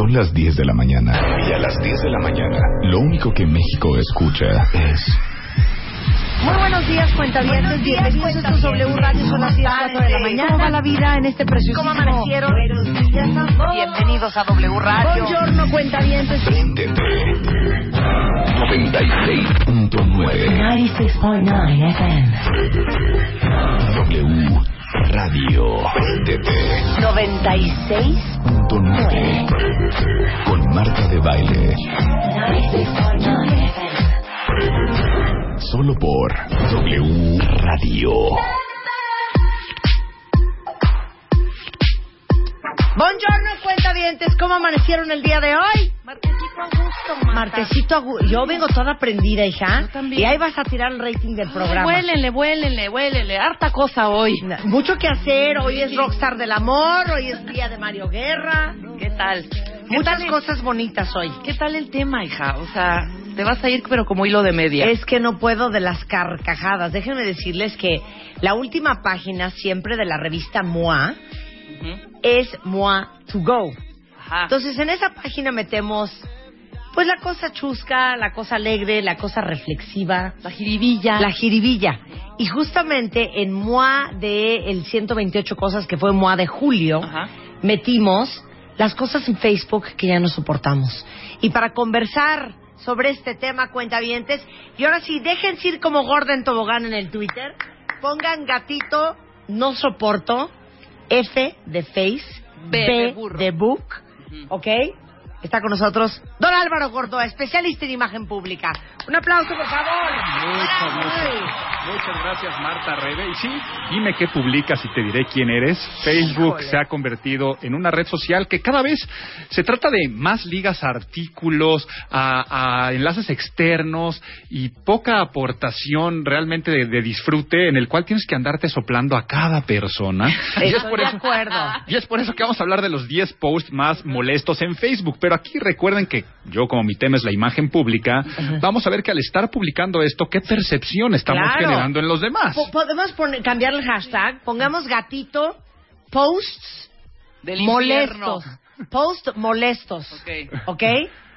Son las 10 de la mañana y a las 10 de la mañana lo único que México escucha es... Muy buenos días, cuentavientes. Bienvenidos a estos W Radio. Son las 10 4 de la mañana. ¿Cómo va la vida en este preciosísimo... ¿Cómo amanecieron? Bienvenidos a W Radio. Buongiorno, cuentavientes. Préndete. 96.9 96.9 FM. W Radio. Préndete. 96. Con Marta de Baile. 96.9. Solo por W Radio. Buongiorno, cuentavientes. ¿Cómo amanecieron el día de hoy? Martesito a gusto, Marta. Martecito, agu- yo vengo toda prendida, hija. Yo también. Y ahí vas a tirar el rating del programa. Huélenle, huélenle, huélenle. Harta cosa hoy. Mucho que hacer. Hoy es Rockstar del Amor. Hoy es día de Mario Guerra. ¿Qué tal? ¿Qué Muchas cosas bonitas hoy. ¿Qué tal el tema, hija? O sea, te vas a ir pero como hilo de media. Es que no puedo de las carcajadas. Déjenme decirles que la última página siempre de la revista MOA Es MOA to go. Ajá. Entonces en esa página metemos pues la cosa chusca, la cosa alegre, la cosa reflexiva, la jiribilla. la jiribilla. Y justamente en MOA de el 128 cosas que fue MOA de julio, Ajá. metimos las cosas en Facebook que ya no soportamos. Y para conversar sobre este tema, cuentavientes, y ahora sí, déjense ir como Gordon Tobogán en el Twitter, pongan gatito, no soporto, F de face, B de burro. de book, Ujú. ¿ok? Está con nosotros Don Álvaro Gordoa, especialista en imagen pública. Un aplauso, por favor. Muchas, muchas, muchas gracias, Marta Rebe. Y sí, dime qué publicas y te diré quién eres. Facebook Híjole. se ha convertido en una red social que cada vez se trata de más ligas a artículos, a, a enlaces externos y poca aportación realmente de, de disfrute en el cual tienes que andarte soplando a cada persona. Y es por de eso- acuerdo. y es por eso que vamos a hablar de los 10 posts más molestos en Facebook. Pero aquí recuerden que yo, como mi tema es la imagen pública, vamos a ver que al estar publicando esto, ¿qué percepción estamos Claro. generando en los demás? Po- Podemos poner, cambiar el hashtag, pongamos gatito, posts Del infierno. molestos. Post molestos. Ok. ¿Ok?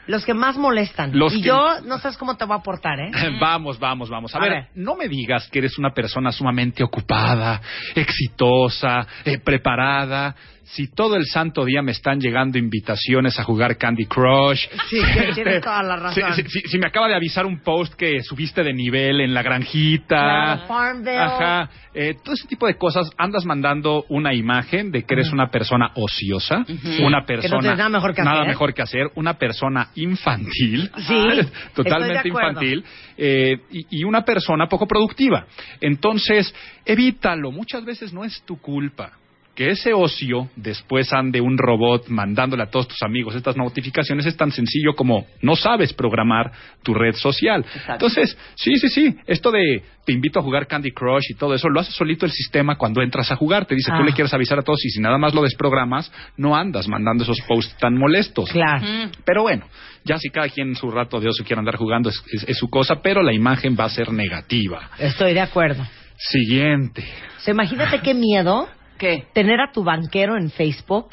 Los que más molestan. Los y que- yo no sabes cómo te voy a aportar, ¿eh? Vamos, vamos, vamos. A, A ver, ver. no me digas que eres una persona sumamente ocupada, exitosa, eh, preparada. Si todo el santo día me están llegando invitaciones a jugar Candy Crush. Sí, tienes toda la razón. Si, si- si- si me acaba de avisar un post que subiste de nivel en la granjita. Claro, Farmville. Ajá. eh, todo ese tipo de cosas. Andas mandando una imagen de que eres una persona ociosa, una Que no persona nada mejor que hacer. mejor que hacer, una persona infantil, Sí, totalmente infantil, eh, y, y una persona poco productiva. Entonces, evítalo. Muchas veces no es tu culpa. Que ese ocio después ande un robot mandándole a todos tus amigos estas notificaciones es tan sencillo como no sabes programar tu red social. Exacto. Entonces, sí, sí, sí, esto de te invito a jugar Candy Crush y todo eso, lo hace solito el sistema cuando entras a jugar. Te dice, Ah. tú le quieres avisar a todos y si nada más lo desprogramas, no andas mandando esos posts tan molestos. Claro. Mm. Pero bueno, ya si cada quien en su rato de ocio quiere andar jugando es, es- es su cosa, pero la imagen va a ser negativa. Estoy de acuerdo. Siguiente. O sea, imagínate qué miedo ¿Qué? tener a tu banquero en Facebook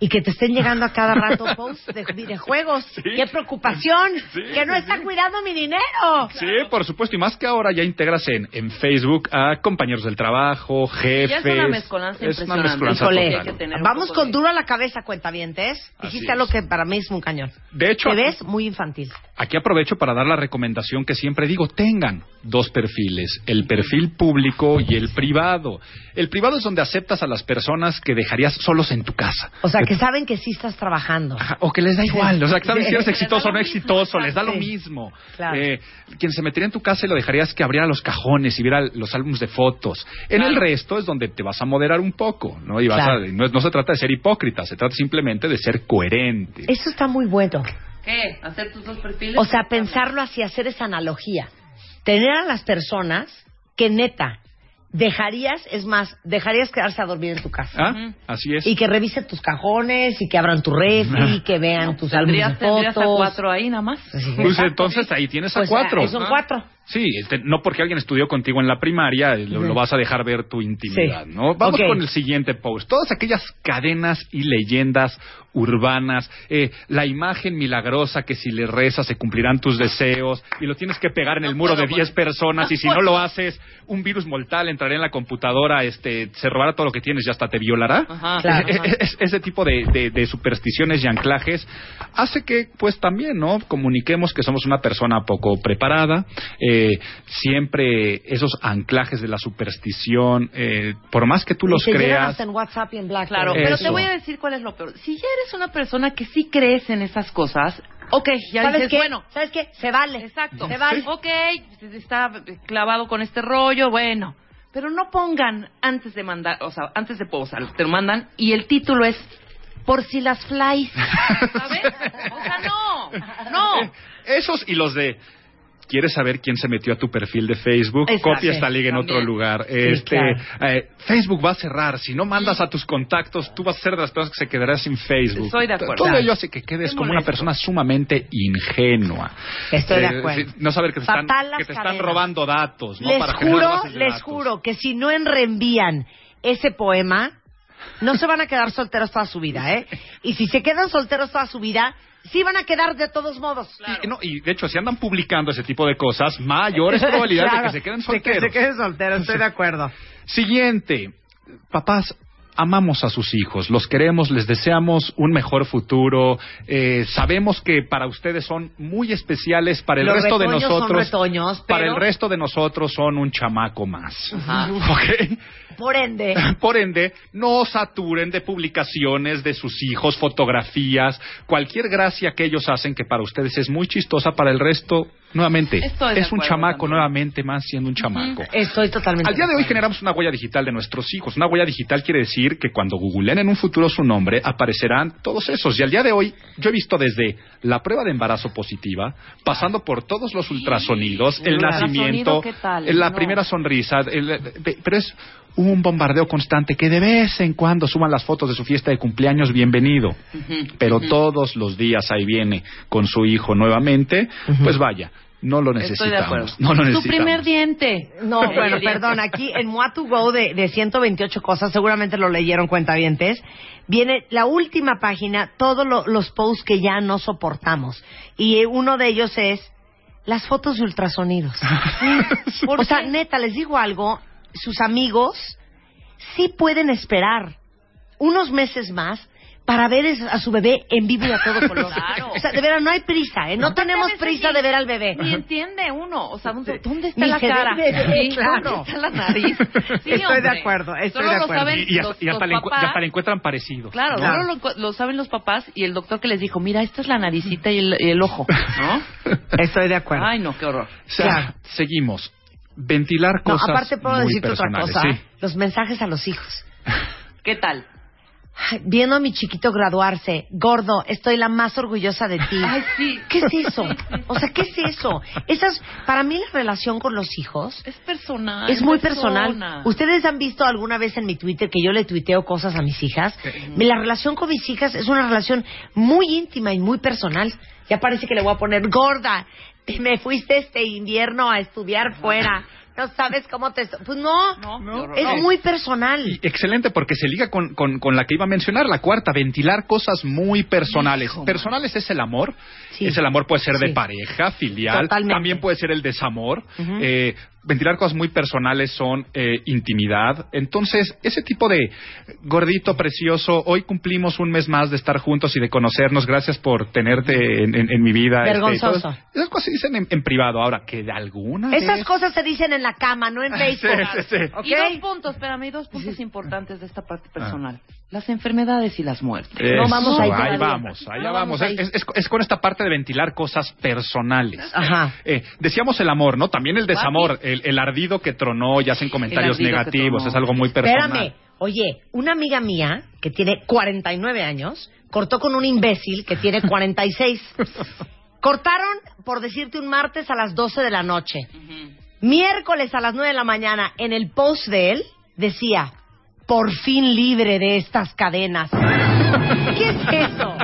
y que te estén llegando a cada rato posts de videojuegos. ¡Qué preocupación! Sí, ¡Que no sí, está cuidando mi dinero! Sí, por supuesto, y más que ahora ya integras en, en Facebook a compañeros del trabajo, jefes. Ya es una mezcolanza Es una mezcolanza Híjole, Hay total. que vamos con de- duro a la cabeza, cuentavientes. Así Dijiste algo que para mí es un cañón. De hecho, Te ves muy infantil. Aquí aprovecho para dar la recomendación que siempre digo, tengan dos perfiles, el perfil público y el privado. El privado es donde aceptas a las personas que dejarías solos en tu casa. O sea, que saben que sí estás trabajando. Ajá, o que les da igual, o sea, que saben si eres exitoso o no exitoso, les da lo mismo. Claro. Eh, quien se metería en tu casa y lo dejarías que abriera los cajones y viera los álbumes de fotos. En el resto es donde te vas a moderar un poco, ¿no? Y vas Claro. a- no, no se trata de ser hipócrita, se trata simplemente de ser coherente. Eso está muy bueno. ¿Qué? ¿Hacer tus dos perfiles? O sea, pensarlo así, hacer esa analogía. Tener a las personas que neta dejarías, es más, dejarías quedarse a dormir en tu casa. ¿Ah? Así es. Y que revisen tus cajones y que abran tu refri, que vean tus álbumes de ¿Tendrías, tendrías a fotos. cuatro ahí nada más? Pues entonces ahí tienes a Pues, cuatro. son Ah. cuatro. Sí, este, no porque alguien estudió contigo en la primaria eh, lo, lo vas a dejar ver tu intimidad, Sí. ¿no? Vamos con el siguiente post. Todas aquellas cadenas y leyendas urbanas, eh, la imagen milagrosa que si le rezas se cumplirán tus deseos y lo tienes que pegar en el muro de 10 man. personas y si no lo haces, un virus mortal entrará en la computadora, este, se robará todo lo que tienes y hasta te violará. Ajá. Claro. Eh, eh, es- ese tipo de, de- de supersticiones y anclajes hace que, pues también, ¿no? Comuniquemos que somos una persona poco preparada. eh, siempre esos anclajes de la superstición, eh, por más que tú los te creas. hasta en WhatsApp y en Blackberry. Claro, pero Eso. te voy a decir cuál es lo peor. Si ya eres una persona que sí crees en esas cosas, ok, ya ¿Sabes dices, qué? bueno, ¿Sabes qué? Se vale. exacto, Se vale. ok, está clavado con este rollo, bueno, pero no pongan antes de mandar, o sea, antes de posar, te lo mandan y el título es por si las flies, ¿sabes? O sea, no, no. Esos y los de. ¿Quieres saber quién se metió a tu perfil de Facebook? Exacto. Copia esta liga en También. otro lugar. este, claro. eh, Facebook va a cerrar. Si no mandas a tus contactos, tú vas a ser de las personas que se quedarán sin Facebook. Estoy de acuerdo. Todo ello hace que quedes como una persona sumamente ingenua. Estoy de Eh, acuerdo. no saber que te están, que te robando datos. ¿no? Les Para juro, les datos. juro que si no en reenvían ese poema, no se van a quedar solteros toda su vida, ¿eh? Y si se quedan solteros toda su vida, sí van a quedar de todos modos. Y, no, y de hecho, si andan publicando ese tipo de cosas, mayores probabilidades Claro, de que se queden de solteros. que se queden solteros, estoy de acuerdo. Siguiente. Papás, amamos a sus hijos, los queremos, les deseamos un mejor futuro. eh, sabemos que para ustedes son muy especiales, para el Los resto de nosotros. retoños, Para el resto de nosotros son un chamaco más. Por ende, Por ende, no saturen de publicaciones de sus hijos, fotografías, cualquier gracia que ellos hacen que para ustedes es muy chistosa, para el resto, nuevamente, Estoy es un acuerdo chamaco también. nuevamente más siendo un chamaco. estoy totalmente Al día de hoy generamos una huella digital de nuestros hijos. Una huella digital quiere decir que cuando googleen en un futuro su nombre, aparecerán todos esos. Y al día de hoy, yo he visto desde la prueba de embarazo positiva, pasando por todos los ultrasonidos, el Ultrasonido, nacimiento, ¿qué tal? la No. primera sonrisa, el- pero es un bombardeo constante que de vez en cuando suban las fotos de su fiesta de cumpleaños, bienvenido. Pero todos los días ahí viene con su hijo nuevamente, pues vaya, no lo Estoy de acuerdo. necesitamos. No lo Tu necesitamos. primer diente. No, bueno, perdón, aquí en Moatu Go de, de 128 cosas, seguramente lo leyeron cuentavientes, viene la última página, todos lo- los posts que ya no soportamos. Y uno de ellos es las fotos de ultrasonidos. o sea, neta, les digo algo, sus amigos sí pueden esperar unos meses más para ver a su bebé en vivo y a todo color. Claro. O sea, de veras, no hay prisa, ¿eh? No tenemos prisa ni- de ver al bebé. Ni entiende uno. O sea, ¿dónde, dónde está Ni la cara? bebé, Sí, claro. ¿Dónde está la nariz? Sí, Estoy de acuerdo, estoy Solo de lo acuerdo. saben Y, y hasta, los- y hasta los le, encu- y papás. hasta le encuentran parecido. Claro, Claro. solo lo, lo saben los papás y el doctor que les dijo, mira, esta es la naricita y el, y el ojo, ¿no? Estoy de acuerdo. Ay, no, qué horror. O sea, Claro. seguimos. Ventilar No, cosas aparte puedo muy decirte otra personales. cosa. Sí. Los mensajes a los hijos. ¿Qué tal? Ay, Viendo a mi chiquito graduarse, gordo, estoy la más orgullosa de ti. Ay, sí. ¿Qué es eso? O sea, ¿qué es eso? Esas, para mí la relación con los hijos Es personal. es muy persona. personal. Ustedes han visto alguna vez en mi Twitter que yo le tuiteo cosas a mis hijas. La relación con mis hijas es una relación muy íntima y muy personal. Ya parece que le voy a poner gorda. Te me fuiste este invierno a estudiar fuera. No sabes cómo te... Pues no, es No. muy personal. Y excelente porque se liga con, con, con la que iba a mencionar, la cuarta, ventilar cosas muy personales. Hijo, personales es el amor. Sí. Ese amor puede ser de Sí. pareja, filial. Totalmente. También puede ser el desamor. Eh, ventilar cosas muy personales son eh, intimidad. Entonces, ese tipo de gordito precioso, hoy cumplimos un mes más de estar juntos y de conocernos. Gracias por tenerte en, en- en mi vida. este, Vergonzoso. esas cosas se dicen en, en privado. Ahora, que de alguna Esas vez- cosas se dicen en la cama, no en Facebook. Sí, sí, sí. Y dos puntos, espérame, hay dos puntos importantes de esta parte personal. Las enfermedades y las muertes. No vamos ahí ahí vamos, allá No vamos. vamos ahí. Es, es- es con esta parte de ventilar cosas personales. Ajá. Eh, decíamos el amor, ¿no? También el desamor, el, el ardido que tronó y hacen comentarios negativos, es algo muy personal. Espérame. Oye, una amiga mía que tiene 49 años cortó con un imbécil que tiene 46. Cortaron, por decirte, un martes a las 12 de la noche. Miércoles a las 9 de la mañana, en el post de él, decía, por fin libre de estas cadenas. ¿Qué es eso?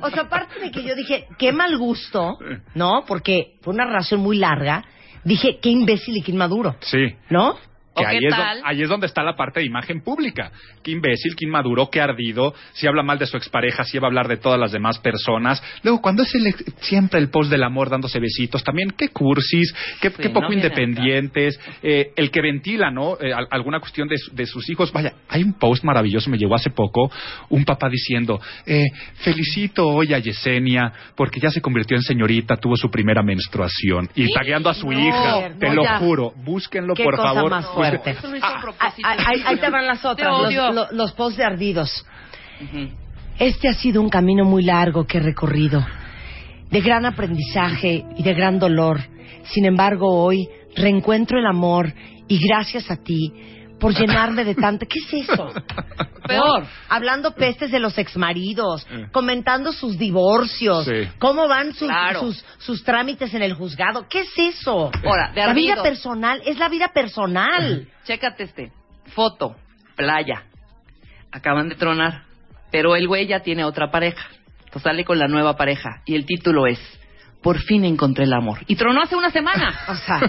O sea, aparte de que yo dije, qué mal gusto, ¿no? Porque fue una relación muy larga. dije, qué imbécil y qué inmaduro, Sí. ¿no? Que ¿O ahí, es ahí donde está la parte de imagen pública. Qué imbécil, qué inmaduro, qué ardido. Si habla mal de su expareja, si va a hablar de todas las demás personas. Luego, cuando es el, siempre el post del amor dándose besitos, también qué cursis, qué, Sí, qué poco no independientes. eh, el que ventila, ¿no? Eh, al- alguna cuestión de, de sus hijos. Vaya, hay un post maravilloso, me llegó hace poco, un papá diciendo, eh, felicito hoy a Yesenia porque ya se convirtió en señorita, tuvo su primera menstruación. Y tagueando a su No, hija, te lo ya. juro. Búsquenlo, por favor. Más Busquen- fuerte. Eso lo hizo a Ah, propósito. ahí, ahí- ahí te van las otras, los, posts de ardidos. Este ha sido un camino muy largo que he recorrido, de gran aprendizaje y de gran dolor. Sin embargo, hoy reencuentro el amor y gracias a ti por llenarme de tanta... ¿Qué es eso? Peor. Hablando pestes de los exmaridos, Eh. comentando sus divorcios, Sí. cómo van sus, Claro. sus, sus trámites en el juzgado. ¿Qué es eso? Ahora, de la vida personal es la vida personal. Chécate este. Foto, playa. Acaban de tronar. Pero el güey ya tiene otra pareja. Pues sale con la nueva pareja. Y el título es Por fin encontré el amor. Y tronó hace una semana. O sea,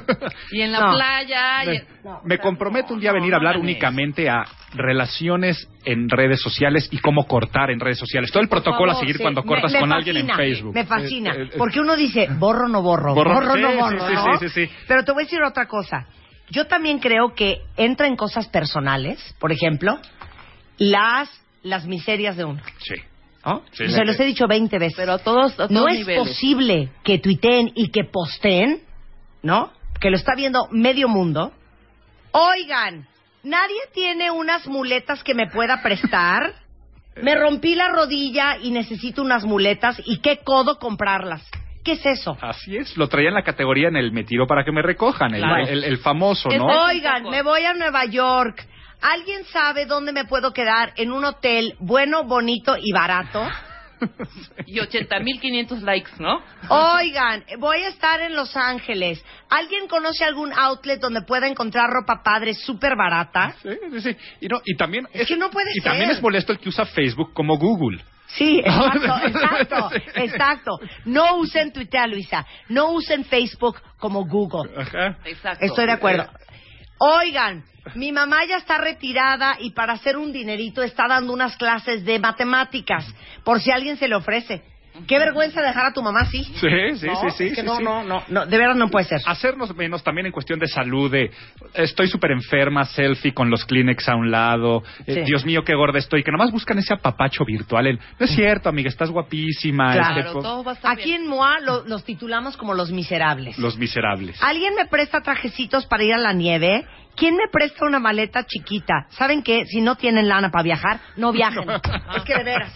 Y en la No. playa. y- Me, No, me comprometo un día a venir a hablar únicamente a relaciones en redes sociales y cómo cortar en redes sociales. Todo el protocolo a seguir sí. cuando cortas me con alguien en Facebook. Me fascina. Eh, eh, eh, porque uno dice, borro no borro, Borro- borro, sí, no borro. sí, ¿no? sí, sí, sí. Pero te voy a decir otra cosa. Yo también creo que entra en cosas personales, por ejemplo, las, las miserias de uno. sí. ¿No? Sí, Se los he dicho 20 veces. Pero a todos, a todos no es niveles. posible que tuiteen y que posteen, ¿no? Que lo está viendo medio mundo. Oigan, ¿nadie tiene unas muletas que me pueda prestar? Me rompí la rodilla y necesito unas muletas y qué codo comprarlas. ¿Qué es eso? Así es, lo traía en la categoría en el me tiro para que me recojan, el, Claro. el- el famoso, ¿no? Oigan, me voy a Nueva York. ¿Alguien sabe dónde me puedo quedar en un hotel bueno, bonito y barato? Y 80.500 likes, ¿no? Oigan, voy a estar en Los Ángeles. ¿Alguien conoce algún outlet donde pueda encontrar ropa padre súper barata? Sí, sí, sí. Y, no, y también Es que no puede y ser. también es molesto el que usa Facebook como Google. Sí, exacto, exacto, exacto. No usen Twitter, Luisa. No usen Facebook como Google. Ajá. Exacto. Estoy de acuerdo. Oigan, mi mamá ya está retirada y para hacer un dinerito está dando unas clases de matemáticas, por si alguien se le ofrece. Qué vergüenza dejar a tu mamá así. Sí, sí, No, sí, sí. es que sí, no, sí. no, no, no, de verdad no puede ser. Hacernos menos también en cuestión de salud, de estoy súper enferma, selfie con los Kleenex a un lado, eh, Sí. Dios mío, qué gorda estoy, que nomás buscan ese apapacho virtual. el, no es cierto, amiga, estás guapísima. Claro, este, todo va a estar Aquí bien. en MOA lo- los titulamos como los miserables. Los miserables. ¿Alguien me presta trajecitos para ir a la nieve? ¿Quién me presta una maleta chiquita? ¿Saben qué? Si no tienen lana para viajar, no viajen. es que de veras.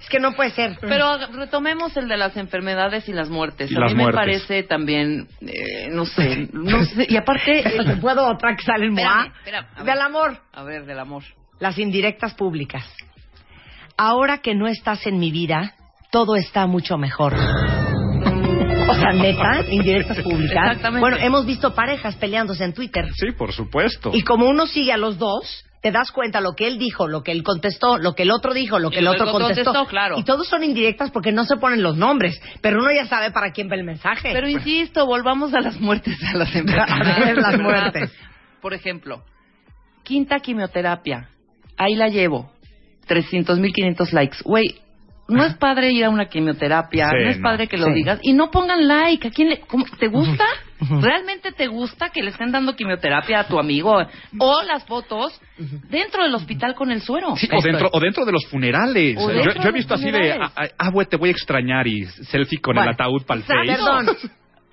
Es que no puede ser. Pero retomemos el de las enfermedades y las muertes. Y a las mí me parece también, eh, no sé, no sé. Y aparte, ¿Te puedo otra que sale en MOA? Del amor. a ver, del amor. Las indirectas públicas. Ahora que no estás en mi vida, todo está mucho mejor. O sea, neta, indirectas públicas. Exactamente. Bueno, hemos visto parejas peleándose en Twitter. Sí, por supuesto. Y como uno sigue a los dos, te das cuenta lo que él dijo, lo que él contestó, lo que el otro dijo, lo que Y el otro contestó. contestó, claro. Y todos son indirectas porque no se ponen los nombres, pero uno ya sabe para quién va el mensaje. Pero insisto, volvamos a las muertes, a las enfermedades. A ver, las muertes. Por ejemplo, quinta quimioterapia. Ahí la llevo. 300.500 likes. Güey, no es padre ir a una quimioterapia, Sí, no es no. padre que lo Sí. digas. Y no pongan like. ¿A quién le, cómo- ¿Te gusta? ¿Realmente te gusta que le estén dando quimioterapia a tu amigo? O las fotos dentro del hospital con el suero. Sí, o dentro, o dentro de los funerales. O Yo, he visto así de, funerales. ah, ah, güey, te voy a extrañar y selfie con el ataúd para el. Perdón.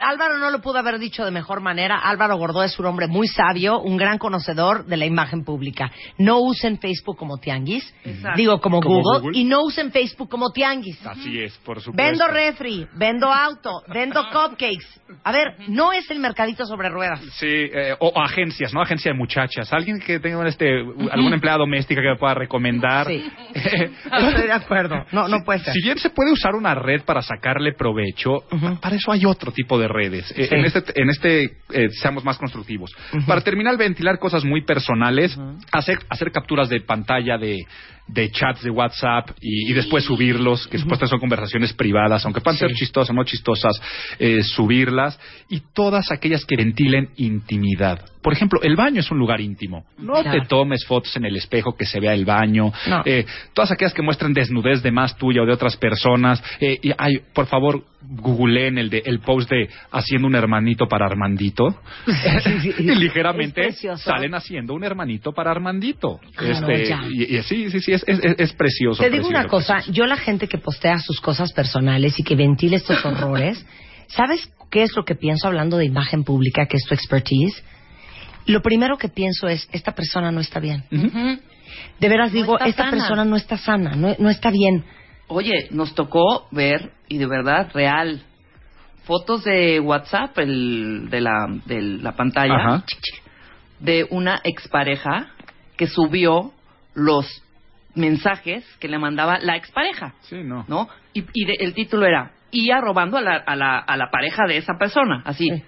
Álvaro no lo pudo haber dicho de mejor manera. Álvaro Gordó es un hombre muy sabio, un gran conocedor de la imagen pública. No usen Facebook como tianguis, Exacto. digo como, Como Google, Google. y no usen Facebook como tianguis. Así es, por supuesto. Vendo refri, vendo auto, vendo cupcakes. A ver, no es el mercadito sobre ruedas. Sí, eh, o, agencias, ¿no? Agencia de muchachas. Alguien que tenga este, alguna empleada doméstica que me pueda recomendar. Sí. Estoy de acuerdo. No, no puede ser. Si bien se puede usar una red para sacarle provecho, para eso hay otro tipo de redes. Eh, Sí. En este, en este eh, seamos más constructivos. Para terminar, ventilar cosas muy personales, hacer, hacer capturas de pantalla de de chats de WhatsApp y, y después subirlos, que supuestamente son conversaciones privadas, aunque puedan ser Sí. chistosas o no chistosas, eh, subirlas, y todas aquellas que ventilen intimidad. Por ejemplo, el baño es un lugar íntimo. No Claro. te tomes fotos en el espejo que se vea el baño. No. Eh, todas aquellas que muestren desnudez de más tuya o de otras personas. Eh, y ay, por favor, googleen el, de, el post de haciendo un hermanito para Armandito. y ligeramente Es precioso. salen haciendo un hermanito para Armandito. No, este, y, y sí, sí, sí, es, es, es- es precioso. Te digo precioso, una cosa, precioso. yo la gente que postea sus cosas personales y que ventila estos horrores, ¿sabes qué es lo que pienso hablando de imagen pública, que es tu expertise? Lo primero que pienso es, esta persona no está bien. De veras No digo, esta sana. persona no está sana, no, no está bien. Oye, nos tocó ver, y de verdad, real, fotos de WhatsApp, el, de, la, de la pantalla, Ajá. de una expareja que subió los mensajes que le mandaba la expareja, Sí, no. ¿no? Y, y de- el título era, y arrobando a la, a, la, a la pareja de esa persona, así. Sí.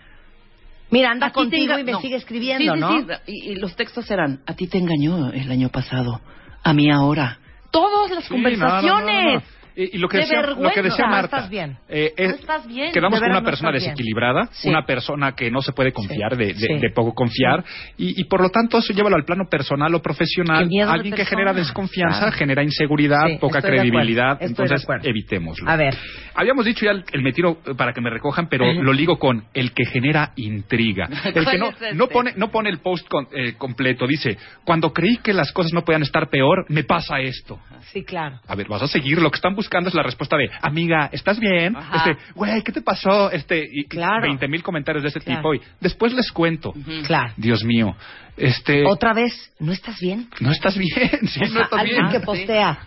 Mira, anda A ti te contigo y me no. sigue escribiendo, Sí, sí, ¿no? sí. Y, y los textos eran, a ti te engañó el año pasado, a mí ahora. Todas las Sí, no, no, no, conversaciones. no, no. Y, y lo que De decía, lo que decía No Marta, estás bien. eh, es- No estás bien. quedamos con una persona desequilibrada, Sí. una persona que no se puede confiar, de, de- Sí. de poco confiar, y, y por lo tanto eso llévalo al plano personal o profesional. Alguien que genera desconfianza, Claro. genera inseguridad, poca credibilidad, entonces evitémoslo. A ver. Habíamos dicho ya el, el me tiro eh, para que me recojan, pero lo ligo con el que genera intriga. El que ¿Cuál no, es este? no pone no pone el post con- eh, completo. Dice, cuando creí que las cosas no podían estar peor, me pasa esto. Sí, claro. A ver, vas a seguir. Lo que están buscando es la respuesta de, amiga, ¿estás bien? Ajá. Este, güey, ¿qué te pasó? Este, y Claro. 20 mil comentarios de ese Claro. tipo. Y después les cuento. Claro. Dios mío. Este, Otra vez, ¿no estás bien? no estás bien. Sí, no estás Alguien bien. que postea,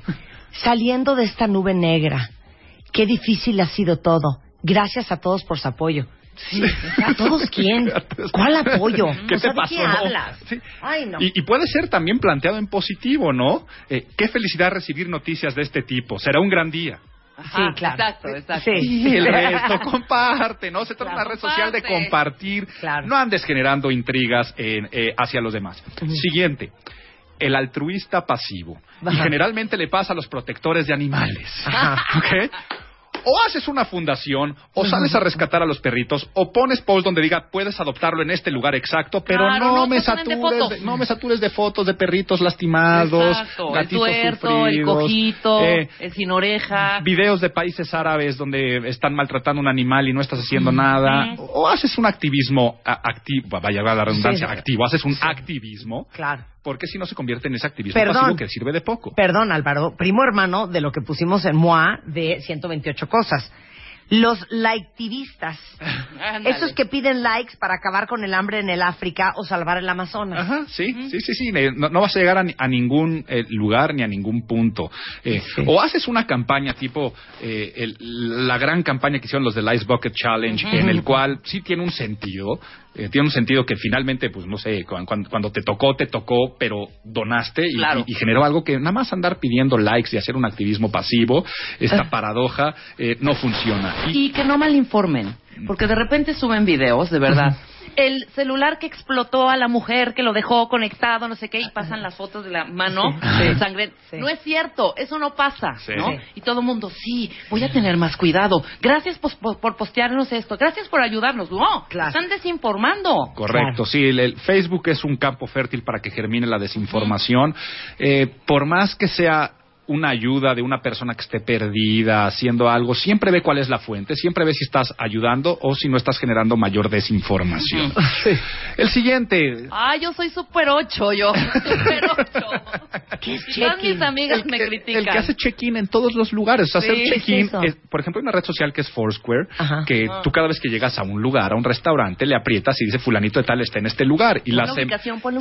saliendo de esta nube negra, qué difícil ha sido todo. Gracias a todos por su apoyo. Sí. ¿A todos quién? ¿Cuál apoyo? ¿Qué O sea, te ¿de pasó? qué hablas? Sí. Ay, no. Y, y puede ser también planteado en positivo, ¿no? Eh, qué felicidad recibir noticias de este tipo. Será un gran día. Ajá, Sí, claro. Exacto, exacto. Sí. Y el resto comparte, ¿no? Se trata de Claro, una red social de compartir. Claro. No andes generando intrigas en, eh, hacia los demás. Siguiente. El altruista pasivo. Y generalmente le pasa a los protectores de animales. Ajá. ¿Ok? O haces una fundación, o sales a rescatar a los perritos, o pones post donde diga puedes adoptarlo en este lugar exacto, pero Claro, no, no me de satures, de, no me satures de fotos de perritos lastimados, Exacto, el gatitos tuerto, el sufridos, cojito, eh, el sin oreja. videos de países árabes donde están maltratando a un animal y no estás haciendo nada, o haces un activismo activo, vaya la redundancia, Sí, activo, haces un activismo, Claro. Porque si no se convierte en ese activismo Perdón. pasivo que sirve de poco. Perdón, Álvaro, primo hermano de lo que pusimos en MOA de 128 cosas. Los liketivistas, Ándale. esos que piden likes para acabar con el hambre en el África o salvar el Amazonas. Ajá, sí, sí, sí, sí. No, no vas a llegar a, a ningún eh, lugar ni a ningún punto. Eh, Sí. O haces una campaña tipo eh, el- la gran campaña que hicieron los del Ice Bucket Challenge, en el cual sí tiene un sentido. Eh, tiene un sentido que finalmente, pues no sé, cuan- cuan- cuando, te tocó, te tocó, pero donaste y, Claro. y- y generó algo que nada más andar pidiendo likes y hacer un activismo pasivo, esta paradoja, eh, no funciona. Y- Y que no malinformen, porque de repente suben videos, de verdad. El celular que explotó a la mujer, que lo dejó conectado, no sé qué, y pasan las fotos de la mano Sí. de sangre. Sí. No es cierto, eso no pasa, Sí. ¿no? Sí. Y todo el mundo, sí, voy a tener más cuidado. Gracias por, por- por postearnos esto, gracias por ayudarnos. No, Claro. están desinformando. Correcto, sí, el, el Facebook es un campo fértil para que germine la desinformación. Eh, por más que sea una ayuda de una persona que esté perdida haciendo algo, siempre ve cuál es la fuente, siempre ve si estás ayudando o si no estás generando mayor desinformación. El siguiente, Ah, yo soy super ocho, yo. Super ocho. ¿Qué es Todas check-in? mis amigas el, me que- critican. el que hace check-in en todos los lugares. Hacer Sí, check-in, es eso. es- por ejemplo, hay una red social que es Foursquare, Ajá. que Ah. tú cada vez que llegas a un lugar, a un restaurante, le aprietas y dice fulanito de tal está en este lugar. Y Pon las, em-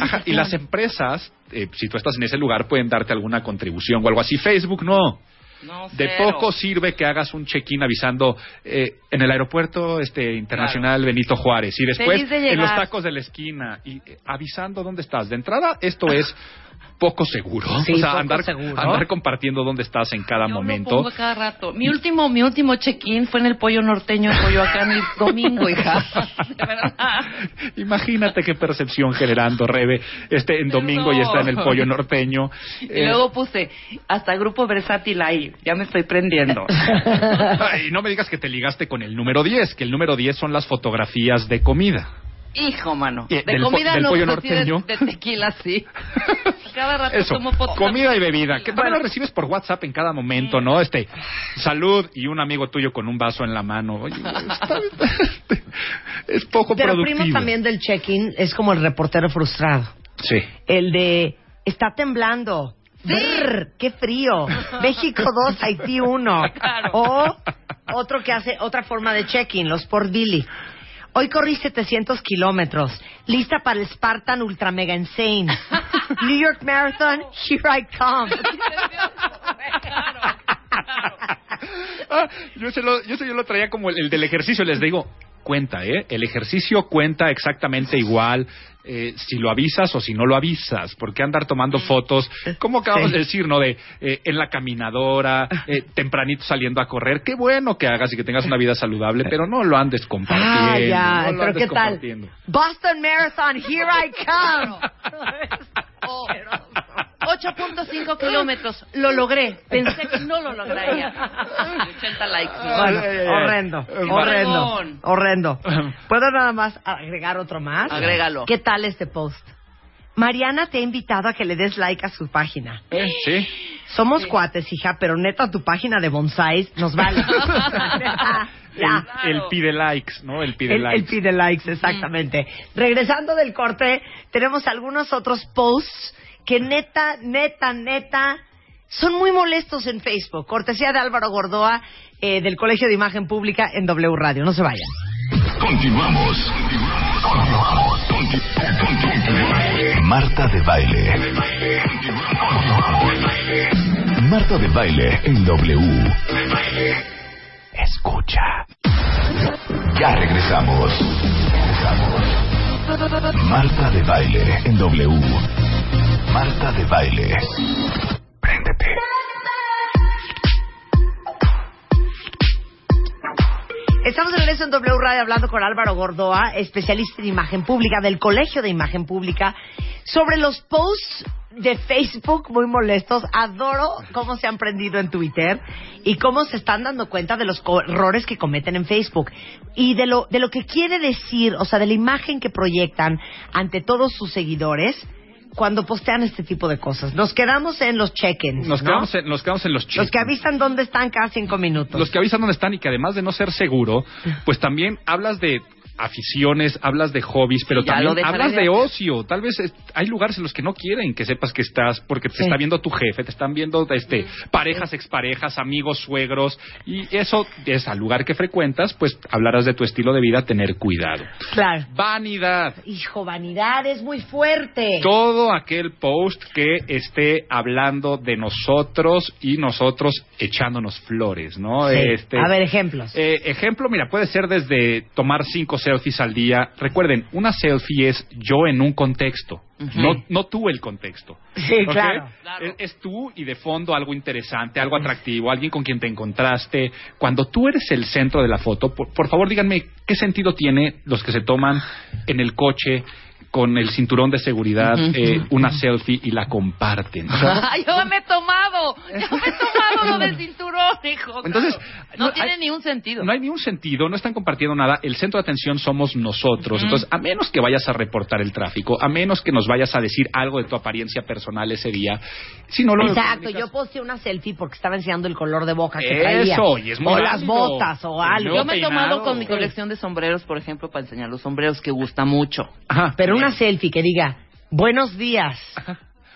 Ajá, y las empresas, eh, si tú estás en ese lugar, pueden darte alguna contribución o algo así. Facebook no. No, De poco sirve que hagas un check-in avisando eh, en el aeropuerto este internacional Benito Juárez y después de en los tacos de la esquina y eh, avisando dónde estás. De entrada, esto es poco seguro. Sí, o sea, poco andar, seguro. andar compartiendo dónde estás en cada Yo momento. Lo pongo cada rato. Mi último, mi último check-in fue en el pollo norteño en Coyoacán el domingo, hija. De verdad. Imagínate qué percepción generando, Rebe, este en domingo y está en el pollo norteño. Y Eh, luego puse hasta grupo versátil ahí. Ya me estoy prendiendo. ay, no me digas que te ligaste con el número 10, que el número 10 son las fotografías de comida. Hijo, mano. Y De del po- comida del no, pollo pero sí de- norteño. de, tequila sí. Cada rato Eso, fotos. comida y bebida, que también Bueno. lo recibes por WhatsApp en cada momento, ¿no? Este, salud y un amigo tuyo con un vaso en la mano. Oye, está- es poco Pero productivo. primo también del check-in es como el reportero frustrado. Sí. El de está temblando. Brr, qué frío. México 2, Haití 1. Claro. O otro que hace otra forma de check-in, los Sport Billy. Hoy corrí 700 kilómetros. Lista para el Spartan Ultra Mega Insane. New York Marathon, here I come. Ah, yo, se lo, yo, se- yo lo traía como el, el del ejercicio. Les digo, cuenta, ¿eh? El ejercicio cuenta exactamente igual eh, si lo avisas o si no lo avisas. Porque andar tomando fotos, como acabamos Sí. de decir, ¿no? De eh, en la caminadora, eh, tempranito saliendo a correr. Qué bueno que hagas y que tengas una vida saludable, pero no lo andes compartiendo. Ah, ya. no lo Pero ¿qué tal? Boston Marathon, here I come. Oh, 8.5 kilómetros. Lo logré. Pensé que no lo lograría. 80 likes. ¿no? Bueno, horrendo, Eh, horrendo, horrendo. ¿Puedo nada más agregar otro más? Agrégalo. ¿Qué tal este post? Mariana te ha invitado a que le des like a su página. Eh, Sí. Somos cuates, hija, pero neta tu página de bonsais nos vale. ya. El, el pide likes, ¿no? El pide El, el likes. pide likes, exactamente. Regresando del corte, tenemos algunos otros posts que neta, neta, neta, son muy molestos en Facebook. Cortesía de Álvaro Gordoa, eh, del Colegio de Imagen Pública en W Radio. No se vayan. Continuamos. Continuamos. Conti- conti- Marta de baile. Marta de baile en W. Escucha. Ya. Regresamos. Marta de baile en W. Marta de baile. Préndete. Estamos en regreso en W Radio hablando con Álvaro Gordoa, especialista en imagen pública del Colegio de Imagen Pública, sobre los posts de Facebook muy molestos. Adoro cómo se han prendido en Twitter y cómo se están dando cuenta de los errores que cometen en Facebook y de lo, de lo que quiere decir, o sea, de la imagen que proyectan ante todos sus seguidores cuando postean este tipo de cosas. Nos quedamos en los check-ins, Nos ¿no? quedamos, en, nos quedamos en los chicos. Los que avisan dónde están cada cinco minutos. los que avisan dónde están y que además de no ser seguro, pues también hablas de aficiones, hablas de hobbies, pero también hablas de ocio. Tal vez es- hay lugares en los que no quieren que sepas que estás, porque te Sí. está viendo tu jefe, te están viendo este parejas, exparejas, amigos, suegros, y eso es al lugar que frecuentas, pues hablarás de tu estilo de vida, tener cuidado. Claro. Vanidad. Hijo, vanidad es muy fuerte. Todo aquel post que esté hablando de nosotros y nosotros echándonos flores, ¿no? Sí. Este, A ver, ejemplos. eh, ejemplo, mira, puede ser desde tomar cinco selfies al día. Recuerden, una selfie es yo en un contexto, no, no tú el contexto. Sí. Claro. Es, es tú y de fondo algo interesante, algo atractivo, alguien con quien te encontraste. Cuando tú eres el centro de la foto, por, por favor díganme qué sentido tiene los que se toman en el coche con el cinturón de seguridad eh, una selfie y la comparten. Ay, yo me he tomado, yo me he tomado lo del cinturón, hijo. Entonces, claro. no, no tiene hay- ni un sentido. No hay ni un sentido, no están compartiendo nada. El centro de atención somos nosotros. Entonces, a menos que vayas a reportar el tráfico, a menos que nos vayas a decir algo de tu apariencia personal ese día, si no lo Exacto, comunicas- yo posteé una selfie porque estaba enseñando el color de boca que traía. Eso, y es muy O las botas o algo. Yo me he tomado con mi colección de sombreros, por ejemplo, para enseñar los sombreros que gusta mucho. Ajá. Pero una selfie que diga, buenos días.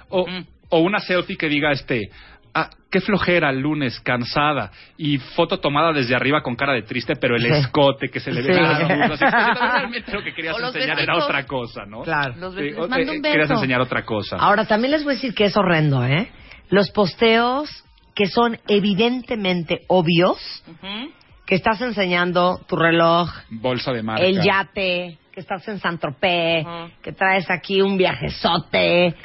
o, Mm. o una selfie que diga este. Ah, qué flojera el lunes, cansada. Y foto tomada desde arriba con cara de triste, pero el Sí. escote que se le ve Sí. Así, porque realmente lo que querías enseñar era vestidos. otra cosa, ¿no? Claro. Los Sí, o- mando eh, un Querías beso. enseñar otra cosa. Ahora, también les voy a decir que es horrendo, ¿eh? Los posteos que son evidentemente obvios, Ujú. que estás enseñando tu reloj, Bolsa de marca. el yate, que estás en San Tropez, Ajá. que traes aquí un viajezote.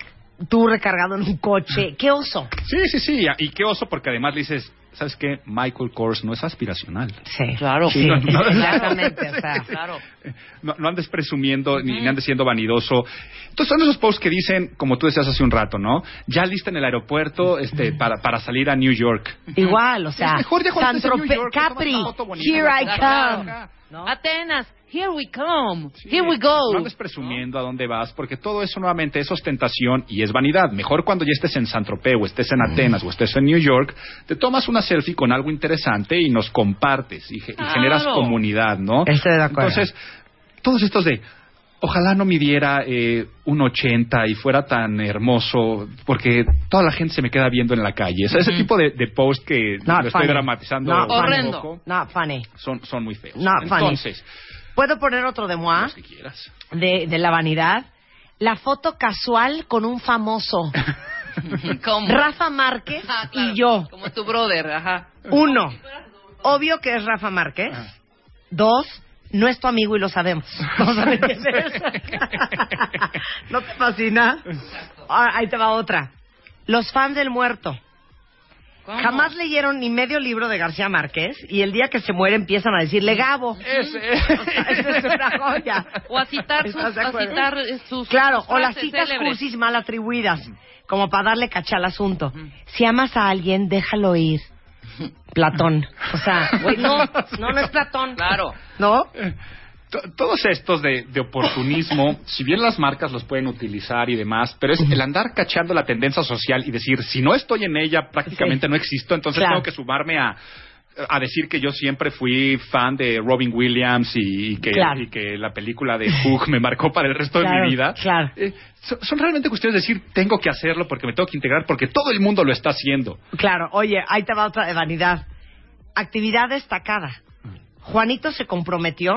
tú recargado en un coche. ¡Qué oso! Sí, sí, sí. Y qué oso, porque además le dices, ¿sabes qué? Michael Kors no es aspiracional. Sí. Claro. Sí, no, no. exactamente. O sea, Claro. No, no andes presumiendo ni, ni andes siendo vanidoso. Entonces son esos posts que dicen, como tú decías hace un rato, ¿no? Ya lista en el aeropuerto este, para, para salir a New York. igual, o sea, Es mejor York, te tomas Capri, una foto bonita, here. I come. ¿no? Atenas, here we come. Sí. Here we go. No andes presumiendo a dónde vas, porque todo eso nuevamente es ostentación y es vanidad. Mejor cuando ya estés en San Tropez o estés en Atenas o estés en New York, te tomas una selfie con algo interesante y nos compartes y, ge- y Claro. generas comunidad, ¿no? Estoy de acuerdo. Entonces, todos estos de ojalá no midiera eh, un 80 y fuera tan hermoso, porque toda la gente se me queda viendo en la calle. O sea, ese tipo de, de post que Not lo estoy funny. dramatizando Not un Horrendo. poco, Not funny. son, son muy feos. Not funny. ¿Puedo poner otro de moi? los que quieras. De, de la vanidad. La foto casual con un famoso. ¿Cómo? Rafa Márquez Ah, claro. y yo. Como tu brother, ajá. Uno, obvio que es Rafa Márquez. Dos, no es tu amigo y lo sabemos. Vamos a ver qué es. ¿No te fascina? Ah, ahí te va otra. Los fans del muerto. ¿Cómo? Jamás leyeron ni medio libro de García Márquez y el día que se muere empiezan a decirle Gabo. Ese. O sea, eso es una joya. O a citar sus, ¿Estás de a citar eh, sus Claro, sus o las citas célebres. cursis mal atribuidas, como para darle cacha al asunto. Si amas a alguien, déjalo ir. Platón. O sea, güey, no, no, no es Platón. Claro. ¿No? To- Todos estos de, de oportunismo, si bien las marcas los pueden utilizar y demás, pero es el andar cachando la tendencia social y decir, si no estoy en ella, prácticamente Sí. no existo, entonces Claro. tengo que sumarme a, a decir que yo siempre fui fan de Robin Williams y, y que, Claro. y que la película de Hook me marcó para el resto de mi vida. claro. Eh, son, son realmente cuestiones de decir, tengo que hacerlo porque me tengo que integrar, porque todo el mundo lo está haciendo. Claro, oye, ahí te va otra de vanidad. Actividad destacada. Juanito se comprometió.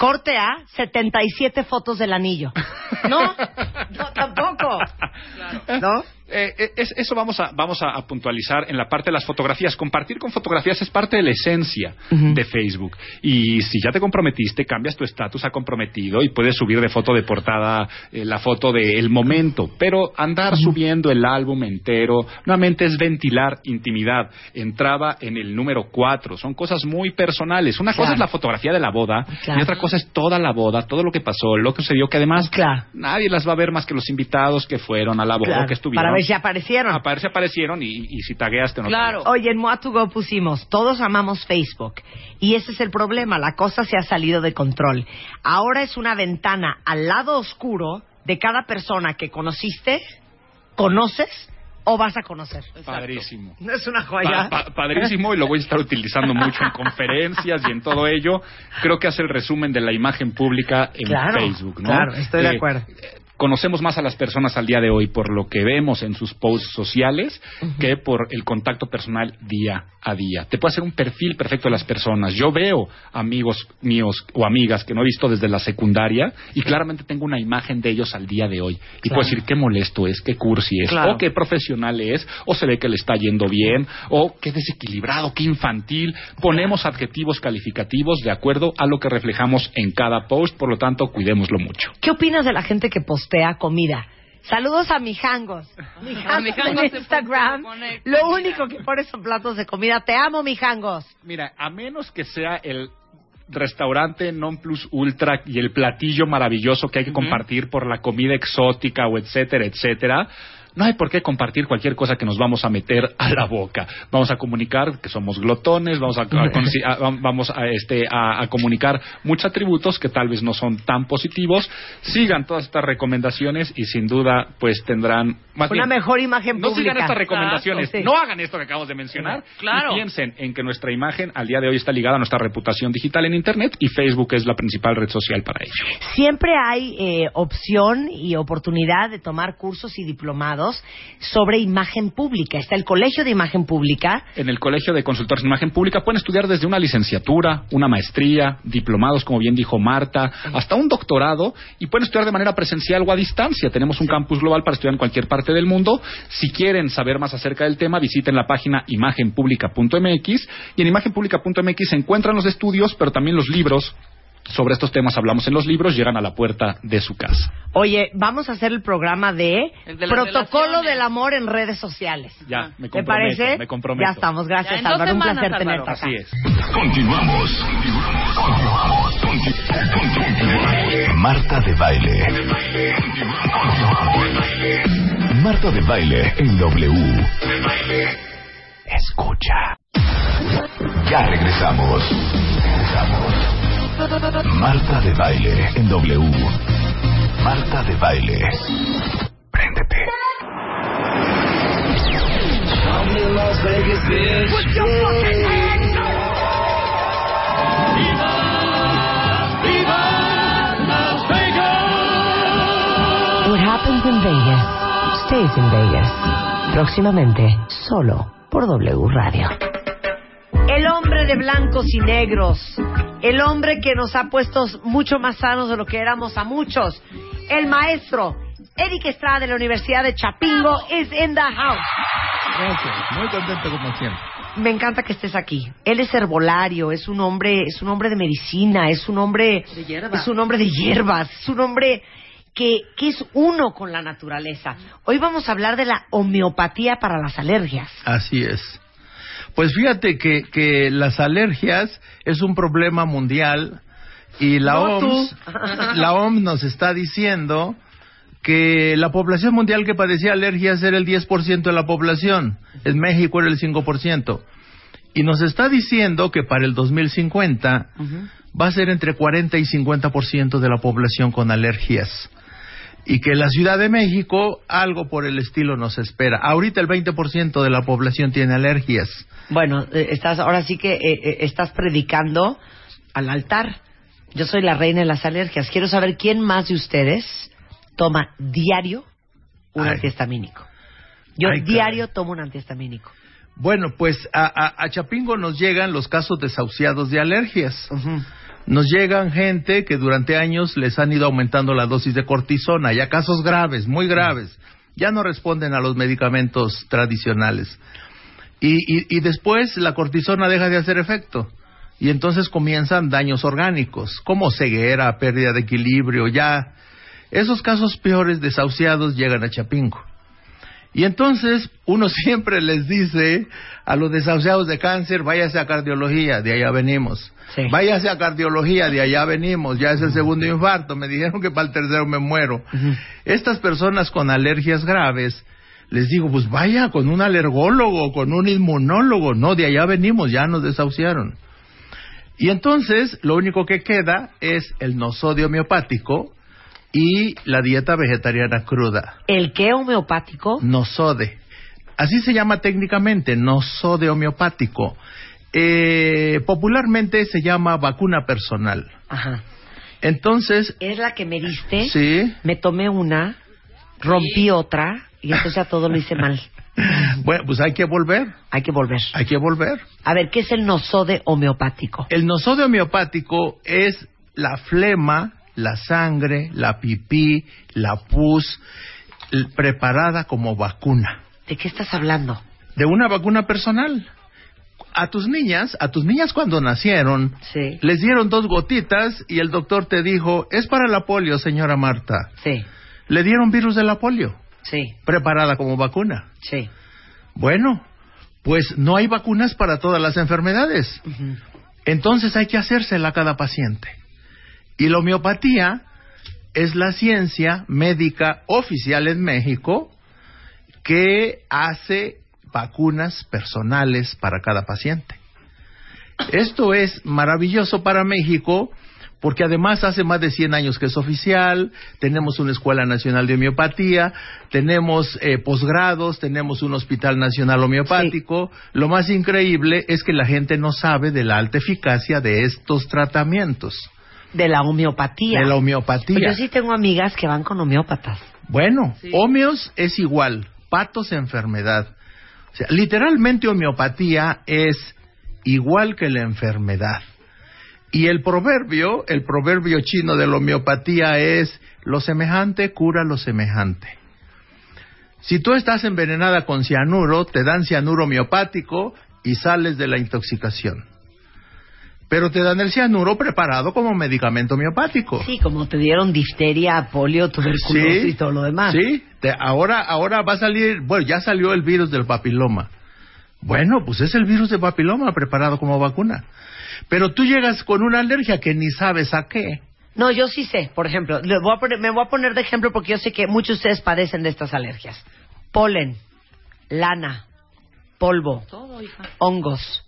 Corte A, 77 fotos del anillo. No, no, tampoco. ¿No? Eh, eh, es- eso vamos a, vamos a, a puntualizar en la parte de las fotografías. Compartir con fotografías es parte de la esencia de Facebook. Y si ya te comprometiste, cambias tu estatus a comprometido y puedes subir de foto de portada eh, la foto del momento. Pero andar subiendo el álbum entero, nuevamente es ventilar intimidad. Entraba en el número cuatro. Son cosas muy personales. Una cosa es la fotografía de la boda Claro. y otra cosa es toda la boda, todo lo que pasó, lo que sucedió, que además Claro. nadie las va a ver más que los invitados que fueron a la boda, que estuvieron. Ver si aparecieron. A ver si aparecieron y, y si tagueaste no. Claro. Oye, en Moa2Go pusimos, todos amamos Facebook. Y ese es el problema, la cosa se ha salido de control. Ahora es una ventana al lado oscuro de cada persona que conociste, conoces o vas a conocer. Padrísimo. ¿No es una joya? pa- padrísimo y lo voy a estar utilizando mucho en conferencias y en todo ello. Creo que hace el resumen de la imagen pública en Claro, Facebook, ¿no? claro, estoy de Eh, acuerdo. Conocemos más a las personas al día de hoy por lo que vemos en sus posts sociales que por el contacto personal día a día. Te puede hacer un perfil perfecto de las personas. Yo veo amigos míos o amigas que no he visto desde la secundaria y claramente tengo una imagen de ellos al día de hoy. Y Claro. puedo decir qué molesto es, qué cursi es, Claro. o qué profesional es, o se ve que le está yendo bien, o qué desequilibrado, qué infantil. Ponemos adjetivos calificativos de acuerdo a lo que reflejamos en cada post, por lo tanto, cuidémoslo mucho. ¿Qué opinas de la gente que postea comida? Saludos a mijangos. Mijangos Mijangos en Instagram. pone Lo único que pone son platos de comida. Te amo, mijangos. Mira, a menos que sea el restaurante non plus ultra y el platillo maravilloso que hay que compartir por la comida exótica o etcétera, etcétera. No hay por qué compartir cualquier cosa que nos vamos a meter a la boca. Vamos a comunicar que somos glotones, vamos a, a consi- a- vamos a, este, a, a comunicar muchos atributos que tal vez no son tan positivos. Sigan todas estas recomendaciones y sin duda pues tendrán más Una bien, mejor imagen no pública. sigan estas recomendaciones, sí. no hagan esto que acabamos de mencionar. Claro. Y piensen en que nuestra imagen al día de hoy está ligada a nuestra reputación digital en Internet y Facebook es la principal red social para ello. Siempre hay eh, opción y oportunidad de tomar cursos y diplomados sobre imagen pública. Está el Colegio de Imagen Pública. En el Colegio de Consultores en Imagen Pública pueden estudiar desde una licenciatura, una maestría, diplomados, como bien dijo Marta, hasta un doctorado y pueden estudiar de manera presencial o a distancia. Tenemos un campus global para estudiar en cualquier parte del mundo. Si quieren saber más acerca del tema, visiten la página imagenpublica.mx y en imagenpublica.mx se encuentran los estudios, pero también los libros sobre estos temas hablamos en los libros, llegan a la puerta de su casa. Oye, vamos a hacer el programa de, El de Protocolo relaciones. del Amor en redes sociales. Ya, me ¿Te comprometo, parece? me comprometo. Ya estamos, Ya, gracias dos Álvaro, un placer Álvaro. tenerte acá. Así es. Continuamos. Continuamos. Marta de baile. Marta de baile en W. Escucha. Ya regresamos. Regresamos. Marta de baile en W. Marta de baile. Préndete. What happens in Vegas stays in Vegas. Próximamente, solo por W Radio. El hombre de blancos y negros. El hombre que nos ha puesto mucho más sanos de lo que éramos a muchos. El maestro Eric Estrada de la Universidad de Chapingo is in the house. Gracias, muy contento como siempre. Me encanta que estés aquí. Él es herbolario, es un hombre, es un hombre de medicina, es un hombre De hierbas. es un hombre de hierbas, es un hombre que, que es uno con la naturaleza. Hoy vamos a hablar de la homeopatía para las alergias. Así es. Pues fíjate que, que las alergias es un problema mundial y la No. OMS, la OMS nos está diciendo que la población mundial que padecía alergias era el 10% de la población, en México era el 5%. Y nos está diciendo que para el 2050 va a ser entre 40 y 50% de la población con alergias. Y que la Ciudad de México algo por el estilo nos espera. Ahorita el 20% de la población tiene alergias. Bueno, eh, estás ahora sí que eh, eh, estás predicando al altar. Yo soy la reina de las alergias. Quiero saber quién más de ustedes toma diario un Ay. antihistamínico. Yo Ay, diario tomo un antihistamínico. Bueno, pues a, a- a Chapingo nos llegan los casos desahuciados de alergias. Ujú. Nos llegan gente que durante años les han ido aumentando la dosis de cortisona, ya casos graves, muy graves. Ya no responden a los medicamentos tradicionales. Y, y- y después la cortisona deja de hacer efecto. Y entonces comienzan daños orgánicos, como ceguera, pérdida de equilibrio, ya. Esos casos peores desahuciados llegan a Chapingo. Y entonces uno siempre les dice a los desahuciados de cáncer, váyase a cardiología, de allá venimos. Sí. Váyase a cardiología, de allá venimos, ya es el segundo infarto, me dijeron que para el tercero me muero. Estas personas con alergias graves, les digo, pues vaya con un alergólogo, con un inmunólogo, no, de allá venimos, ya nos desahuciaron. Y entonces lo único que queda es el nosodio homeopático y la dieta vegetariana cruda. ¿El qué homeopático? Nosode. Así se llama técnicamente, nosode homeopático. Eh, popularmente se llama vacuna personal. Ajá. Entonces, Es la que me diste. sí. Me tomé una, rompí otra y entonces ya todo lo hice mal. Bueno, pues hay que volver, Hay que volver. hay que volver. A ver, ¿qué es el nosode homeopático? El nosode homeopático es la flema, la sangre, la pipí, la pus, preparada como vacuna. ¿De qué estás hablando? De una vacuna personal. A tus niñas, a tus niñas cuando nacieron, Sí. les dieron dos gotitas y el doctor te dijo, es para la polio, señora Marta. Sí, Le dieron virus de la polio, sí, preparada como vacuna. sí. Bueno, pues no hay vacunas para todas las enfermedades. Entonces hay que hacérsela a cada paciente. Y la homeopatía es la ciencia médica oficial en México que hace vacunas personales para cada paciente. Esto es maravilloso para México porque además hace más de 100 años que es oficial, tenemos una Escuela Nacional de Homeopatía, tenemos eh, posgrados, tenemos un Hospital Nacional Homeopático. Lo más increíble es que la gente no sabe de la alta eficacia de estos tratamientos, De la homeopatía. de la homeopatía. Pues yo sí tengo amigas que van con homeópatas. Bueno, Sí. homeos es igual, patos enfermedad. O sea, literalmente homeopatía es igual que la enfermedad. Y el proverbio, el proverbio chino de la homeopatía es lo semejante cura lo semejante. Si tú estás envenenada con cianuro, te dan cianuro homeopático y sales de la intoxicación. Pero te dan el cianuro preparado como medicamento homeopático. Sí, como te dieron difteria, polio, tuberculosis y todo lo demás. Sí, te- ahora, ahora va a salir, bueno, ya salió el virus del papiloma. Bueno, pues es el virus del papiloma preparado como vacuna. Pero tú llegas con una alergia que ni sabes a qué. No, yo sí sé, por ejemplo, le voy a poner- me voy a poner de ejemplo porque yo sé que muchos de ustedes padecen de estas alergias. Polen, lana, polvo, Todo, hija. hongos,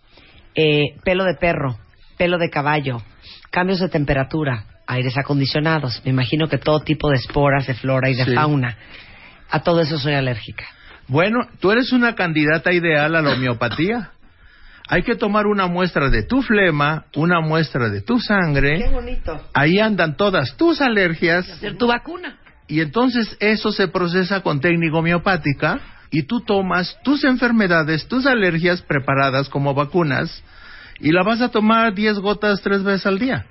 eh, pelo de perro, pelo de caballo, cambios de temperatura, aires acondicionados, me imagino que todo tipo de esporas, de flora y de Sí. fauna. A todo eso soy alérgica. Bueno, tú eres una candidata ideal a la homeopatía. Hay que tomar una muestra de tu flema, una muestra de tu sangre. bonito. Ahí andan todas tus alergias Hacer tu vacuna. y entonces eso se procesa con técnica homeopática y tú tomas tus enfermedades, tus alergias preparadas como vacunas y la vas a tomar 10 gotas tres veces al día.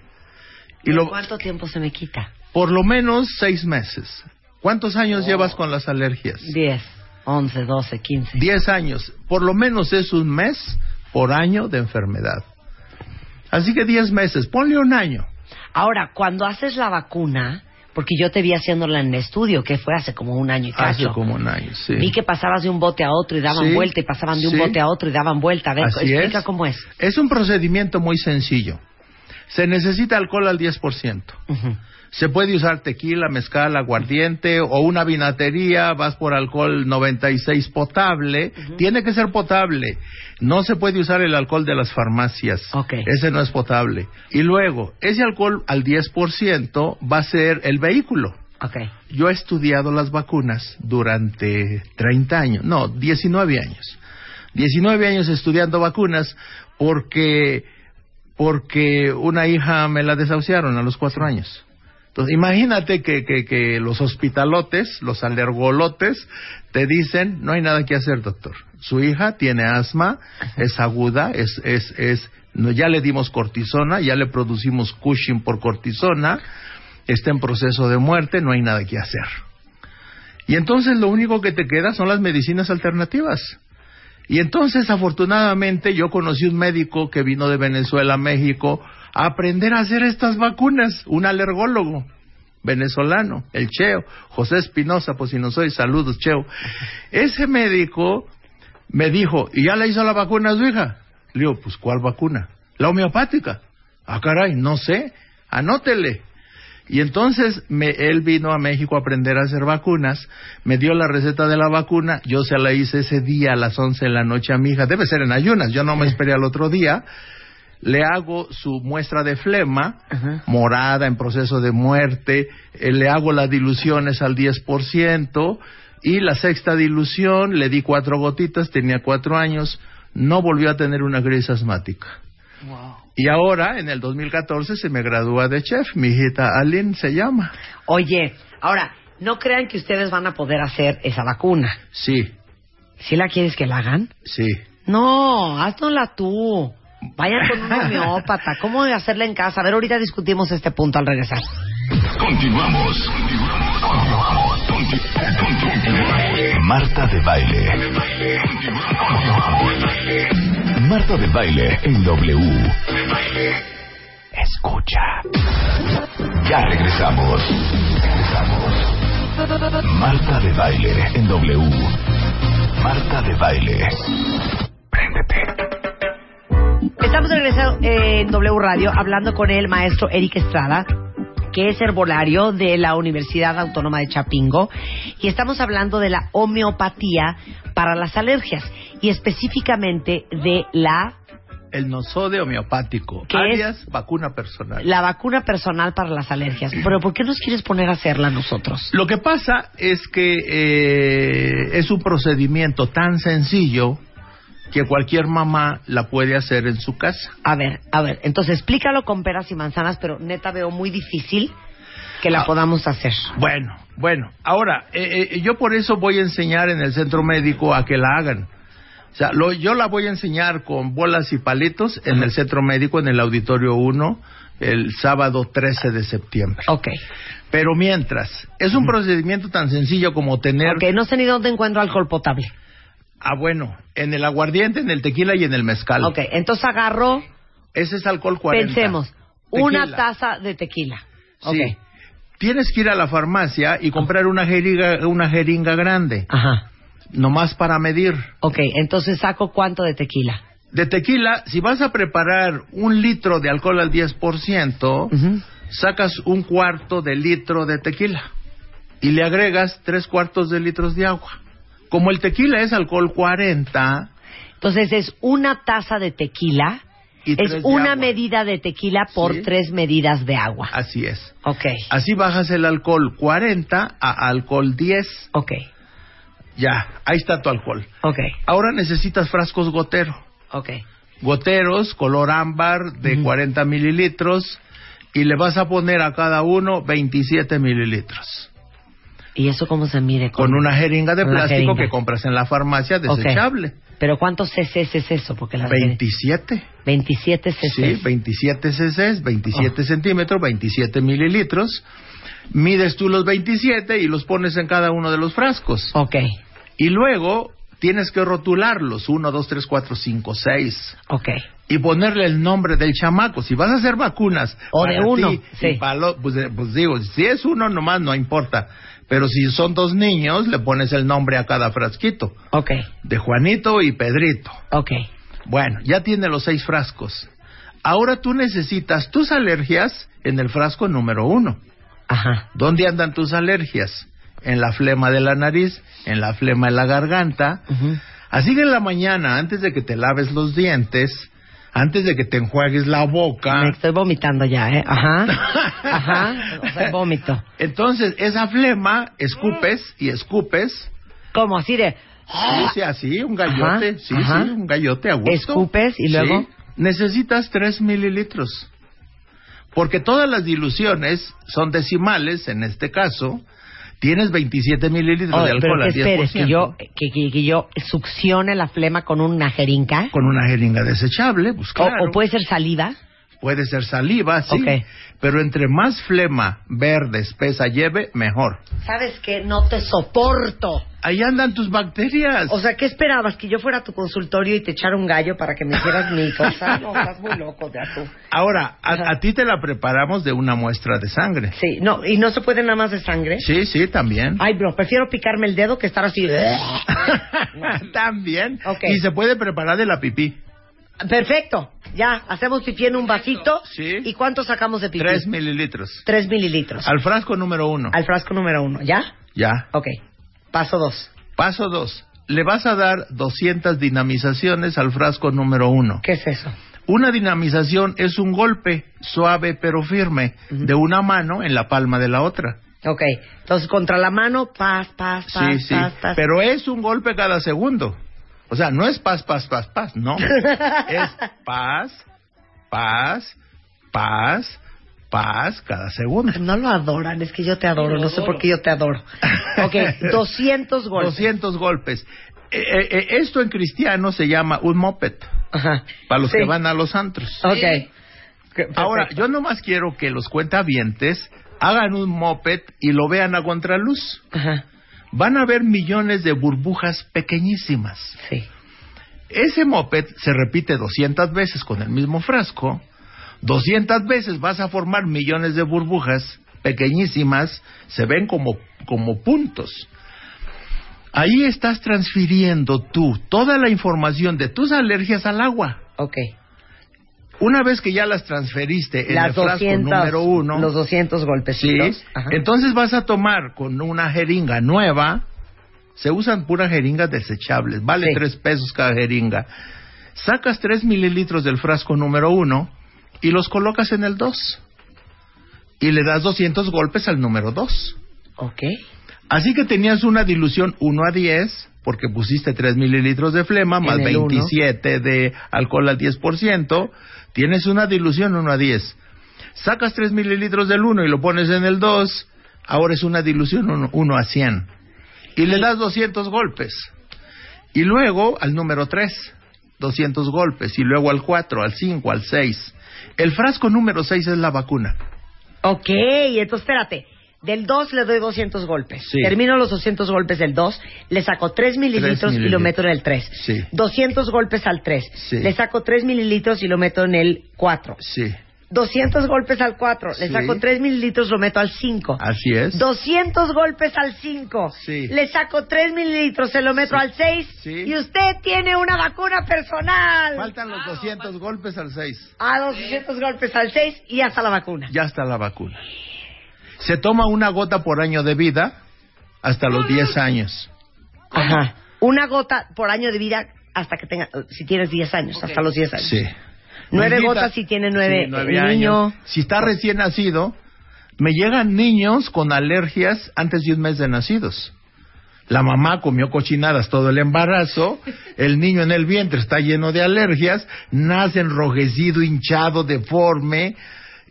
Y lo, ¿Cuánto tiempo se me quita? por lo menos seis meses. ¿Cuántos años llevas con las alergias? 10, 11, 12, 15. 10 años. Por lo menos es un mes por año de enfermedad. Así que 10 meses, ponle un año. Ahora, cuando haces la vacuna, porque yo te vi haciéndola en el estudio, que fue hace como un año y Hace cacho. como un año, sí. Vi que pasabas de un bote a otro y daban Sí, vuelta y pasaban de un sí. bote a otro y daban vuelta. A ver, Así explica es. cómo es. Es un procedimiento muy sencillo. Se necesita alcohol al 10%. Ujú. Se puede usar tequila, mezcal, aguardiente o una vinatería, vas por alcohol 96 potable. Tiene que ser potable. No se puede usar el alcohol de las farmacias. Ok. Ese no es potable. Y luego, ese alcohol al 10% va a ser el vehículo. Ok. Yo he estudiado las vacunas durante 30 años, no, 19 años. 19 años estudiando vacunas porque, porque una hija me la desahuciaron a los cuatro años. Entonces, imagínate que, que, que los hospitalotes, los alergolotes, te dicen, no hay nada que hacer, doctor. Su hija tiene asma, es aguda, es, es, es, no, ya le dimos cortisona, ya le producimos Cushing por cortisona, está en proceso de muerte, no hay nada que hacer. Y entonces lo único que te queda son las medicinas alternativas. Y entonces, afortunadamente, yo conocí un médico que vino de Venezuela a México a aprender a hacer estas vacunas, un alergólogo venezolano, el Cheo, José Espinosa, pues si no soy, saludos, Cheo. Ese médico me dijo, ¿y ya le hizo la vacuna a su hija? Le digo, pues ¿cuál vacuna? La homeopática. Ah, caray, no sé, anótele. Y entonces me, él vino a México a aprender a hacer vacunas, me dio la receta de la vacuna, yo se la hice ese día a las 11 de la noche a mi hija, debe ser en ayunas, yo no me esperé al otro día, le hago su muestra de flema, Ajá. morada, en proceso de muerte, eh, le hago las diluciones al 10%, y la sexta dilución le di cuatro gotitas, tenía cuatro años, no volvió a tener una crisis asmática. Y ahora, en el 2014, se me gradúa de chef. Mi hijita Aline se llama. Oye, ahora, no crean que ustedes van a poder hacer esa vacuna. Sí, ¿Sí la quieres que la hagan? sí. No, haznosla tú. Vayan con un homeópata. ¿Cómo hacerla en casa? A ver, ahorita discutimos este punto al regresar. Continuamos. Continuamos. Conti- Continuamos. Marta de baile. Marta de baile en W. Escucha. Ya. Regresamos. Marta de baile en W. Marta de baile. Préndete. Estamos de regreso en W Radio hablando con el maestro Eric Estrada, que es herbolario de la Universidad Autónoma de Chapingo, y estamos hablando de la homeopatía para las alergias y específicamente de la, El nosode homeopático, ¿Qué alias vacuna personal. la vacuna personal para las alergias. Pero ¿por qué nos quieres poner a hacerla nosotros? Lo que pasa es que eh, es un procedimiento tan sencillo que cualquier mamá la puede hacer en su casa. A ver, a ver, entonces explícalo con peras y manzanas, pero neta veo muy difícil que la Ah. podamos hacer. Bueno, bueno. Ahora, eh, eh, yo por eso voy a enseñar en el centro médico a que la hagan. O sea, lo- yo la voy a enseñar con bolas y palitos en el centro médico, en el auditorio 1, el sábado 13 de septiembre. Ok. Pero mientras, es un procedimiento tan sencillo como tener... Ok, no sé ni dónde encuentro alcohol potable. Ah, bueno, en el aguardiente, en el tequila y en el mezcal. Ok, entonces agarro ese es alcohol 40. Pensemos, una taza de tequila. Sí. Tienes que ir a la farmacia y comprar una jeringa, una jeringa grande, Ajá. nomás para medir. Ok, entonces saco cuánto de tequila. De tequila, si vas a preparar un litro de alcohol al 10%, Ujú. sacas un cuarto de litro de tequila y le agregas tres cuartos de litros de agua. Como el tequila es alcohol 40, Entonces es una taza de tequila, Y es una agua. medida de tequila por Sí. tres medidas de agua. así es. Ok, Así bajas el alcohol 40 a alcohol 10. ok, Ya, ahí está tu alcohol. ok, Ahora necesitas frascos gotero. ok. Goteros, color ámbar, de Ujú. 40 mililitros. Y le vas a poner a cada uno 27 mililitros. ¿Y eso cómo se mide? Con una jeringa de con plástico jeringa. que compras en la farmacia desechable. ¿Pero cuántos cc es eso? Porque las 27. 27 cc. Sí, 27 cc, 27 Oh. centímetros, 27 mililitros. Mides tú los 27 y los pones en cada uno de los frascos. Ok, Y luego tienes que rotularlos, 1, 2, 3, 4, 5, 6. ok. Y ponerle el nombre del chamaco. Si vas a hacer vacunas. O de para uno, ti sí. para lo- pues, eh, pues digo, si es uno nomás no importa. Pero si son dos niños, le pones el nombre a cada frasquito. Ok, De Juanito y Pedrito. ok. Bueno, ya tiene los seis frascos. Ahora tú necesitas tus alergias en el frasco número uno. Ajá. ¿Dónde andan tus alergias? En la flema de la nariz, en la flema de la garganta. Así que en la mañana, antes de que te laves los dientes, antes de que te enjuagues la boca, Me estoy vomitando ya, ¿eh? Ajá. Ajá. O sea, vómito. entonces esa flema escupes y escupes. ¿Cómo? Así de... Sí, sí, así, un gallote, Ajá, sí, ajá. sí, un gallote a gusto. Escupes y luego- Sí. Necesitas 3 mililitros. Porque todas las diluciones son decimales, en este caso. Tienes 27 mililitros Oh, de pero alcohol que al 10%. esperes, que yo, que, que- que yo succione la flema con una jeringa. Con una jeringa desechable, pues O- o, puede ser saliva. Puede ser saliva, sí. Ok. Pero entre más flema verde espesa lleve, mejor. ¿Sabes qué? No te soporto. Ahí andan tus bacterias. O sea, ¿qué esperabas? ¿Que yo fuera a tu consultorio y te echara un gallo para que me hicieras mi cosa? No, estás muy loco ya tú. Ahora, a, a ti te la preparamos de una muestra de sangre. Sí, no, ¿y no se puede nada más de sangre? Sí, sí, también. Ay, bro, prefiero picarme el dedo que estar así. también. Ok. Y se puede preparar de la pipí. Perfecto. Ya, hacemos pipí en un vasito. Sí. ¿Y cuánto sacamos de pipí? Tres mililitros. Tres mililitros. Al frasco número uno. Al frasco número uno. ¿Ya? Ya. Ok. Paso dos. Paso dos. Le vas a dar 200 dinamizaciones al frasco número uno. ¿Qué es eso? Una dinamización es un golpe suave pero firme de una mano en la palma de la otra. Ok. Entonces, contra la mano, paz, paz, paz, Sí, sí. paz, paz. Pero es un golpe cada segundo. O sea, no es paz, paz, paz, paz, no. es paz, paz, paz, paz cada segundo. No lo adoran, es que yo te adoro, no sé por qué yo te adoro. Ok, 200 golpes. 200 golpes. Eh, eh, eh, esto en cristiano se llama un moped, Ajá. para los Sí. que van a los antros. Ok. Ahora, yo nomás quiero que los cuentavientes hagan un moped y lo vean a contraluz. Ajá. Van a ver millones de burbujas pequeñísimas. Sí. Ese moped se repite 200 veces con el mismo frasco. 200 veces vas a formar millones de burbujas pequeñísimas, se ven como, como puntos. Ahí estás transfiriendo tú toda la información de tus alergias al agua. Ok. Una vez que ya las transferiste en Las el frasco 200, número uno, Los 200 sí, golpecitos. Ajá. entonces vas a tomar con una jeringa nueva. Se usan puras jeringas desechables, vale Sí. tres pesos cada jeringa. Sacas tres mililitros del frasco número uno y los colocas en el dos. Y le das 200 golpes al número dos. Ok. Así que tenías una dilución 1 a 10, porque pusiste 3 mililitros de flema, más En el uno. 27 de alcohol al 10%, tienes una dilución 1 a 10. Sacas 3 mililitros del 1 y lo pones en el 2, ahora es una dilución 1 a 100. Y le das 200 golpes. Y luego al número 3, 200 golpes. Y luego al 4, al 5, al 6. El frasco número 6 es la vacuna. Ok, entonces espérate. Del 2 le doy 200 golpes. Sí. Termino los 200 golpes del 2, le saco 3 mililitros y lo mililitros. meto en el 3. Sí. 200 golpes al 3. Sí. Le saco 3 mililitros y lo meto en el 4. Sí, 200 golpes al 4. Le saco 3 mililitros, lo meto al 5. así es. 200 golpes al 5. Sí. Le saco 3 mililitros, se lo meto al 6. Sí. Y usted tiene una vacuna personal. Faltan los 200 golpes al 6. A 200 golpes al 6 y ya está la vacuna. Ya está la vacuna. Se toma una gota por año de vida hasta los 10 años. Ajá. Una gota por año de vida hasta que tenga, si tienes 10 años, hasta los 10 años. Sí. Nueve gotas si tiene nueve, sí, niño. años. Si está recién nacido, me llegan niños con alergias antes de un mes de nacidos. La mamá comió cochinadas todo el embarazo, el niño en el vientre está lleno de alergias, nace enrojecido, hinchado, deforme,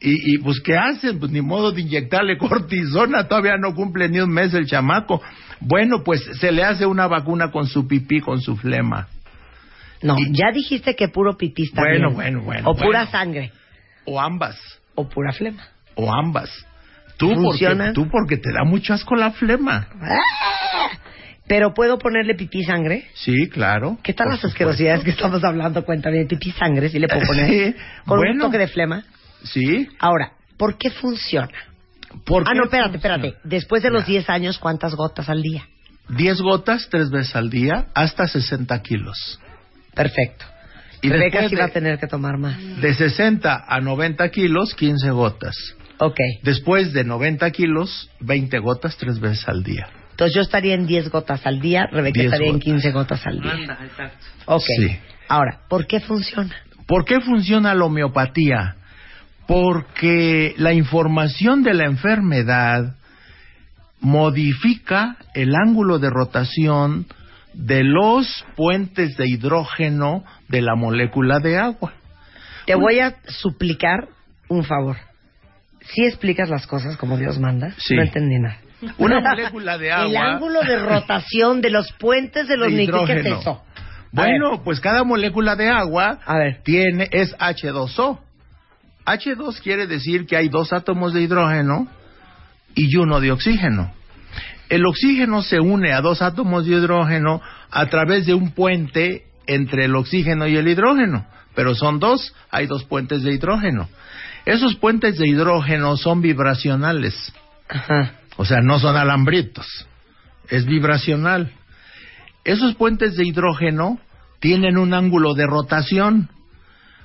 y, y pues ¿qué hacen? Pues ni modo de inyectarle cortisona, todavía no cumple ni un mes el chamaco. Bueno, pues se le hace una vacuna con su pipí, con su flema. No, Y- ya dijiste que puro pipí está Bueno, bien. bueno, bueno, O pura sangre. O ambas. O pura flema. o ambas. Tú porque, tú porque te da mucho asco la flema. ¡Ah! Pero puedo ponerle pipí sangre. Sí, claro. ¿Qué tal las asquerosidades que estamos hablando? Cuéntame, pipí sangre, si le puedo poner. Sí, Con un toque de flema. Sí. Ahora, ¿por qué funciona? ¿Por ah, qué no, espérate, funciona? espérate. Después de los Ya. 10 años, ¿cuántas gotas al día? 10 gotas tres veces al día, hasta 60 kilos. Perfecto. Y Rebeca después sí va a tener que tomar más. De 60 a 90 kilos, 15 gotas. Ok. Después de 90 kilos, 20 gotas tres veces al día. Entonces yo estaría en 10 gotas al día, Rebeca 10 estaría en gotas. 15 gotas al día. Anda, exacto. Ok. Sí. Ahora, ¿por qué funciona? ¿Por qué funciona la homeopatía? Porque la información de la enfermedad modifica el ángulo de rotación de los puentes de hidrógeno de la molécula de agua. Te voy a suplicar un favor. Si explicas las cosas como Dios manda, Sí. no entendí nada. Una molécula de agua. El ángulo de rotación de los puentes de los De nitritos, ¿qué es hidrógeno. eso? Bueno, pues cada molécula de agua A ver. tiene es H2O. H2 quiere decir que hay dos átomos de hidrógeno y uno de oxígeno. El oxígeno se une a dos átomos de hidrógeno a través de un puente entre el oxígeno y el hidrógeno, pero son dos, hay dos puentes de hidrógeno. Esos puentes de hidrógeno son vibracionales, Ajá. o sea, no son alambritos, es vibracional. Esos puentes de hidrógeno tienen un ángulo de rotación.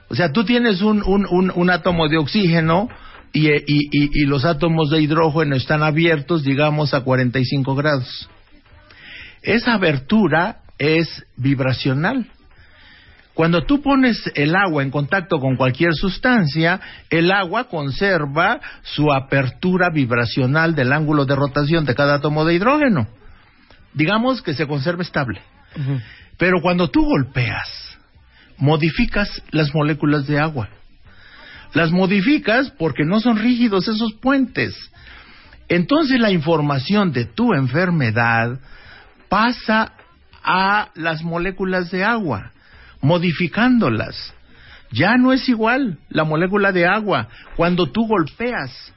O sea, tú tienes un, un, un, un átomo de oxígeno y, y, y, y los átomos de hidrógeno están abiertos, digamos, a 45 grados. Esa abertura es vibracional. Cuando tú pones el agua en contacto con cualquier sustancia, el agua conserva su apertura vibracional del ángulo de rotación de cada átomo de hidrógeno. Digamos que se conserva estable. Pero cuando tú golpeas, modificas las moléculas de agua. Las modificas porque no son rígidos esos puentes. Entonces la información de tu enfermedad pasa a las moléculas de agua, modificándolas. Ya no es igual la molécula de agua cuando tú golpeas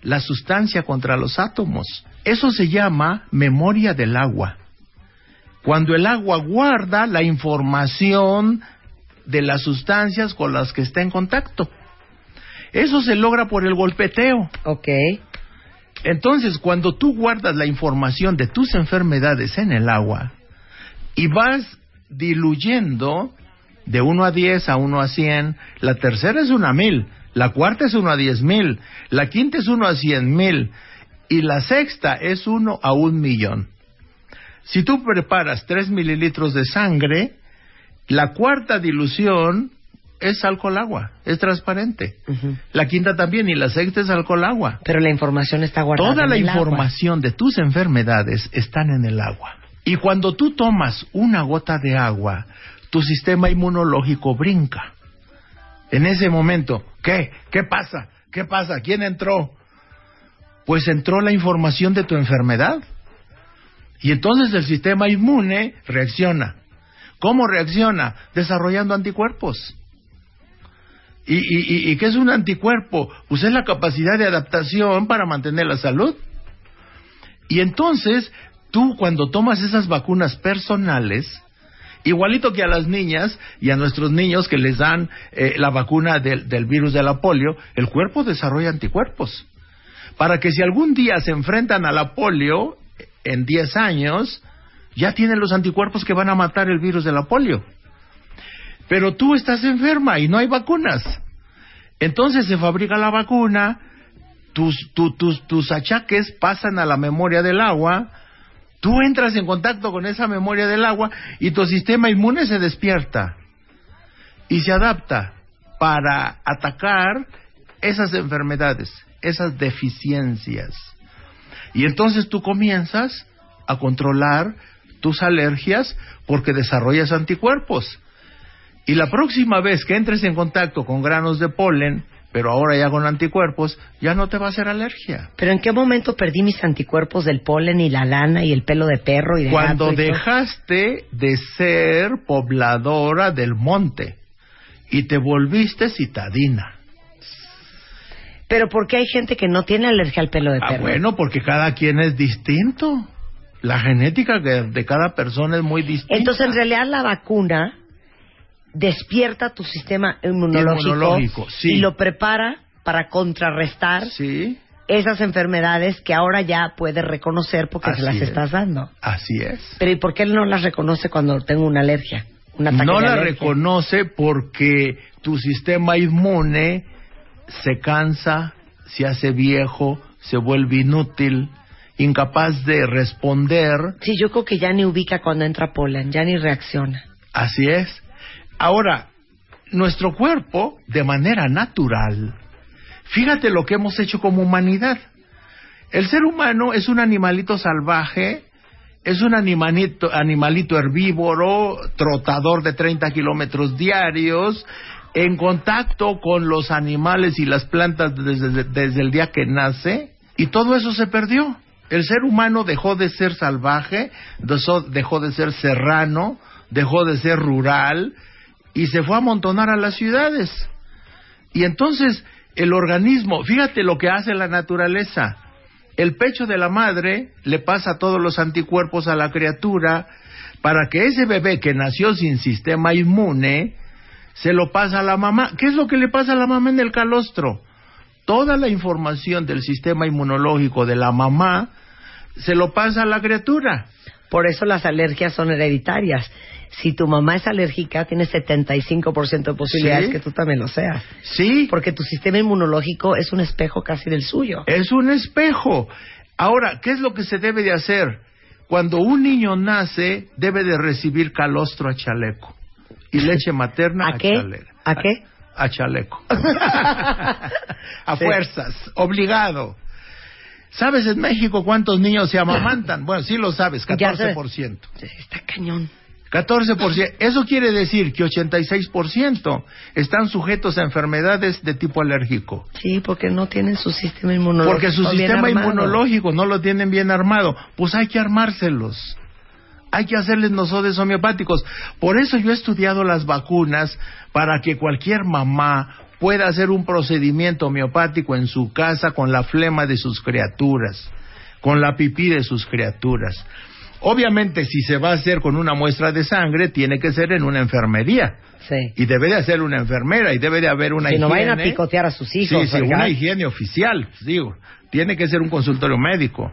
la sustancia contra los átomos. Eso se llama memoria del agua. Cuando el agua guarda la información de las sustancias con las que está en contacto. Eso se logra por el golpeteo. Ok. Entonces, cuando tú guardas la información de tus enfermedades en el agua y vas diluyendo de 1 a 10 a 1 a 100, la tercera es 1 a 1000, la cuarta es 1 a 10 mil, la quinta es 1 a 100 mil y la sexta es 1 a 1 millón. Si tú preparas 3 mililitros de sangre, la cuarta dilución es alcohol agua, es transparente. La quinta también y la sexta es alcohol agua. Pero la información está guardada Toda en la el agua. información de tus enfermedades están en el agua. Y cuando tú tomas una gota de agua, tu sistema inmunológico brinca. En ese momento, ¿qué? ¿Qué pasa? ¿Qué pasa? ¿Quién entró? Pues entró la información de tu enfermedad. Y entonces el sistema inmune reacciona. ¿Cómo reacciona? Desarrollando anticuerpos. ¿Y, y, y- qué es un anticuerpo? Pues es la capacidad de adaptación para mantener la salud. Y entonces, tú cuando tomas esas vacunas personales, igualito que a las niñas y a nuestros niños que les dan eh, la vacuna del, del virus de la polio, el cuerpo desarrolla anticuerpos. Para que si algún día se enfrentan a la polio en 10 años, ya tienen los anticuerpos que van a matar el virus de la polio. Pero tú estás enferma y no hay vacunas. Entonces se fabrica la vacuna, tus, tu- tus, tus achaques pasan a la memoria del agua, tú entras en contacto con esa memoria del agua y tu sistema inmune se despierta y se adapta para atacar esas enfermedades, esas deficiencias. Y entonces tú comienzas a controlar tus alergias porque desarrollas anticuerpos. Y la próxima vez que entres en contacto con granos de polen, pero ahora ya con anticuerpos, ya no te va a hacer alergia. Pero ¿en qué momento perdí mis anticuerpos del polen y la lana y el pelo de perro y de Cuando gato y todo? dejaste de ser pobladora del monte y te volviste citadina. Pero ¿por qué hay gente que no tiene alergia al pelo de Ah, perro? bueno, porque cada quien es distinto. La genética de, de cada persona es muy distinta. Entonces, en realidad, la vacuna despierta tu sistema inmunológico, Inmunológico, sí. y lo prepara para contrarrestar Sí, esas enfermedades que ahora ya puedes reconocer porque Así se las es. estás dando. así es. Pero ¿y por qué él no las reconoce cuando tengo una alergia? Un No de la alergia? reconoce porque tu sistema inmune se cansa, se hace viejo, se vuelve inútil, incapaz de responder. Sí, yo creo que ya ni ubica cuando entra polen, ya ni reacciona. Así es. Ahora, nuestro cuerpo, de manera natural, fíjate lo que hemos hecho como humanidad. El ser humano es un animalito salvaje, es un animalito, animalito herbívoro, trotador de 30 kilómetros diarios, en contacto con los animales y las plantas desde, desde el día que nace, y todo eso se perdió. El ser humano dejó de ser salvaje, dejó- de ser serrano, dejó de ser rural, y se fue a amontonar a las ciudades. Y entonces el organismo, fíjate lo que hace la naturaleza. El pecho de la madre le pasa todos los anticuerpos a la criatura para que ese bebé que nació sin sistema inmune se lo pasa a la mamá. ¿Qué es lo que le pasa a la mamá en el calostro? Toda la información del sistema inmunológico de la mamá se lo pasa a la criatura. Por eso las alergias son hereditarias. Si tu mamá es alérgica, tienes 75% de posibilidades Sí. que tú también lo seas. Sí, Porque tu sistema inmunológico es un espejo casi del suyo. Es un espejo. Ahora, ¿qué es lo que se debe de hacer? Cuando un niño nace, debe de recibir calostro a chaleco y leche materna a, ¿A qué? ¿A qué? A, chaleco. a Sí. fuerzas, obligado. ¿Sabes en México cuántos niños se amamantan? Bueno, sí lo sabes, Ya sé. 14%. Está cañón. 14%. Eso quiere decir que 86% están sujetos a enfermedades de tipo alérgico. Sí, porque no tienen su sistema inmunológico. Porque su bien sistema armado. inmunológico no lo tienen bien armado. Pues hay que armárselos. Hay que hacerles nosodes homeopáticos. Por eso yo he estudiado las vacunas para que cualquier mamá pueda hacer un procedimiento homeopático en su casa con la flema de sus criaturas, con la pipí de sus criaturas. Obviamente, si se va a hacer con una muestra de sangre, tiene que ser en una enfermería. Sí. Y debe de hacer una enfermera y debe de haber una Si no vayan a higiene. picotear a sus hijos. Sí, sí, una higiene oficial, digo. Tiene que ser un consultorio médico.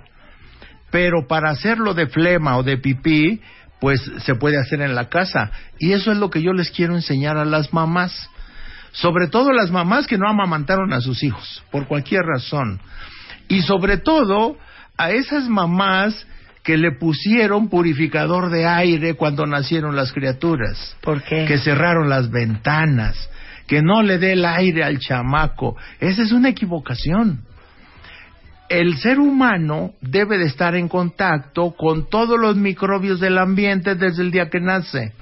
Pero para hacerlo de flema o de pipí, pues se puede hacer en la casa. Y eso es lo que yo les quiero enseñar a las mamás. Sobre todo las mamás que no amamantaron a sus hijos, por cualquier razón. Y sobre todo a esas mamás que le pusieron purificador de aire cuando nacieron las criaturas ¿Por qué? que cerraron las ventanas, que no le dé el aire al chamaco. Esa es una equivocación. El ser humano debe de estar en contacto con todos los microbios del ambiente desde el día que nace.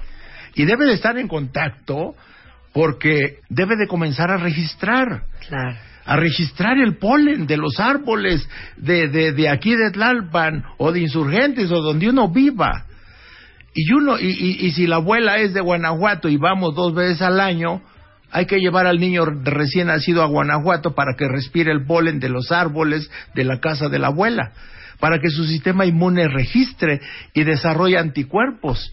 Y debe de estar en contacto porque debe de comenzar a registrar Claro. a registrar el polen de los árboles de, de, de aquí de Tlalpan o de insurgentes o donde uno viva. Y uno, y, y, y si la abuela es de Guanajuato y vamos dos veces al año, hay que llevar al niño recién nacido a Guanajuato para que respire el polen de los árboles de la casa de la abuela. para que su sistema inmune registre y desarrolle anticuerpos.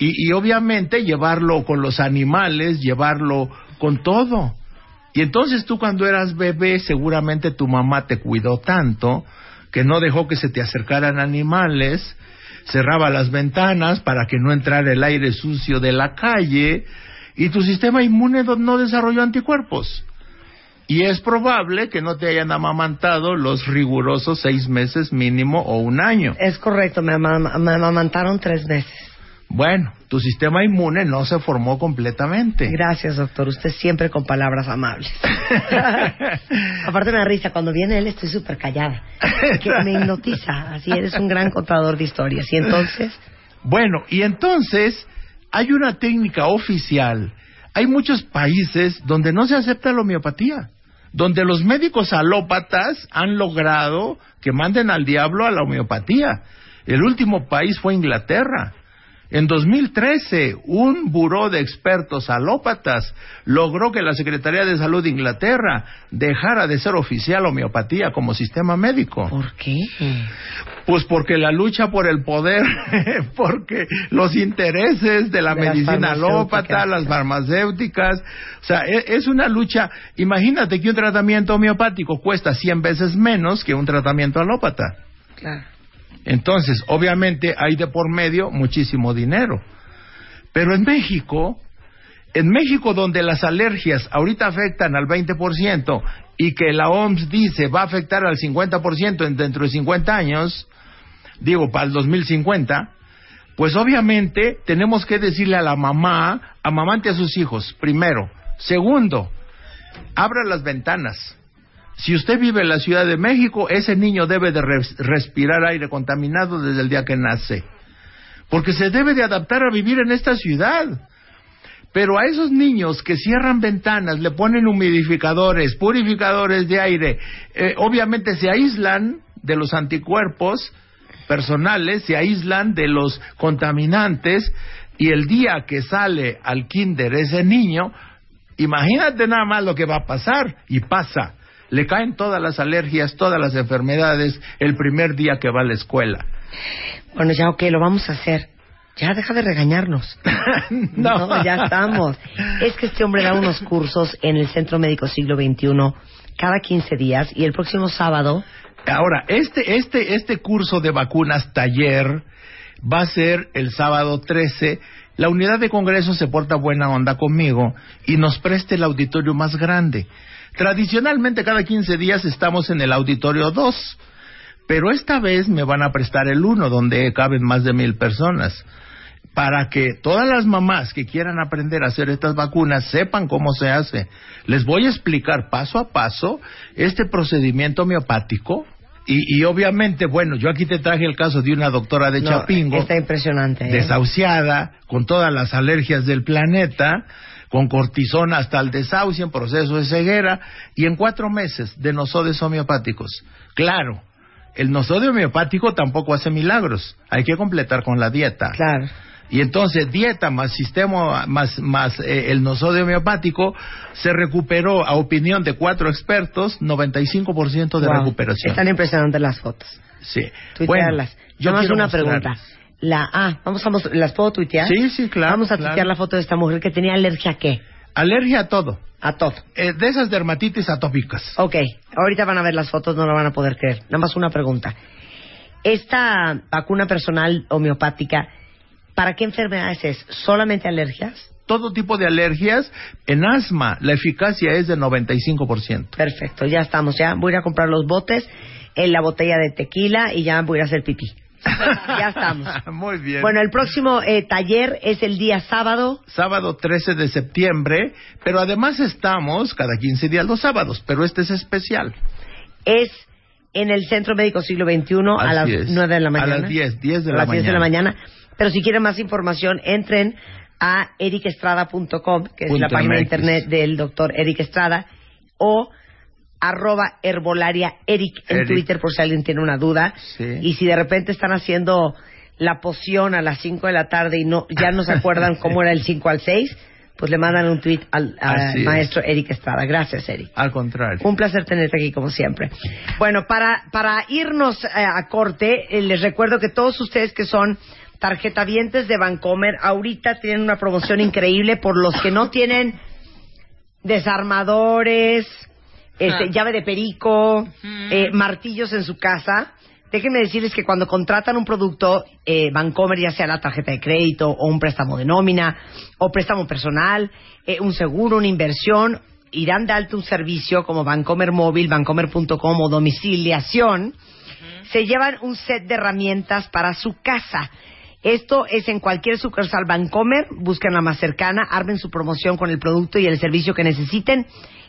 Y, y obviamente llevarlo con los animales, llevarlo con todo. Y entonces tú cuando eras bebé seguramente tu mamá te cuidó tanto que no dejó que se te acercaran animales, cerraba las ventanas para que no entrara el aire sucio de la calle y tu sistema inmune no- desarrolló anticuerpos. Y es probable que no te hayan amamantado los rigurosos seis meses mínimo o un año. Es correcto, me, me amamantaron tres veces. Bueno, tu sistema inmune no se formó completamente. Gracias, doctor. Usted siempre con palabras amables. Aparte me da risa, cuando viene él estoy súper callada. Que me hipnotiza. Así eres un gran contador de historias. Y entonces, Bueno, y entonces hay una técnica oficial. Hay muchos países donde no se acepta la homeopatía, donde los médicos alópatas han logrado que manden al diablo a la homeopatía. El último país fue Inglaterra. En 2013, un buró de expertos alópatas logró que la Secretaría de Salud de Inglaterra dejara de ser oficial homeopatía como sistema médico. ¿por qué? Pues porque la lucha por el poder, porque los intereses de la De medicina alópata, las farmacéuticas, o sea, e- es una lucha. Imagínate que un tratamiento homeopático cuesta 100 veces menos que un tratamiento alópata. Claro. Entonces, obviamente hay de por medio muchísimo dinero. Pero en México, en México donde las alergias ahorita afectan al 20% y que la OMS dice va a afectar al 50% en dentro de 50 años, digo, para el 2050, pues obviamente tenemos que decirle a la mamá, amamante a sus hijos, primero. Segundo, abra las ventanas. Si usted vive en la Ciudad de México, ese niño debe de res- respirar aire contaminado desde el día que nace. Porque se debe de adaptar a vivir en esta ciudad. Pero a esos niños que cierran ventanas, le ponen humidificadores, purificadores de aire, eh, obviamente se aíslan de los anticuerpos personales, se aíslan de los contaminantes y el día que sale al kinder ese niño, imagínate nada más lo que va a pasar y pasa. Le caen todas las alergias, todas las enfermedades el primer día que va a la escuela. Bueno, ya, ok, lo vamos a hacer. Ya deja de regañarnos. No, ya estamos. Es que este hombre da unos cursos en el Centro Médico Siglo XXI cada 15 días y el próximo sábado Ahora, este, este, este curso de vacunas taller va a ser el sábado 13. La unidad de congreso se porta buena onda conmigo y nos presta el auditorio más grande. Tradicionalmente cada 15 días estamos en el auditorio 2, pero esta vez me van a prestar el 1 donde caben más de mil personas para que todas las mamás que quieran aprender a hacer estas vacunas sepan cómo se hace. Les voy a explicar paso a paso este procedimiento homeopático. Y, y obviamente, bueno, yo aquí te traje el caso de una doctora de No, Chapingo, está impresionante. ¿eh? desahuciada, con todas las alergias del planeta, con cortisona hasta el desahucio en proceso de ceguera, y en cuatro meses de nosodes homeopáticos. Claro, el nosodio homeopático tampoco hace milagros, hay que completar con la dieta. Claro. Y entonces dieta más sistema más más eh, el nosodio homeopático se recuperó a opinión de cuatro expertos 95% de Wow, recuperación. Están impresionantes las fotos. Sí. Tuitearlas. yo Nada más quiero una pregunta. La, ah, vamos a mos- ¿las puedo tuitear? Sí, sí, claro, Vamos a claro. tuitear la foto de esta mujer que tenía alergia a qué? Alergia a todo. A todo. Eh, de esas dermatitis atópicas. Ok, ahorita van a ver las fotos, no lo van a poder creer. Nada más una pregunta. Esta vacuna personal homeopática, ¿para qué enfermedades es? ¿Solamente alergias? Todo tipo de alergias. En asma, la eficacia es de 95%. Perfecto, ya estamos, ya voy a ir a comprar los botes, en la botella de tequila y ya voy a ir a hacer pipí. Ya estamos. Muy bien. Bueno, el próximo eh, taller es el día sábado. sábado 13 de septiembre, pero además estamos cada 15 días los sábados, pero este es especial. Es en el Centro Médico Siglo XXI a Así las es. 9 de la A mañana. las 10, 10 de A la las 10 de la mañana. mañana. Pero si quieren más información, entren a ericestrada.com, que es Punto la página de internet del doctor Eric Estrada, o arroba herbolaria Eric en Eric. Twitter por si alguien tiene una duda. Sí. Y si de repente están haciendo la poción a las 5 de la tarde y no ya no se acuerdan cómo era el 5 al 6, pues le mandan un tweet al, al Así es. maestro Eric Estrada. Gracias, Eric. Al contrario. Un placer tenerte aquí como siempre. Bueno, para, para irnos eh, a corte, eh, les recuerdo que todos ustedes que son tarjetavientes de Vancomer, ahorita tienen una promoción increíble por los que no tienen desarmadores, este, Ah. llave de perico, eh, martillos en su casa. Déjenme decirles que cuando contratan un producto eh, Vancomer, ya sea la tarjeta de crédito o un préstamo de nómina o préstamo personal, eh, un seguro, una inversión, irán de alto un servicio como Vancomer Móvil, Vancomer.com o domiciliación, se llevan un set de herramientas para su casa. Esto es en cualquier sucursal Vancomer, busquen la más cercana, armen su promoción con el producto y el servicio que necesiten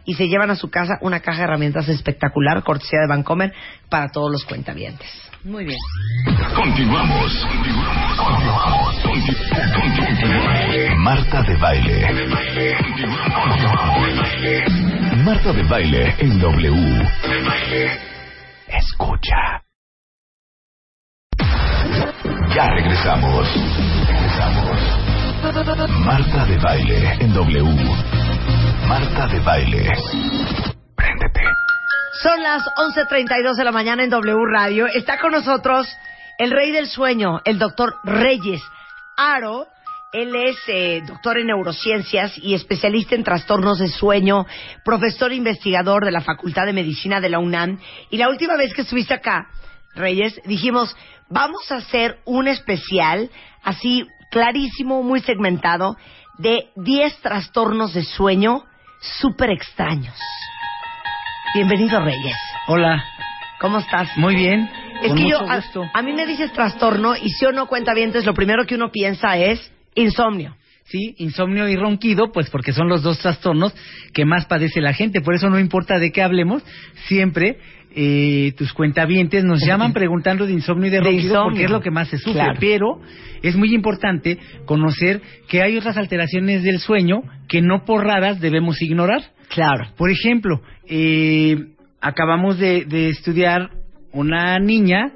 y se llevan a su casa una caja de herramientas espectacular, cortesía de Vancomer, para todos los cuentavientes. Muy bien. Continuamos. Continuamos. Conti- conti- Marta de baile. Marta de baile en W. Escucha. Ya regresamos. Regresamos. Marta de baile en W. Marta de baile. Préndete. Son las 11.32 de la mañana en W Radio. Está con nosotros el rey del sueño, el doctor Reyes Aro. Él es eh, doctor en neurociencias y especialista en trastornos de sueño, profesor investigador de la Facultad de Medicina de la UNAM. Y la última vez que estuviste acá, Reyes, dijimos, vamos a hacer un especial así clarísimo, muy segmentado, de 10 trastornos de sueño súper extraños. Bienvenido, Reyes. Hola, ¿Cómo estás? muy bien. Es con que yo, mucho a, gusto. a mí me dices trastorno y si o no cuenta bien, lo primero que uno piensa es insomnio. Sí, insomnio y ronquido, pues porque son los dos trastornos que más padece la gente. Por eso no importa de qué hablemos, siempre eh, tus cuentavientes nos llaman preguntando de insomnio y de ronquido porque es lo que más se sufre. Claro. Pero es muy importante conocer que hay otras alteraciones del sueño que no por raras debemos ignorar. Claro. Por ejemplo, eh, acabamos de, de estudiar una niña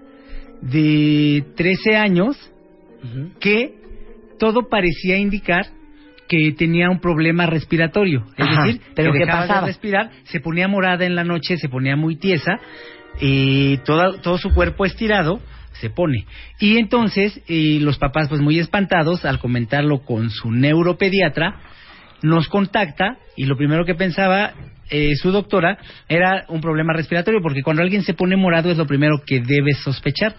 de 13 años que todo parecía indicar que tenía un problema respiratorio. Es Ajá, decir, ¿pero que qué dejaba pasaba? de respirar, se ponía morada en la noche, se ponía muy tiesa, eh, toda- todo su cuerpo estirado se pone. Y entonces eh, los papás, pues muy espantados, al comentarlo con su neuropediatra, nos contacta y lo primero que pensaba eh, su doctora era un problema respiratorio, porque cuando alguien se pone morado es lo primero que debes sospechar.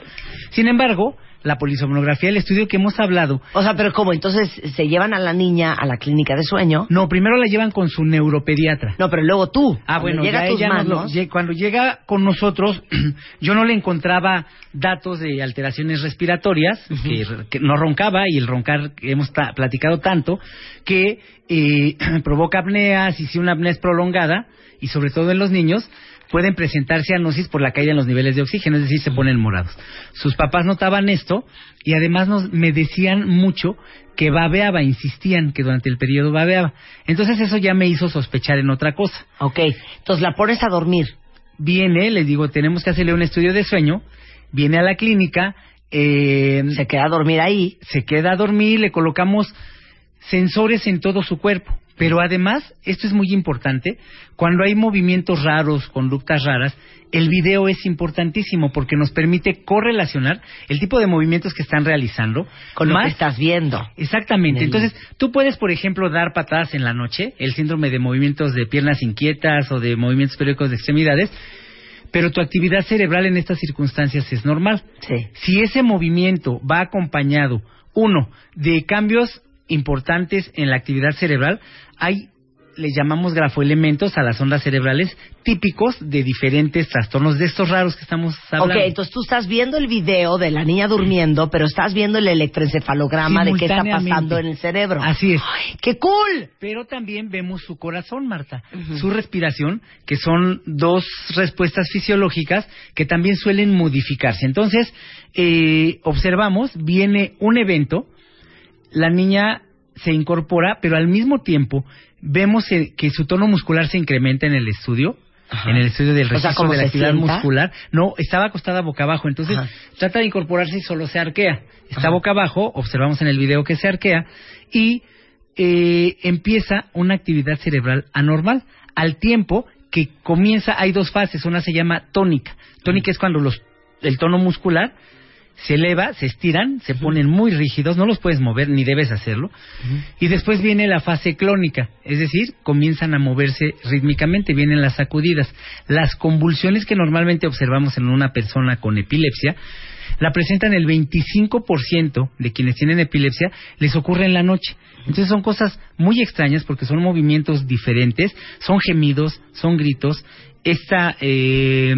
Sin embargo, la polisomnografía, el estudio que hemos hablado, O sea, pero ¿cómo? Entonces se llevan a la niña a la clínica de sueño. no, primero la llevan con su neuropediatra. No, pero luego tú. Ah, cuando bueno, llega ya ella manos, cuando llega con nosotros, yo no le encontraba datos de alteraciones respiratorias, que, que no roncaba y el roncar que hemos ta- platicado tanto, que eh, provoca apneas y si una apnea es prolongada, y sobre todo en los niños, pueden presentar cianosis por la caída en los niveles de oxígeno, es decir, se ponen morados. Sus papás notaban esto y además nos, me decían mucho que babeaba, insistían que durante el periodo babeaba. Entonces eso ya me hizo sospechar en otra cosa Ok, entonces la pones a dormir. viene, les digo, tenemos que hacerle un estudio de sueño, viene a la clínica, eh, Se queda a dormir ahí. se queda a dormir, le colocamos sensores en todo su cuerpo. Pero además, esto es muy importante, cuando hay movimientos raros, conductas raras, el video es importantísimo porque nos permite correlacionar el tipo de movimientos que están realizando Con lo que estás viendo. Exactamente. En el- Entonces, tú puedes, por ejemplo, dar patadas en la noche, el síndrome de movimientos de piernas inquietas o de movimientos periódicos de extremidades, pero tu actividad cerebral en estas circunstancias es normal. Sí. Si ese movimiento va acompañado, uno, de cambios importantes en la actividad cerebral, hay, le llamamos grafoelementos a las ondas cerebrales típicos de diferentes trastornos de estos raros que estamos hablando. Ok, entonces tú estás viendo el video de la niña durmiendo, pero estás viendo el electroencefalograma de qué está pasando en el cerebro. Así es. ¡Ay, ¡Qué cool! Pero también vemos su corazón, Marta, su respiración, que son dos respuestas fisiológicas que también suelen modificarse. Entonces, eh, observamos, viene un evento, la niña se incorpora, pero al mismo tiempo vemos eh, que su tono muscular se incrementa en el estudio. Ajá. En el estudio del O sea, registro ¿cómo de la actividad sienta? muscular. No, estaba acostada boca abajo. Entonces, Ajá. trata de incorporarse y solo se arquea. Está Ajá. boca abajo, observamos en el video que se arquea. Y eh, empieza una actividad cerebral anormal. Al tiempo que comienza, hay dos fases, una se llama tónica. Tónica es cuando los, el tono muscular se eleva, se estiran, se ponen muy rígidos, no los puedes mover ni debes hacerlo. Y después viene la fase clónica, es decir, comienzan a moverse rítmicamente, vienen las sacudidas. Las convulsiones que normalmente observamos en una persona con epilepsia la presentan el 25% de quienes tienen epilepsia, les ocurre en la noche. Entonces son cosas muy extrañas porque son movimientos diferentes, son gemidos, son gritos. Esta eh,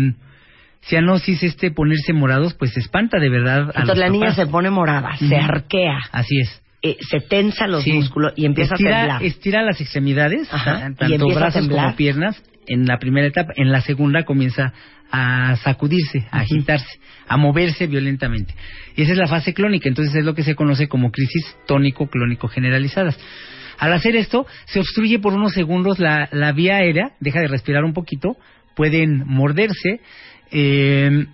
cianosis, este ponerse morados, pues espanta de verdad a Entonces la niña se pone morada, se arquea, Así es. eh, se tensa los Sí. músculos y empieza estira, a temblar. Estira las extremidades, Ajá, tanto brazos como piernas, en la primera etapa. En la segunda comienza a sacudirse, a agitarse, a moverse violentamente. Y esa es la fase clónica, entonces es lo que se conoce como crisis tónico-clónico generalizadas. Al hacer esto, se obstruye por unos segundos la, la vía aérea, deja de respirar un poquito, pueden morderse, eh,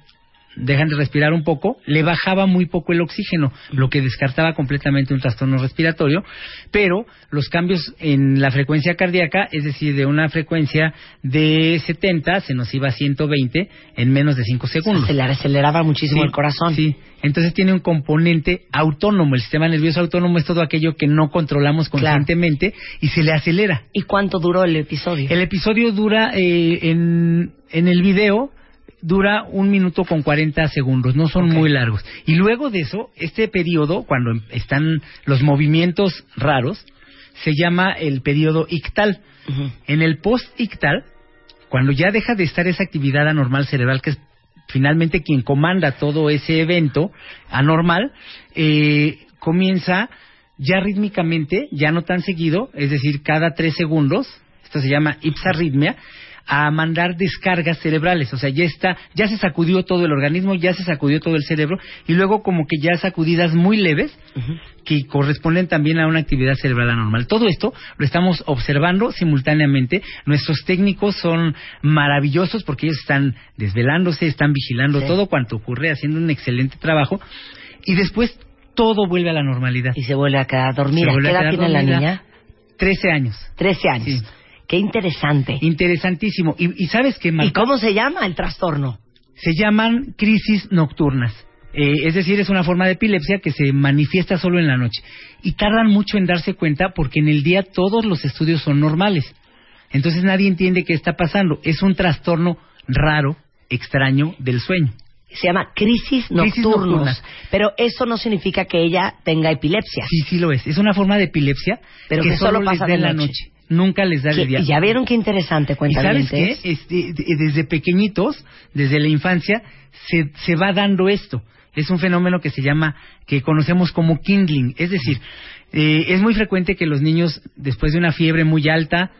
dejan de respirar un poco, le bajaba muy poco el oxígeno, lo que descartaba completamente un trastorno respiratorio, pero los cambios en la frecuencia cardíaca, es decir, de una frecuencia de 70 se nos iba a 120 en menos de 5 segundos. Se le aceleraba muchísimo Sí, el corazón. Sí, entonces tiene un componente autónomo. El sistema nervioso autónomo es todo aquello que no controlamos Claro. conscientemente y se le acelera. ¿Y cuánto duró el episodio? El episodio dura eh, en, en el video dura un minuto con 40 segundos, no son muy largos. Y luego de eso, este periodo, cuando em- están los movimientos raros, se llama el periodo ictal. En el post-ictal, cuando ya deja de estar esa actividad anormal cerebral, que es finalmente quien comanda todo ese evento anormal, eh, comienza ya rítmicamente, ya no tan seguido, es decir, cada tres segundos, esto se llama ipsarritmia, a mandar descargas cerebrales, o sea, ya está, ya se sacudió todo el organismo, ya se sacudió todo el cerebro, y luego como que ya sacudidas muy leves, que corresponden también a una actividad cerebral anormal. Todo esto lo estamos observando simultáneamente. Nuestros técnicos son maravillosos porque ellos están desvelándose, están vigilando Sí. todo cuanto ocurre, haciendo un excelente trabajo. Y después todo vuelve a la normalidad. Y se vuelve a quedar dormida. Se ¿Qué edad tiene la niña? 13 años. 13 años. Sí. Qué interesante. Interesantísimo. Y, y sabes qué, ¿Y Marta? cómo se llama el trastorno? se llaman crisis nocturnas. Eh, es decir, es una forma de epilepsia que se manifiesta solo en la noche. Y tardan mucho en darse cuenta porque en el día todos los estudios son normales. Entonces nadie entiende qué está pasando. Es un trastorno raro, extraño del sueño. Se llama crisis Crisis nocturnas. Pero eso no significa que ella tenga epilepsia. Sí, sí lo es. Es una forma de epilepsia Pero que solo pasa les da en la noche. noche. Nunca les da día. y ya vieron qué interesante, ¿Y cuenta sabes qué? Este, de- desde pequeñitos, desde la infancia, se, se va dando esto. Es un fenómeno que se llama, que conocemos como kindling. Es decir, eh, es muy frecuente que los niños, después de una fiebre muy alta,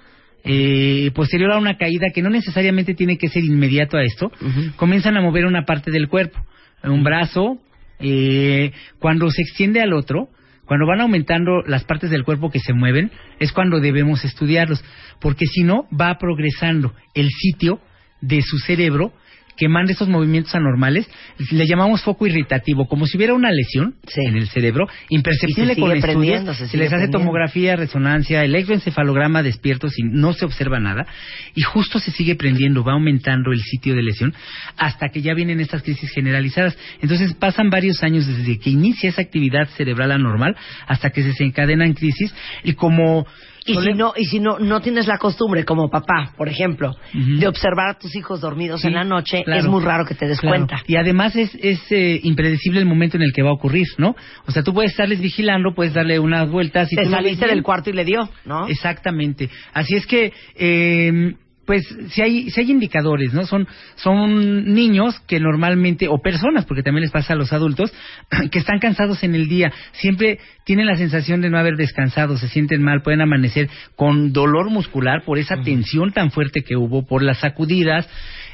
eh, posterior a una caída que no necesariamente tiene que ser inmediato a esto, comienzan a mover una parte del cuerpo, un brazo, eh, cuando se extiende al otro, cuando van aumentando las partes del cuerpo que se mueven, es cuando debemos estudiarlos, porque si no, va progresando el sitio de su cerebro que manda esos movimientos anormales, le llamamos foco irritativo, como si hubiera una lesión Sí. en el cerebro, imperceptible con estudios, se se, les hace tomografía, resonancia, electroencefalograma despiertos y no se observa nada, y justo se sigue prendiendo, va aumentando el sitio de lesión, hasta que ya vienen estas crisis generalizadas. Entonces pasan varios años desde que inicia esa actividad cerebral anormal hasta que se desencadenan crisis, y como... Y si no, y si no, no tienes la costumbre, como papá, por ejemplo, de observar a tus hijos dormidos Sí, en la noche, claro. es muy raro que te des Claro. cuenta. Y además es, es eh, impredecible el momento en el que va a ocurrir, ¿no? O sea, tú puedes estarles vigilando, puedes darle unas vueltas y Te saliste del cuarto y le dio, ¿no? Exactamente. Así es que, eh, pues, si hay, si hay indicadores, ¿no? Son, son niños que normalmente, o personas, porque también les pasa a los adultos, que están cansados en el día, siempre tienen la sensación de no haber descansado, se sienten mal, pueden amanecer con dolor muscular por esa tensión tan fuerte que hubo, por las sacudidas,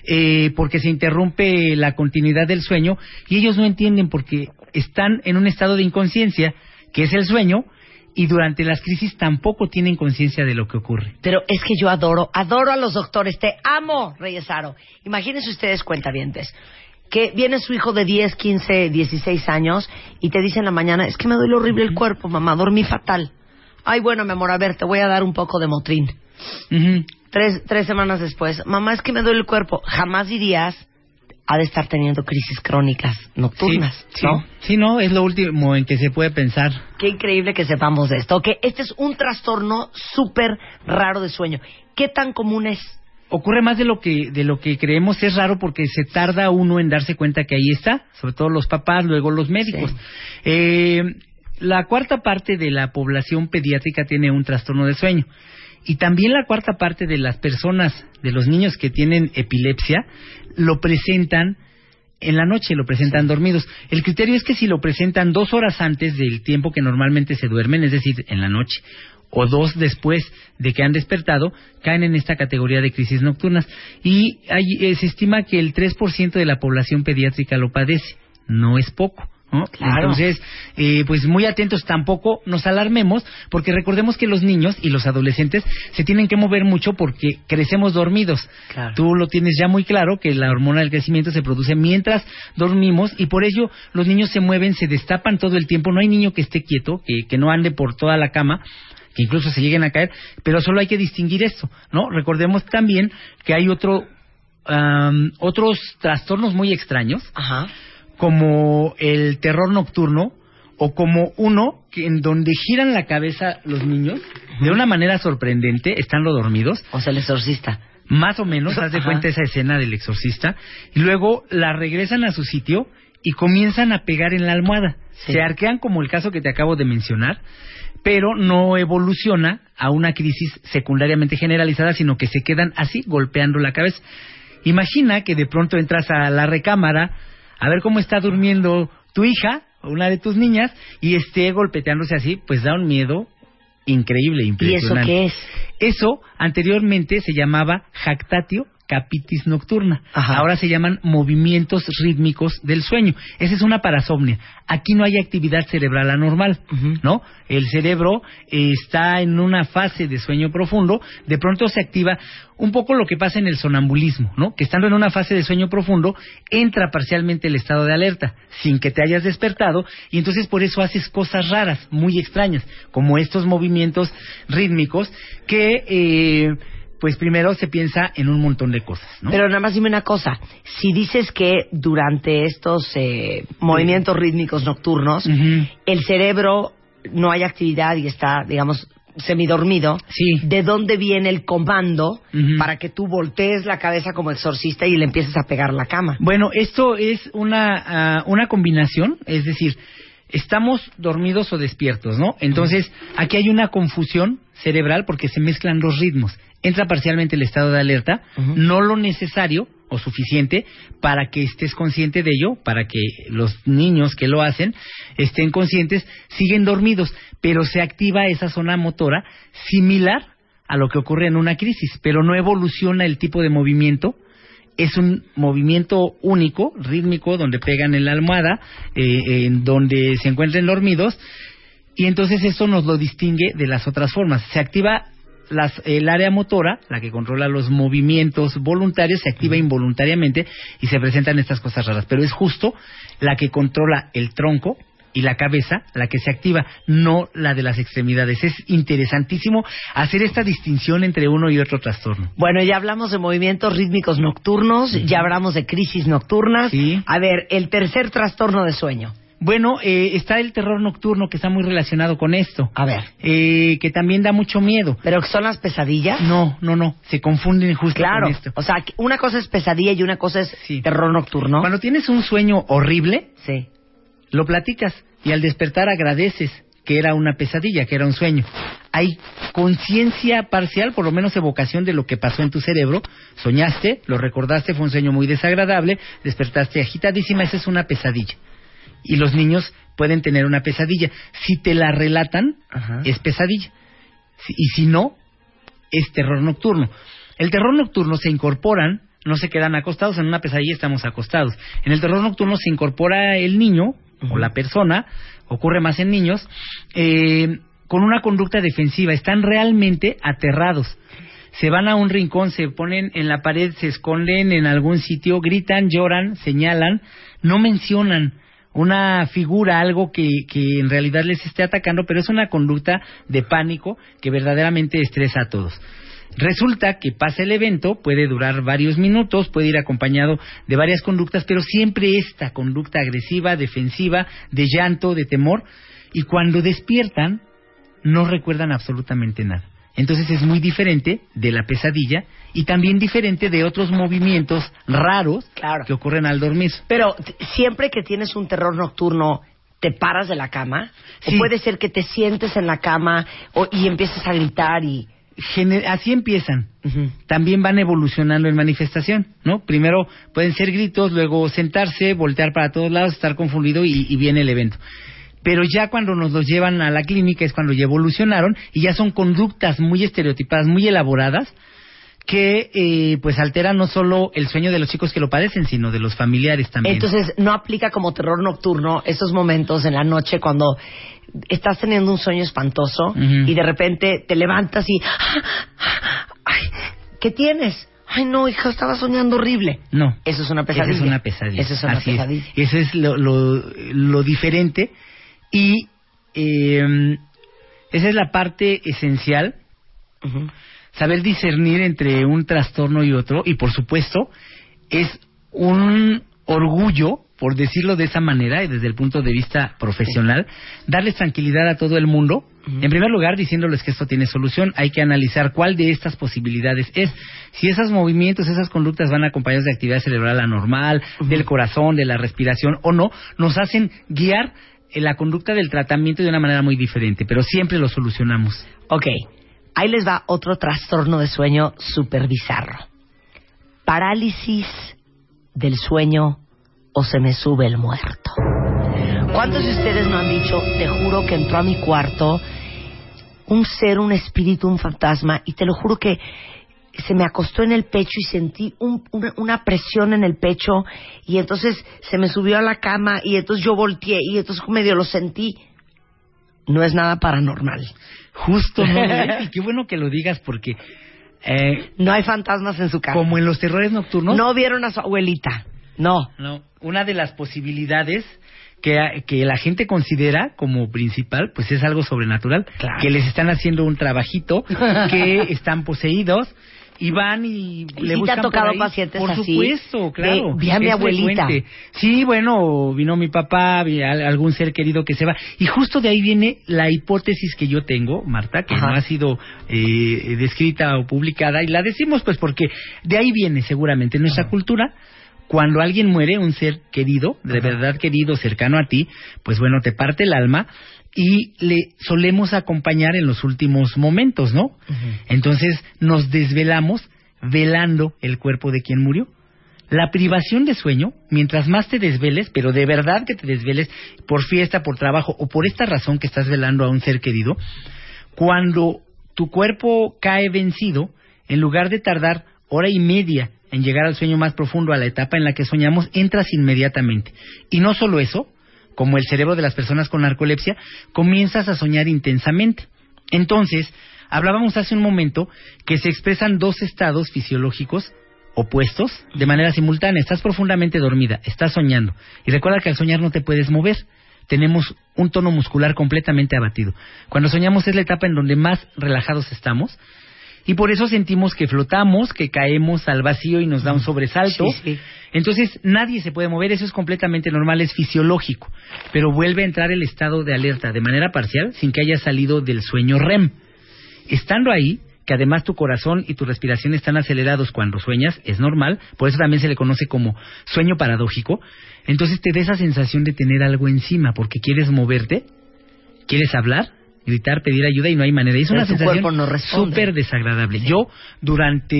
eh, porque se interrumpe la continuidad del sueño, y ellos no entienden porque están en un estado de inconsciencia, que es el sueño, y durante las crisis tampoco tienen conciencia de lo que ocurre. Pero es que yo adoro, adoro a los doctores, te amo, Reyesaro. Imagínense ustedes, cuentavientes, que viene su hijo de 10, 15, 16 años y te dice en la mañana, es que me duele horrible el cuerpo, mamá, dormí fatal. Ay, bueno, mi amor, a ver, te voy a dar un poco de motrín. Tres, tres semanas después, mamá, es que me duele el cuerpo. Jamás dirías, ha de estar teniendo crisis crónicas nocturnas, Sí, ¿no? sí. Sí, no, es lo último en que se puede pensar. Qué increíble que sepamos de esto. Que este es un trastorno súper raro de sueño. ¿Qué tan común es? Ocurre más de lo que de lo que creemos es raro porque se tarda uno en darse cuenta que ahí está, sobre todo los papás, luego los médicos. Sí. Eh, la cuarta parte de la población pediátrica tiene un trastorno de sueño y también la cuarta parte de las personas, de los niños que tienen epilepsia, lo presentan en la noche, lo presentan dormidos. El criterio es que si lo presentan dos horas antes del tiempo que normalmente se duermen, es decir, en la noche, o dos después de que han despertado, caen en esta categoría de crisis nocturnas. Y hay- eh, se estima que el 3% de la población pediátrica lo padece. No es poco. ¿No? Claro. Entonces, eh, pues muy atentos, tampoco nos alarmemos, porque recordemos que los niños y los adolescentes se tienen que mover mucho porque crecemos dormidos. Claro. Tú lo tienes ya muy claro que la hormona del crecimiento se produce mientras dormimos y por ello los niños se mueven, se destapan todo el tiempo. No hay niño que esté quieto, que, que no ande por toda la cama que incluso se lleguen a caer, pero solo hay que distinguir esto, ¿no? Recordemos también que hay otro am, otros trastornos muy extraños, Ajá. Como el terror nocturno o como uno que en donde giran la cabeza los niños de una manera sorprendente, estando dormidos, O sea, el exorcista. más o menos, haz de cuenta esa escena del exorcista, y luego la regresan a su sitio y comienzan a pegar en la almohada. Sí. Se arquean como el caso que te acabo de mencionar, pero no evoluciona a una crisis secundariamente generalizada, sino que se quedan así golpeando la cabeza. Imagina que de pronto entras a la recámara a ver cómo está durmiendo tu hija o una de tus niñas y esté golpeteándose así, pues da un miedo increíble, ¿Y eso impresionante. qué es? Eso anteriormente se llamaba jactatio capitis nocturna. Ajá. Ahora se llaman movimientos rítmicos del sueño. Esa es una parasomnia. Aquí no hay actividad cerebral anormal. ¿no? El cerebro eh, está en una fase de sueño profundo, de pronto se activa un poco lo que pasa en el sonambulismo, ¿no? Que estando en una fase de sueño profundo, entra parcialmente el estado de alerta, sin que te hayas despertado, y entonces por eso haces cosas raras, muy extrañas, como estos movimientos rítmicos que, eh, pues primero se piensa en un montón de cosas, ¿no? Pero nada más dime una cosa. Si dices que durante estos eh, movimientos rítmicos nocturnos, el cerebro no hay actividad y está, digamos, semidormido, Sí. ¿de dónde viene el comando para que tú voltees la cabeza como exorcista y le empieces a pegar la cama? Bueno, esto es una, ah, una combinación, es decir, estamos dormidos o despiertos, ¿no? Entonces, aquí hay una confusión cerebral porque se mezclan los ritmos. Entra parcialmente el estado de alerta, no lo necesario o suficiente para que estés consciente de ello, para que los niños que lo hacen estén conscientes, siguen dormidos, pero se activa esa zona motora similar a lo que ocurre en una crisis, pero no evoluciona el tipo de movimiento es un movimiento único, rítmico, donde pegan en la almohada, eh, en donde se encuentren dormidos, y entonces eso nos lo distingue de las otras formas. Se activa las- el área motora, la que controla los movimientos voluntarios, se activa involuntariamente y se presentan estas cosas raras, pero es justo la que controla el tronco y la cabeza la que se activa, no la de las extremidades. Es interesantísimo hacer esta distinción entre uno y otro trastorno. Bueno, ya hablamos de movimientos rítmicos nocturnos, ya hablamos de crisis nocturnas. Sí. A ver, el tercer trastorno de sueño. Bueno, eh, está el terror nocturno que está muy relacionado con esto, A ver, eh, que también da mucho miedo. ¿pero son las pesadillas? No, no, no, se confunden justo Claro, con esto. o sea, una cosa es pesadilla y una cosa es Sí. terror nocturno. Cuando tienes un sueño horrible, Sí. lo platicas y al despertar agradeces que era una pesadilla, que era un sueño. Hay conciencia parcial, por lo menos evocación de lo que pasó en tu cerebro. Soñaste, lo recordaste, fue un sueño muy desagradable, despertaste agitadísima, esa es una pesadilla. Y los niños pueden tener una pesadilla. Si te la relatan, Ajá. es pesadilla. Si- Y si no, es terror nocturno. El terror nocturno se incorporan, no se quedan acostados, en una pesadilla estamos acostados. En el terror nocturno se incorpora el niño o la persona, ocurre más en niños, eh, con una conducta defensiva, están realmente aterrados. Se van a un rincón, se ponen en la pared, se esconden en algún sitio, gritan, lloran, señalan, no mencionan una figura, algo que, que en realidad les esté atacando, pero es una conducta de pánico que verdaderamente estresa a todos. Resulta que pasa el evento, puede durar varios minutos, puede ir acompañado de varias conductas, pero siempre esta conducta agresiva, defensiva, de llanto, de temor, y cuando despiertan no recuerdan absolutamente nada. Entonces es muy diferente de la pesadilla y también diferente de otros movimientos raros Claro. que ocurren al dormir. Pero siempre que tienes un terror nocturno, ¿te paras de la cama? Sí. ¿O puede ser que te sientes en la cama o- y empieces a gritar y... Así empiezan. También van evolucionando en manifestación, ¿no? Primero pueden ser gritos, luego sentarse, voltear para todos lados, estar confundido y, y viene el evento. Pero ya cuando nos los llevan a la clínica es cuando ya evolucionaron y ya son conductas muy estereotipadas, muy elaboradas, que eh, pues alteran no solo el sueño de los chicos que lo padecen, sino de los familiares también. Entonces, no aplica como terror nocturno esos momentos en la noche cuando estás teniendo un sueño espantoso y de repente te levantas y... Ay, ¿Qué tienes? Ay, no, hija, estaba soñando horrible. no. Eso es una pesadilla. Esa es una pesadilla. Eso es una Así es. pesadilla. Eso es lo, lo, lo diferente. Y eh, esa es la parte esencial, saber discernir entre un trastorno y otro. Y por supuesto, es un orgullo, por decirlo de esa manera, y desde el punto de vista profesional, darles tranquilidad a todo el mundo. En primer lugar, diciéndoles que esto tiene solución, hay que analizar cuál de estas posibilidades es. Si esos movimientos, esas conductas van acompañados de actividad cerebral anormal, del corazón, de la respiración o no, nos hacen guiar la conducta del tratamiento de una manera muy diferente, pero siempre lo solucionamos. Ok, ahí les va otro trastorno de sueño súper bizarro. Parálisis del sueño o se me sube el muerto. ¿Cuántos de ustedes no han dicho, te juro que entró a mi cuarto un ser, un espíritu, un fantasma, y te lo juro que se me acostó en el pecho y sentí un- una, una presión en el pecho y entonces se me subió a la cama y entonces yo volteé y entonces medio lo sentí. No es nada paranormal. Justo, ¿no? Qué bueno que lo digas porque eh, No hay fantasmas en su casa. como en los terrores nocturnos, No vieron a su abuelita. No. No, una de las posibilidades que, que la gente considera como principal, pues es algo sobrenatural, Claro. que les están haciendo un trabajito, que están poseídos y van y, ¿Y le te buscan ha por tocado ahí. pacientes Por así? supuesto, claro. Vi a mi abuelita. frecuente. Sí, bueno, vino mi papá, vi a- algún ser querido que se va. Y justo de ahí viene la hipótesis que yo tengo, Marta, que Ajá. no ha sido eh, descrita o publicada, y la decimos pues porque de ahí viene seguramente en nuestra cultura. Cuando alguien muere, un ser querido, de verdad querido, cercano a ti, pues bueno, te parte el alma y le solemos acompañar en los últimos momentos, ¿no? Entonces nos desvelamos velando el cuerpo de quien murió. La privación de sueño, mientras más te desveles, pero de verdad que te desveles por fiesta, por trabajo o por esta razón que estás velando a un ser querido, cuando tu cuerpo cae vencido, en lugar de tardar hora y media en llegar al sueño más profundo, a la etapa en la que soñamos, entras inmediatamente. Y no solo eso, como el cerebro de las personas con narcolepsia, comienzas a soñar intensamente. Entonces, hablábamos hace un momento que se expresan dos estados fisiológicos opuestos de manera simultánea. Estás profundamente dormida, estás soñando. Y recuerda que al soñar no te puedes mover. Tenemos un tono muscular completamente abatido. Cuando soñamos es la etapa en donde más relajados estamos. Y por eso sentimos que flotamos, que caemos al vacío y nos da un sobresalto. Sí, sí. Entonces nadie se puede mover, eso es completamente normal, es fisiológico. Pero vuelve a entrar el estado de alerta de manera parcial sin que haya salido del sueño REM. Estando ahí, que además tu corazón y tu respiración están acelerados cuando sueñas, es normal, por eso también se le conoce como sueño paradójico, entonces te da esa sensación de tener algo encima, porque quieres moverte, quieres hablar, gritar, pedir ayuda y no hay manera. Y es Pero una sensación no súper desagradable. Yo durante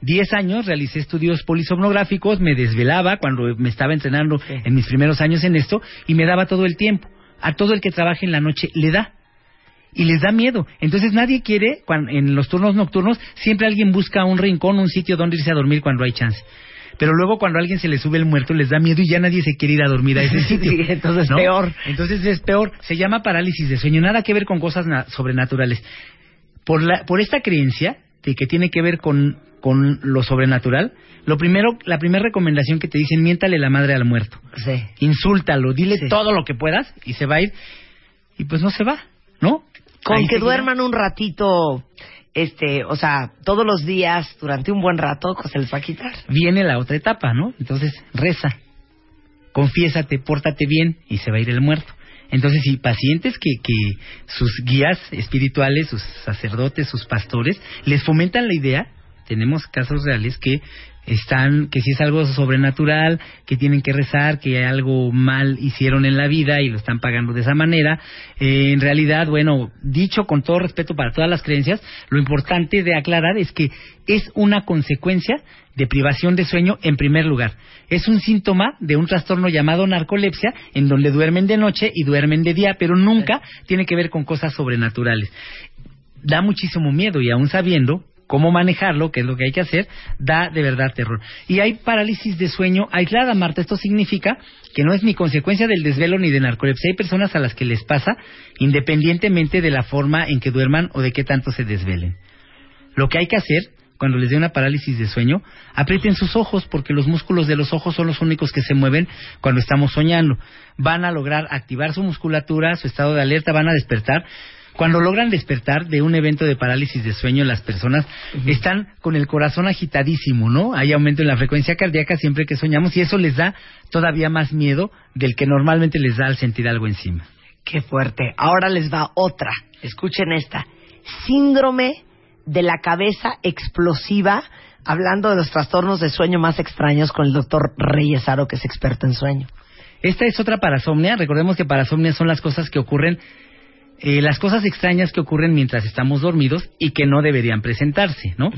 10 años realicé estudios polisomnográficos, me desvelaba cuando me estaba entrenando Sí. en mis primeros años en esto y me daba todo el tiempo. A todo el que trabaje en la noche le da y les da miedo. Entonces nadie quiere, cuan- en los turnos nocturnos, siempre alguien busca un rincón, un sitio donde irse a dormir cuando hay chance. Pero luego cuando a alguien se le sube el muerto les da miedo y ya nadie se quiere ir a dormir a ese sitio. Sí, entonces ¿no? peor. Entonces es peor. Se llama parálisis de sueño. Nada que ver con cosas na- sobrenaturales. Por, la, por esta creencia este, que tiene que ver con, con lo sobrenatural, lo primero, la primera recomendación que te dicen, miéntale la madre al muerto. Sí. Insúltalo, dile Sí. todo lo que puedas y se va a ir. Y pues no se va, ¿no? Con Ahí que duerman un ratito, este, o sea, todos los días, durante un buen rato, pues se les va a quitar. Viene la otra etapa, ¿no? Entonces, reza, confiésate, pórtate bien y se va a ir el muerto. Entonces, si pacientes que, que sus guías espirituales, sus sacerdotes, sus pastores, les fomentan la idea, tenemos casos reales que están, que si es algo sobrenatural, que tienen que rezar, que algo mal hicieron en la vida y lo están pagando de esa manera. Eh, en realidad, bueno, dicho con todo respeto para todas las creencias, lo importante de aclarar es que es una consecuencia de privación de sueño en primer lugar. Es un síntoma de un trastorno llamado narcolepsia, en donde duermen de noche y duermen de día, pero nunca tiene que ver con cosas sobrenaturales. Da muchísimo miedo y aún sabiendo cómo manejarlo, que es lo que hay que hacer, da de verdad terror. Y hay parálisis de sueño aislada, Marta. Esto significa que no es ni consecuencia del desvelo ni de narcolepsia. Hay personas a las que les pasa independientemente de la forma en que duerman o de qué tanto se desvelen. Lo que hay que hacer cuando les dé una parálisis de sueño, aprieten sus ojos porque los músculos de los ojos son los únicos que se mueven cuando estamos soñando. Van a lograr activar su musculatura, su estado de alerta, van a despertar. Cuando logran despertar de un evento de parálisis de sueño, las personas están con el corazón agitadísimo, ¿no? Hay aumento en la frecuencia cardíaca siempre que soñamos y eso les da todavía más miedo del que normalmente les da al sentir algo encima. Qué fuerte. Ahora les va otra. Escuchen esta. Síndrome de la cabeza explosiva, hablando de los trastornos de sueño más extraños con el doctor Reyes Aro, que es experto en sueño. Esta es otra parasomnia. Recordemos que parasomnia son las cosas que ocurren, eh, las cosas extrañas que ocurren mientras estamos dormidos y que no deberían presentarse, ¿no?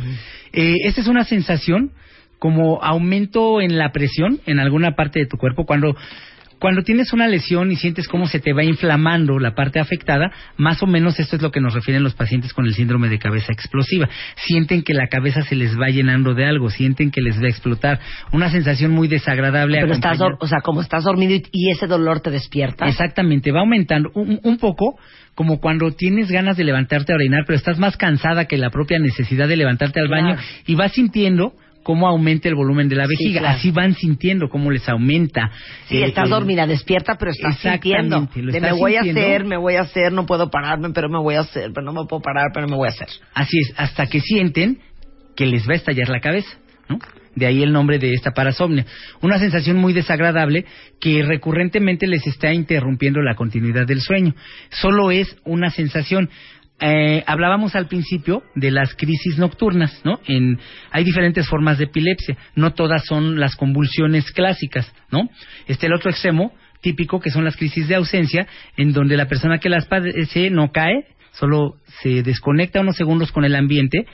Eh, esta es una sensación como aumento en la presión en alguna parte de tu cuerpo cuando cuando tienes una lesión y sientes cómo se te va inflamando la parte afectada, más o menos esto es lo que nos refieren los pacientes con el síndrome de cabeza explosiva. Sienten que la cabeza se les va llenando de algo, sienten que les va a explotar. Una sensación muy desagradable. Pero estás, o sea, como estás dormido y, y ese dolor te despierta. Exactamente, va aumentando un, un poco como cuando tienes ganas de levantarte a orinar, pero estás más cansada que la propia necesidad de levantarte al baño y vas sintiendo cómo aumenta el volumen de la Sí, vejiga. claro. Así van sintiendo cómo les aumenta. Sí, Eh, estás eh, dormida, despierta, pero estás sintiendo. lo De me voy sintiendo. a hacer, me voy a hacer, no puedo pararme, pero me voy a hacer, pero no me puedo parar, pero me voy a hacer. Así es, hasta que sienten que les va a estallar la cabeza, ¿no? De ahí el nombre de esta parasomnia. Una sensación muy desagradable que recurrentemente les está interrumpiendo la continuidad del sueño. Solo es una sensación. Eh, hablábamos al principio de las crisis nocturnas, ¿no? En, hay diferentes formas de epilepsia, no todas son las convulsiones clásicas, ¿no? Este el otro extremo típico que son las crisis de ausencia, en donde la persona que las padece no cae, solo se desconecta unos segundos con el ambiente,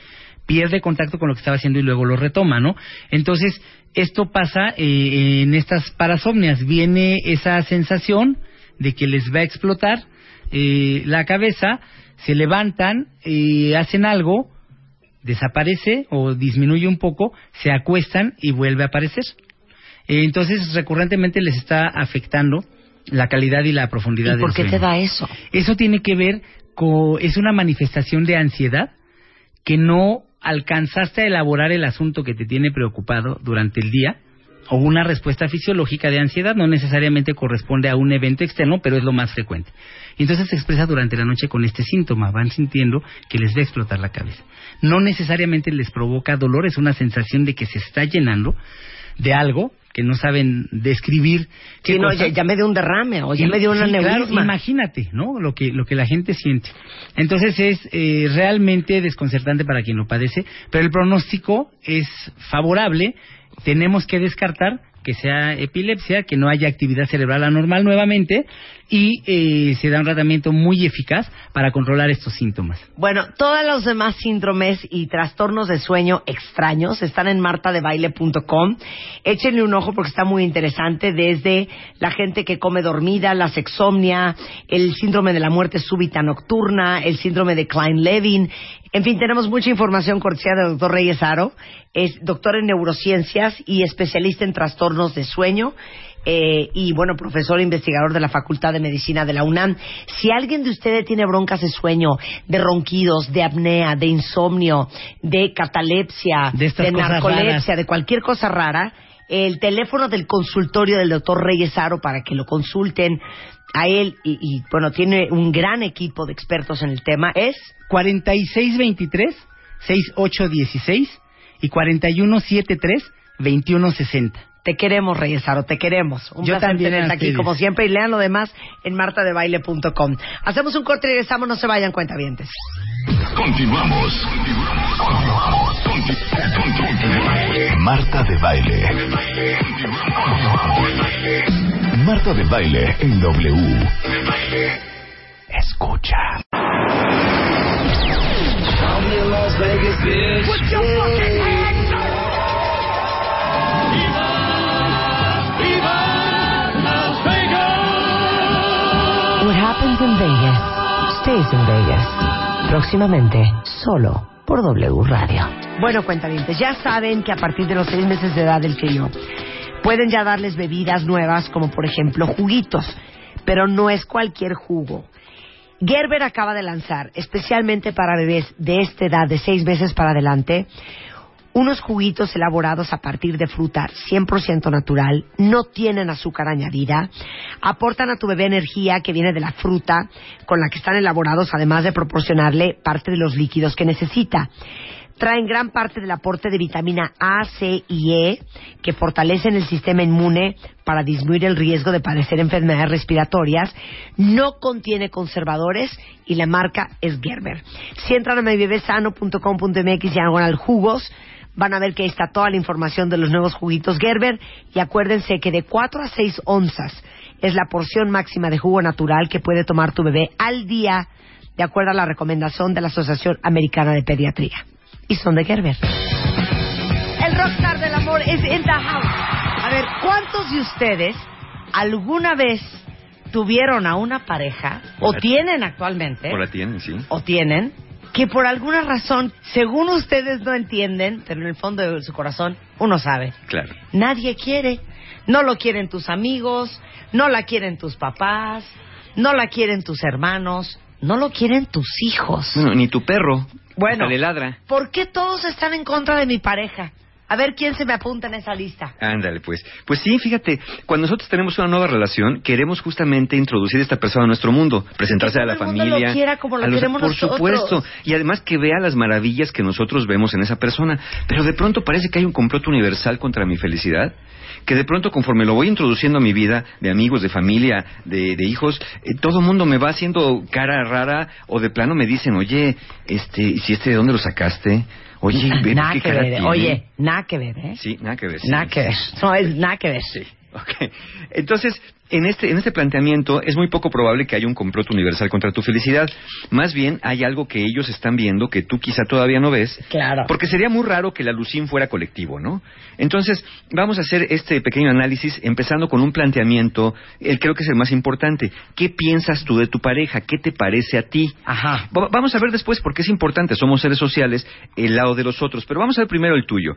pierde contacto con lo que estaba haciendo y luego lo retoma, ¿no? Entonces, esto pasa eh, en estas parasomnias. Viene esa sensación de que les va a explotar eh, la cabeza, se levantan, eh, hacen algo, desaparece o disminuye un poco, se acuestan y vuelve a aparecer. Eh, entonces, recurrentemente les está afectando la calidad y la profundidad ¿Y por del qué te da eso? Eso tiene que ver con, es una manifestación de ansiedad que no alcanzaste a elaborar el asunto que te tiene preocupado durante el día o una respuesta fisiológica de ansiedad no necesariamente corresponde a un evento externo, pero es lo más frecuente. Y entonces se expresa durante la noche con este síntoma, van sintiendo que les va a explotar la cabeza. No necesariamente les provoca dolor, es una sensación de que se está llenando de algo que no saben describir. qué Sí, no, ya, ya me dio un derrame o ya me dio una sí, claro, imagínate, ¿no? Lo que, lo que la gente siente. Entonces es eh, realmente desconcertante para quien lo padece, pero el pronóstico es favorable. Tenemos que descartar que sea epilepsia, que no haya actividad cerebral anormal nuevamente y eh, se da un tratamiento muy eficaz para controlar estos síntomas. Bueno, todos los demás síndromes y trastornos de sueño extraños están en martadebaile.com. Échenle un ojo porque está muy interesante, desde la gente que come dormida, la sexomnia, el síndrome de la muerte súbita nocturna, el síndrome de Klein-Levin. En fin, tenemos mucha información cortesía del doctor Reyes Aro. Es doctor en neurociencias y especialista en trastornos de sueño. Eh, y bueno, profesor investigador de la Facultad de Medicina de la UNAM. Si alguien de ustedes tiene broncas de sueño, de ronquidos, de apnea, de insomnio, de catalepsia, De narcolepsia, raras. de cualquier cosa rara, el teléfono del consultorio del doctor Reyes Aro para que lo consulten a él y, y, bueno, tiene un gran equipo de expertos en el tema es 4623-6816 y 4173-2160. Te queremos, Reyes Aro, te queremos. Un Yo placer también tenerte aquí, como siempre, y lean lo demás en martadebaile.com. Hacemos un corte y regresamos, no se vayan, cuentavientes. Continuamos. Continuamos. Conti- conti- Marta de baile. Marta de baile en W. Escucha. What happens in Vegas stays in Vegas. Próximamente, solo por W Radio. Bueno, cuentavientes, ya saben que a partir de los seis meses de edad del crío pueden ya darles bebidas nuevas, como por ejemplo juguitos, pero no es cualquier jugo. Gerber acaba de lanzar, especialmente para bebés de esta edad, de seis meses para adelante, unos juguitos elaborados a partir de fruta 100% natural, no tienen azúcar añadida, aportan a tu bebé energía que viene de la fruta con la que están elaborados, además de proporcionarle parte de los líquidos que necesita. Traen gran parte del aporte de vitamina A, C y E que fortalecen el sistema inmune para disminuir el riesgo de padecer enfermedades respiratorias. No contiene conservadores y la marca es Gerber. Si entran a mibebesano.com.mx y al jugos, van a ver que ahí está toda la información de los nuevos juguitos Gerber y acuérdense que de 4 a 6 onzas es la porción máxima de jugo natural que puede tomar tu bebé al día de acuerdo a la recomendación de la Asociación Americana de Pediatría. Y son de Gerber. El rockstar del amor es in the house. A ver, ¿cuántos de ustedes alguna vez tuvieron a una pareja o la- tienen actualmente Por la tienen, sí. o tienen que por alguna razón, según ustedes no entienden, pero en el fondo de su corazón uno sabe, Claro. nadie quiere. No lo quieren tus amigos, no la quieren tus papás, no la quieren tus hermanos, no lo quieren tus hijos. Ni tu perro. Bueno. Le ladra. ¿Por qué todos están en contra de mi pareja? A ver quién se me apunta en esa lista. Ándale, pues. Pues sí, fíjate, cuando nosotros tenemos una nueva relación, queremos justamente introducir a esta persona a nuestro mundo, presentarse a la familia. lo quiera como lo a los- queremos Por nosotros. supuesto. Y además que vea las maravillas que nosotros vemos en esa persona. Pero de pronto parece que hay un complot universal contra mi felicidad. Que de pronto, conforme lo voy introduciendo a mi vida, de amigos, de familia, de, de hijos, eh, todo el mundo me va haciendo cara rara o de plano me dicen, oye, este, ¿y si este de dónde lo sacaste? Oye, nada que ver, ¿eh? tiene". oye, nada que ver, ¿eh? Sí, nada que ver. sí. Nada que ver. No, es nada que ver. Sí, ok. Entonces, en este, en este planteamiento es muy poco probable que haya un complot universal contra tu felicidad. Más bien hay algo que ellos están viendo que tú quizá todavía no ves. Claro. Porque sería muy raro que la Lucín fuera colectivo, ¿no? Entonces, vamos a hacer este pequeño análisis empezando con un planteamiento, el creo que es el más importante. ¿Qué piensas tú de tu pareja? ¿Qué te parece a ti? Ajá. Va- Vamos a ver después porque es importante, somos seres sociales, el lado de los otros, pero vamos a ver primero el tuyo.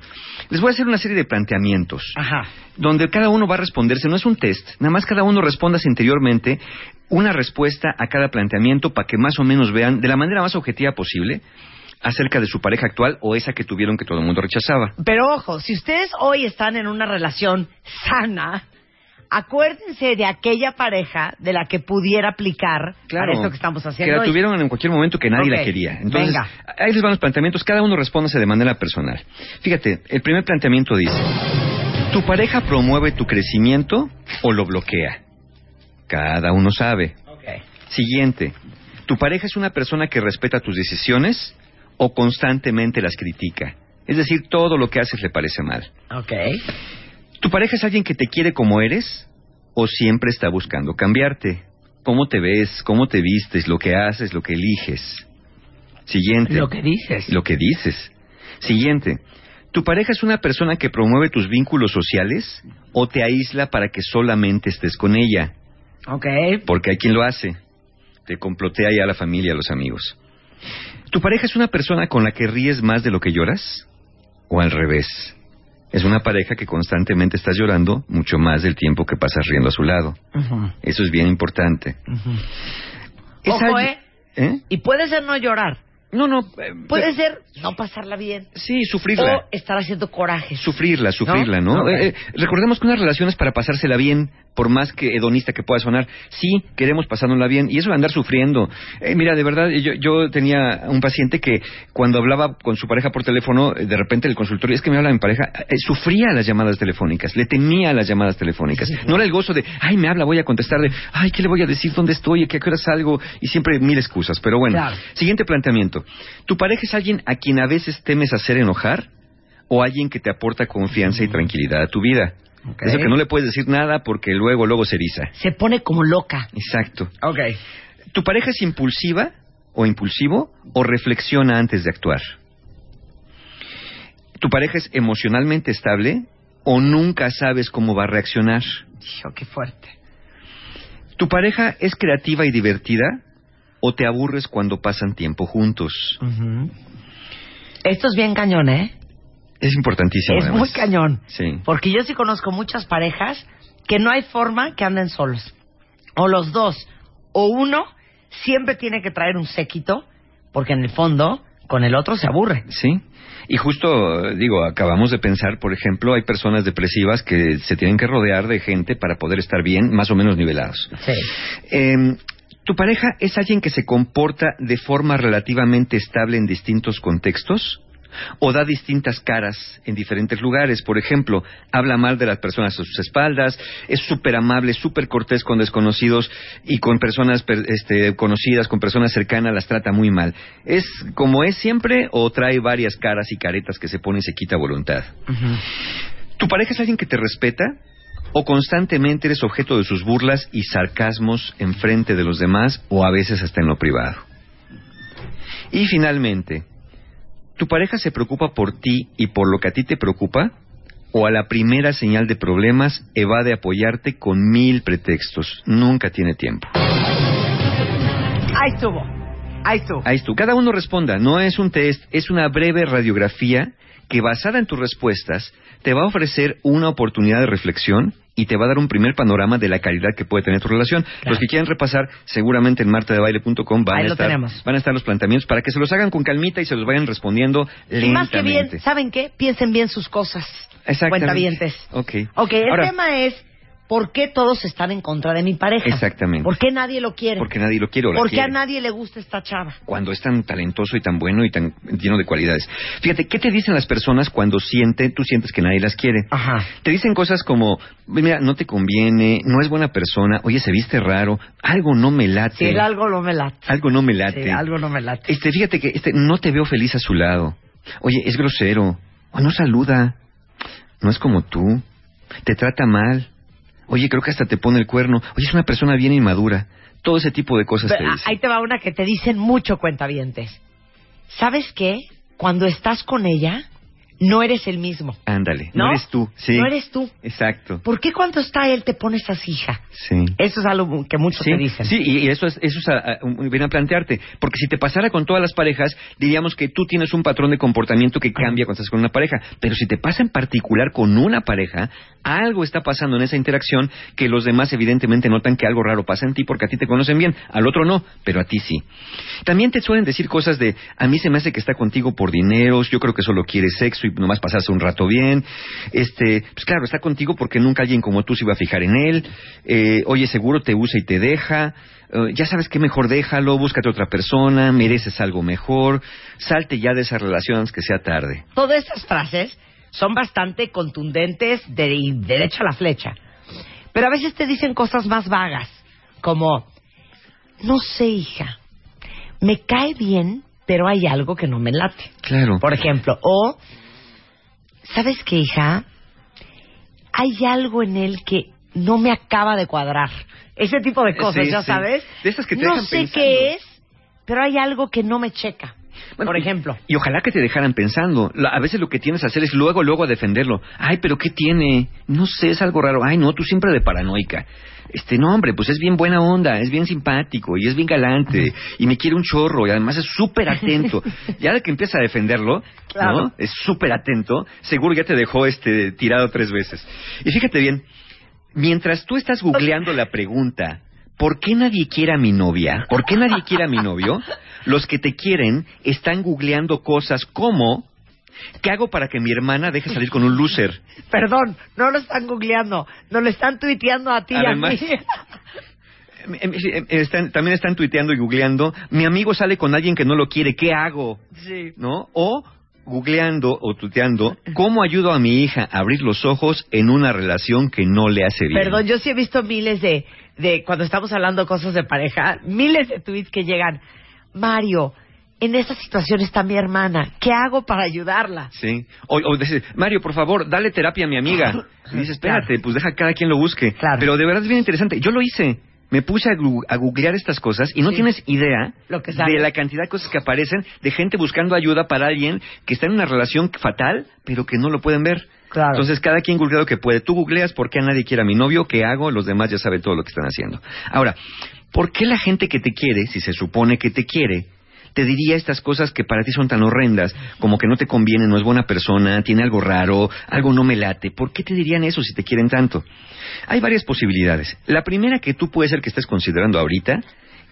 Les voy a hacer una serie de planteamientos Ajá. Donde cada uno va a responderse, no es un test, nada más cada uno responda interiormente una respuesta a cada planteamiento para que más o menos vean de la manera más objetiva posible acerca de su pareja actual o esa que tuvieron que todo el mundo rechazaba. Pero ojo, si ustedes hoy están en una relación sana, acuérdense de aquella pareja de la que pudiera aplicar para esto que estamos haciendo. Que la hoy. tuvieron en cualquier momento que nadie la quería. Entonces, venga. ahí les van los planteamientos, cada uno respóndase de manera personal. Fíjate, el primer planteamiento dice, ¿tu pareja promueve tu crecimiento o lo bloquea? Cada uno sabe. Siguiente, ¿tu pareja es una persona que respeta tus decisiones o constantemente las critica? Es decir, todo lo que haces le parece mal. Ok. ¿Tu pareja es alguien que te quiere como eres o siempre está buscando cambiarte? ¿Cómo te ves? ¿Cómo te vistes? ¿Lo que haces? ¿Lo que eliges? Siguiente. Lo que dices. Lo que dices. Siguiente. ¿Tu pareja es una persona que promueve tus vínculos sociales o te aísla para que solamente estés con ella? Ok. Porque hay quien lo hace. Te complotea ya a la familia, a los amigos. ¿Tu pareja es una persona con la que ríes más de lo que lloras? ¿O al revés? Es una pareja que constantemente estás llorando mucho más del tiempo que pasas riendo a su lado. Eso es bien importante. Es Ojo, alguien- ¿eh? ¿Eh? Y puede ser no llorar. No, no. eh, Puede ser no pasarla bien. Sí, sufrirla. O estar haciendo coraje. Sufrirla, sufrirla, ¿no? Eh, eh, recordemos que una relación es para pasársela bien, por más que hedonista que pueda sonar. Sí, queremos pasárnosla bien, y eso de andar sufriendo. Eh, mira, de verdad, yo, yo tenía un paciente que cuando hablaba con su pareja por teléfono, eh, de repente el consultorio, es que me habla mi pareja, eh, sufría las llamadas telefónicas, le temía las llamadas telefónicas. No era el gozo de, ay, me habla, voy a contestar, de, ay, ¿qué le voy a decir? ¿Dónde estoy? ¿A qué hora salgo? Y siempre mil excusas. Pero bueno, Claro. siguiente planteamiento. ¿Tu pareja es alguien a quien a veces temes hacer enojar? o alguien que te aporta confianza y tranquilidad a tu vida. Ok. Eso que no le puedes decir nada porque luego, luego se eriza. Se pone como loca. Exacto. Ok. ¿Tu pareja es impulsiva o impulsivo o reflexiona antes de actuar? ¿Tu pareja es emocionalmente estable o nunca sabes cómo va a reaccionar? Hijo, qué fuerte. ¿Tu pareja es creativa y divertida o te aburres cuando pasan tiempo juntos? Esto es bien cañón, ¿eh? Es importantísimo. Es además. muy cañón. Sí. Porque yo sí conozco muchas parejas que no hay forma que anden solos. O los dos. O uno siempre tiene que traer un séquito porque en el fondo con el otro se aburre. Sí. Y justo, digo, acabamos de pensar, por ejemplo, hay personas depresivas que se tienen que rodear de gente para poder estar bien, más o menos nivelados. Sí. Eh, ¿Tu pareja es alguien que se comporta de forma relativamente estable en distintos contextos? ¿O da distintas caras en diferentes lugares? Por ejemplo, habla mal de las personas a sus espaldas, es súper amable, súper cortés con desconocidos y con personas per- este, conocidas, con personas cercanas, las trata muy mal. ¿Es como es siempre o trae varias caras y caretas que se pone y se quita voluntad? ¿Tu pareja es alguien que te respeta? ¿O constantemente eres objeto de sus burlas y sarcasmos en frente de los demás o a veces hasta en lo privado? Y finalmente, ¿tu pareja se preocupa por ti y por lo que a ti te preocupa? ¿O a la primera señal de problemas evade apoyarte con mil pretextos? Nunca tiene tiempo. Ahí estuvo. Ahí estuvo. Ahí tú. Cada uno responda. No es un test, es una breve radiografía que basada en tus respuestas te va a ofrecer una oportunidad de reflexión y te va a dar un primer panorama de la calidad que puede tener tu relación. Los que quieran repasar, seguramente en martadebaile.com van, a estar, van a estar los planteamientos para que se los hagan con calmita y se los vayan respondiendo Y lentamente. más que bien, ¿saben qué? Piensen bien sus cosas. Exactamente. Cuentavientes. Ok. Ok, el Ahora, tema es ¿por qué todos están en contra de mi pareja? Exactamente. ¿Por qué nadie lo quiere? Porque nadie lo quiere o la ¿Por qué a nadie le gusta esta chava? cuando es tan talentoso y tan bueno y tan lleno de cualidades. Fíjate, ¿qué te dicen las personas cuando sienten, tú sientes que nadie las quiere? Ajá. Te dicen cosas como, mira, no te conviene, no es buena persona, oye, se viste raro, algo no me late. El algo no me late. Algo no me late. Sí, algo no me late. Este, fíjate que este, no te veo feliz a su lado. Oye, es grosero. O no saluda. No es como tú. Te trata mal. Oye, creo que hasta te pone el cuerno. Oye, es una persona bien inmadura. Todo ese tipo de cosas te Pero, dicen. ahí te va una que te dicen mucho cuentavientes. ¿Sabes qué? Cuando estás con ella, no eres el mismo. Ándale, no, ¿No? eres tú. Sí. No eres tú. Exacto. ¿Por qué cuando está él te pones así, hija? Sí. Eso es algo que muchos Sí, te dicen. sí, y eso es, eso es a- a- un- viene a plantearte. Porque si te pasara con todas las parejas, diríamos que tú tienes un patrón de comportamiento que cambia cuando estás con una pareja. Pero si te pasa en particular con una pareja, algo está pasando en esa interacción que los demás evidentemente notan que algo raro pasa en ti porque a ti te conocen bien, al otro no, pero a ti sí. También te suelen decir cosas de, a mí se me hace que está contigo por dineros, yo creo que solo quiere sexo y nomás pasarse un rato bien. Este, pues claro, está contigo porque nunca alguien como tú se iba a fijar en él. Eh, oye, seguro te usa y te deja. Eh, ya sabes qué mejor déjalo, búscate otra persona, mereces algo mejor. Salte ya de esa relación antes que sea tarde. Todas estas frases son bastante contundentes de derecha a la flecha. Pero a veces te dicen cosas más vagas, como, no sé, hija, me cae bien, pero hay algo que no me late. Claro. Por ejemplo, o, ¿sabes qué, hija? Hay algo en él que no me acaba de cuadrar. Ese tipo de cosas, Sí, ya sí. sabes. De esas que te no dejan sé pensando. qué es, pero hay algo que no me checa. Bueno, por y- ejemplo. Y ojalá que te dejaran pensando. La- A veces lo que tienes que hacer es luego, luego a defenderlo. Ay, pero ¿qué tiene? No sé, es algo raro. Ay, no, tú siempre de paranoica. Este, no, hombre, pues es bien buena onda, es bien simpático y es bien galante y me quiere un chorro y además es súper atento. ya de que empieza a defenderlo, Claro. ¿no? Es súper atento, seguro ya te dejó este tirado tres veces. Y fíjate bien, mientras tú estás googleando la pregunta, ¿por qué nadie quiere a mi novia? ¿Por qué nadie quiere a mi novio? Los que te quieren están googleando cosas como ¿qué hago para que mi hermana deje salir con un loser? Perdón, no lo están googleando, nos lo están tuiteando a ti Además- y a mí. Em, em, están- también están tuiteando y googleando, mi amigo sale con alguien que no lo quiere, ¿qué hago? Sí. ¿No? O googleando o tuiteando, ¿cómo ayudo a mi hija a abrir los ojos en una relación que no le hace bien? Perdón, yo sí he visto miles de, de, cuando estamos hablando cosas de pareja, miles de tweets que llegan. Mario, en esta situación está mi hermana, ¿qué hago para ayudarla? Sí. O, o dice, Mario, por favor, dale terapia a mi amiga. Y dice, espérate, pues deja que cada quien lo busque. Claro. Pero de verdad es bien interesante. Yo lo hice. Me puse a, gu- a googlear estas cosas y no Sí. tienes idea Lo que sale. de la cantidad de cosas que aparecen de gente buscando ayuda para alguien que está en una relación fatal, pero que no lo pueden ver. Claro. Entonces, cada quien googlea lo que puede. Tú googleas por qué a nadie quiere a mi novio, qué hago, los demás ya saben todo lo que están haciendo. Ahora, ¿por qué la gente que te quiere, si se supone que te quiere, te diría estas cosas que para ti son tan horrendas, como que no te conviene, no es buena persona, tiene algo raro, algo no me late? ¿Por qué te dirían eso si te quieren tanto? Hay varias posibilidades. La primera que tú puedes ser que estés considerando ahorita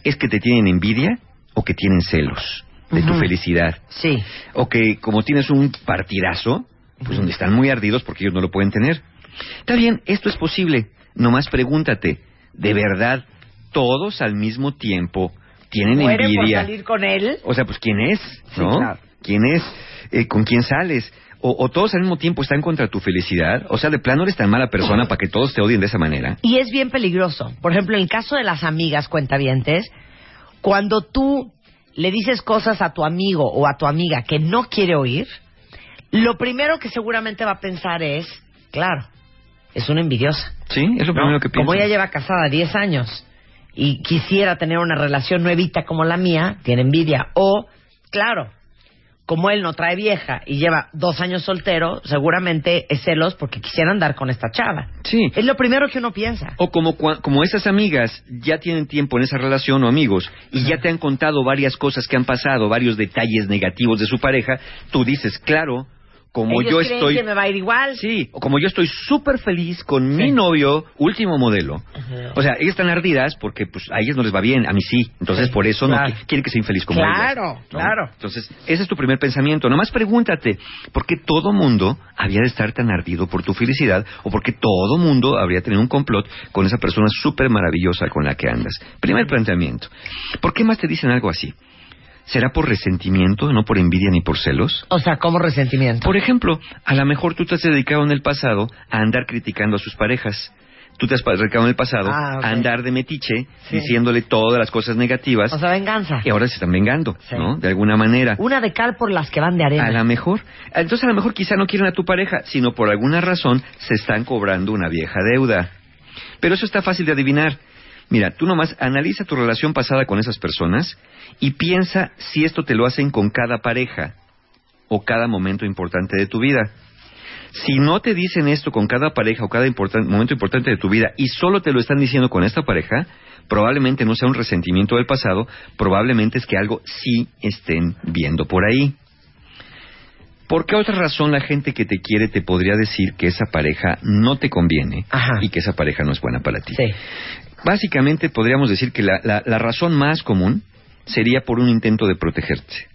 es que te tienen envidia o que tienen celos de tu felicidad Sí. o que como tienes un partidazo, pues donde están muy ardidos porque ellos no lo pueden tener. Está bien, esto es posible. Nomás pregúntate, ¿de verdad todos al mismo tiempo tienen ¿Muere por envidia? salir con él? O sea, pues ¿quién es? Sí, ¿No? claro. ¿Quién es? Eh, ¿Con quién sales? O, o todos al mismo tiempo están contra tu felicidad. O sea, de plano eres tan mala persona para que todos te odien de esa manera. Y es bien peligroso. Por ejemplo, en el caso de las amigas cuentavientes, cuando tú le dices cosas a tu amigo o a tu amiga que no quiere oír, lo primero que seguramente va a pensar es, claro, es una envidiosa. Sí, es lo ¿no? primero que pienso. Como ella lleva casada 10 años y quisiera tener una relación nuevita como la mía, tiene envidia. O, claro, como él no trae vieja y lleva dos años soltero, seguramente es celos porque quisiera andar con esta chava. Sí. Es lo primero que uno piensa. O como, como esas amigas ya tienen tiempo en esa relación o amigos y ya te han contado varias cosas que han pasado, varios detalles negativos de su pareja, tú dices, claro, como Ellos yo creen estoy... que me va a ir igual. Sí, o como yo estoy súper feliz con mi novio, último modelo. O sea, ellas están ardidas porque pues a ellas no les va bien, a mí sí. Entonces Sí, por eso claro. no qui- quieren que sea infeliz como Claro, ellas, ¿no? claro. Entonces, ese es tu primer pensamiento. Nomás pregúntate, ¿por qué todo mundo había de estar tan ardido por tu felicidad? ¿O por qué todo mundo habría tenido un complot con esa persona súper maravillosa con la que andas? Primer planteamiento. ¿Por qué más te dicen algo así? ¿Será por resentimiento, no por envidia ni por celos? O sea, como resentimiento. Por ejemplo, a lo mejor tú te has dedicado en el pasado a andar criticando a sus parejas. Tú te has dedicado en el pasado Ah, a andar de metiche, Sí. diciéndole todas las cosas negativas, O sea, venganza. y ahora se están vengando, Sí. ¿no? De alguna manera. Una de cal por las que van de arena. A lo mejor. Entonces, a lo mejor quizá no quieren a tu pareja, sino por alguna razón se están cobrando una vieja deuda. Pero eso está fácil de adivinar. Mira, tú nomás analiza tu relación pasada con esas personas y piensa si esto te lo hacen con cada pareja o cada momento importante de tu vida. Si no te dicen esto con cada pareja o cada importan- momento importante de tu vida y solo te lo están diciendo con esta pareja, probablemente no sea un resentimiento del pasado, probablemente es que algo sí estén viendo por ahí. ¿Por qué otra razón la gente que te quiere te podría decir que esa pareja no te conviene Ajá. y que esa pareja no es buena para ti? Sí. Básicamente podríamos decir que la, la- la razón más común sería por un intento de protegerte.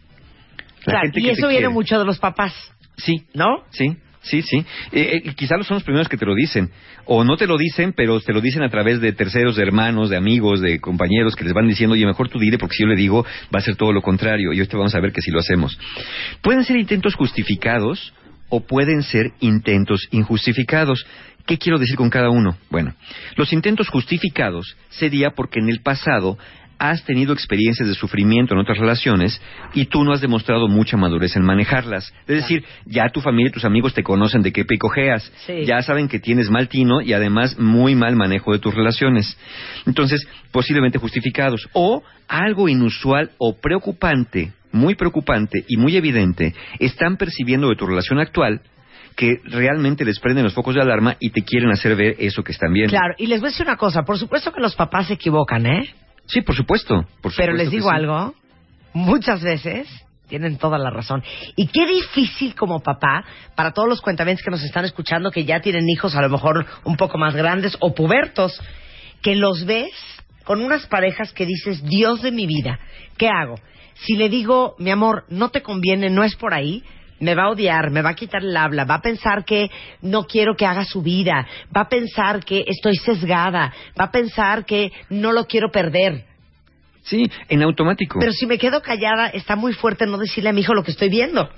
La Claro, gente y que eso viene quiere- mucho de los papás, Sí, ¿no? Sí, sí, sí. Eh, eh, quizá son los primeros que te lo dicen. O no te lo dicen, pero te lo dicen a través de terceros, de hermanos, de amigos, de compañeros que les van diciendo, oye, mejor tú dile, porque si yo le digo, va a ser todo lo contrario. Y ahorita vamos a ver que si lo hacemos. Pueden ser intentos justificados o pueden ser intentos injustificados. ¿Qué quiero decir con cada uno? Bueno, los intentos justificados sería porque en el pasado has tenido experiencias de sufrimiento en otras relaciones y tú no has demostrado mucha madurez en manejarlas. Es decir, ya tu familia y tus amigos te conocen de qué picojeas, Sí. ya saben que tienes mal tino y además muy mal manejo de tus relaciones. Entonces, posiblemente justificados. O algo inusual o preocupante muy preocupante y muy evidente están percibiendo de tu relación actual que realmente les prenden los focos de alarma y te quieren hacer ver eso que están viendo. Claro, y les voy a decir una cosa. Por supuesto que los papás se equivocan, ¿eh? Sí, por supuesto. por Pero supuesto les que digo sí. algo. Muchas veces tienen toda la razón. Y qué difícil como papá, para todos los cuentamientos que nos están escuchando, que ya tienen hijos a lo mejor un poco más grandes o pubertos, que los ves con unas parejas que dices, Dios de mi vida, ¿qué hago? Si le digo, mi amor, no te conviene, no es por ahí, me va a odiar, me va a quitar el habla, va a pensar que no quiero que haga su vida, va a pensar que estoy sesgada, va a pensar que no lo quiero perder. Sí, en automático. Pero si me quedo callada, está muy fuerte no decirle a mi hijo lo que estoy viendo.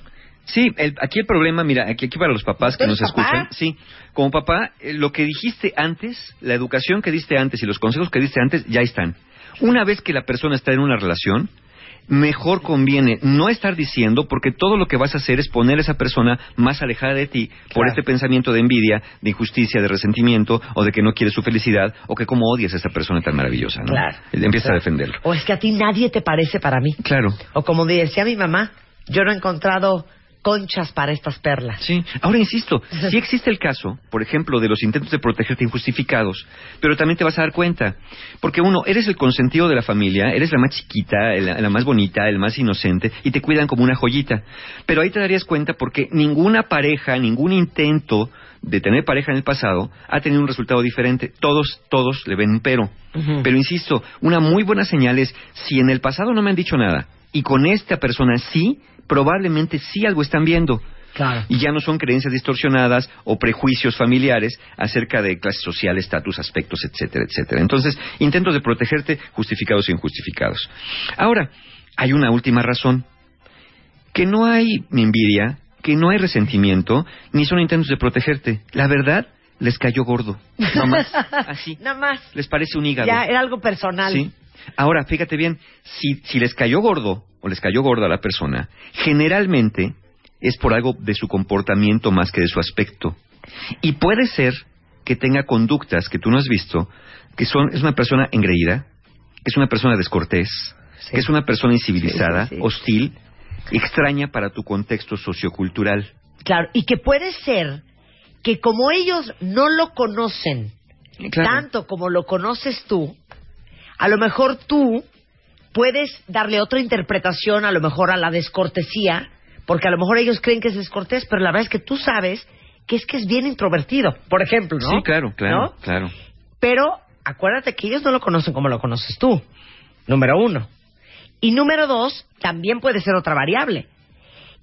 Sí, el- aquí el problema, mira, aquí, aquí para los papás que ¿Tú nos papá? escuchan, sí, como papá, eh, lo que dijiste antes, la educación que diste antes y los consejos que diste antes ya están. Una vez que la persona está en una relación, mejor conviene no estar diciendo porque todo lo que vas a hacer es poner a esa persona más alejada de ti por este pensamiento de envidia, de injusticia, de resentimiento o de que no quieres su felicidad o que como odias a esta persona tan maravillosa, ¿no? Claro. Empieza Claro. a defenderlo. O es que a ti nadie te parece para mí. Claro. O como decía mi mamá, yo no he encontrado conchas para estas perlas. Sí. Ahora insisto, sí existe el caso, por ejemplo, de los intentos de protegerte injustificados, pero también te vas a dar cuenta, porque uno, eres el consentido de la familia, eres la más chiquita, la, la más bonita, el más inocente, y te cuidan como una joyita. Pero ahí te darías cuenta porque ninguna pareja, ningún intento de tener pareja en el pasado ha tenido un resultado diferente. Todos, todos le ven un pero. Pero insisto, una muy buena señal es si en el pasado no me han dicho nada y con esta persona sí, probablemente sí algo están viendo. Claro. Y ya no son creencias distorsionadas o prejuicios familiares acerca de clase social, estatus, aspectos, etcétera, etcétera. Entonces, intentos de protegerte justificados e injustificados. Ahora, hay una última razón. Que no hay envidia, que no hay resentimiento, ni son intentos de protegerte. La verdad, les cayó gordo. No más. Así. Nada más. Les parece un hígado. Ya era algo personal. Sí. Ahora, fíjate bien, si, si les cayó gordo o les cayó gorda a la persona, generalmente es por algo de su comportamiento más que de su aspecto. Y puede ser que tenga conductas que tú no has visto, que son, es una persona engreída, que es una persona descortés, que es una persona incivilizada, Sí, sí, sí. hostil, extraña para tu contexto sociocultural. Claro. Y que puede ser que como ellos no lo conocen Claro. tanto como lo conoces tú, a lo mejor tú puedes darle otra interpretación a lo mejor a la descortesía, porque a lo mejor ellos creen que es descortés, pero la verdad es que tú sabes que es que es bien introvertido, por ejemplo, ¿no? Sí, claro, claro, ¿No? claro. Pero acuérdate que ellos no lo conocen como lo conoces tú, número uno. Y número dos, también puede ser otra variable,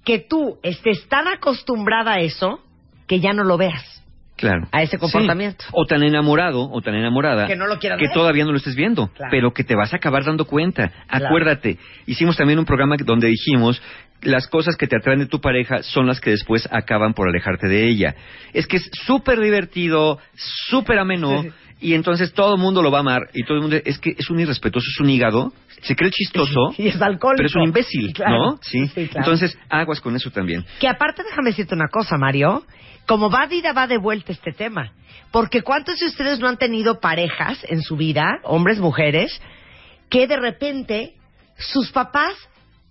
que tú estés tan acostumbrada a eso que ya no lo veas. Claro. A ese comportamiento. Sí. O tan enamorado o tan enamorada Que no lo que todavía no lo estés viendo, Claro. pero que te vas a acabar dando cuenta. Claro. Acuérdate, hicimos también un programa donde dijimos las cosas que te atraen de tu pareja son las que después acaban por alejarte de ella. Es que es súper divertido, súper ameno. Sí. Y entonces todo el mundo lo va a amar. Y todo el mundo, es que es un irrespetuoso, es un hígado. Se cree chistoso. Y es alcohólico. Pero es un imbécil, Claro. ¿no? Sí. Sí, claro. Entonces, aguas con eso también. Que aparte, déjame decirte una cosa, Mario. Como va de ida, va de vuelta este tema. Porque ¿cuántos de ustedes no han tenido parejas en su vida, hombres, mujeres, que de repente sus papás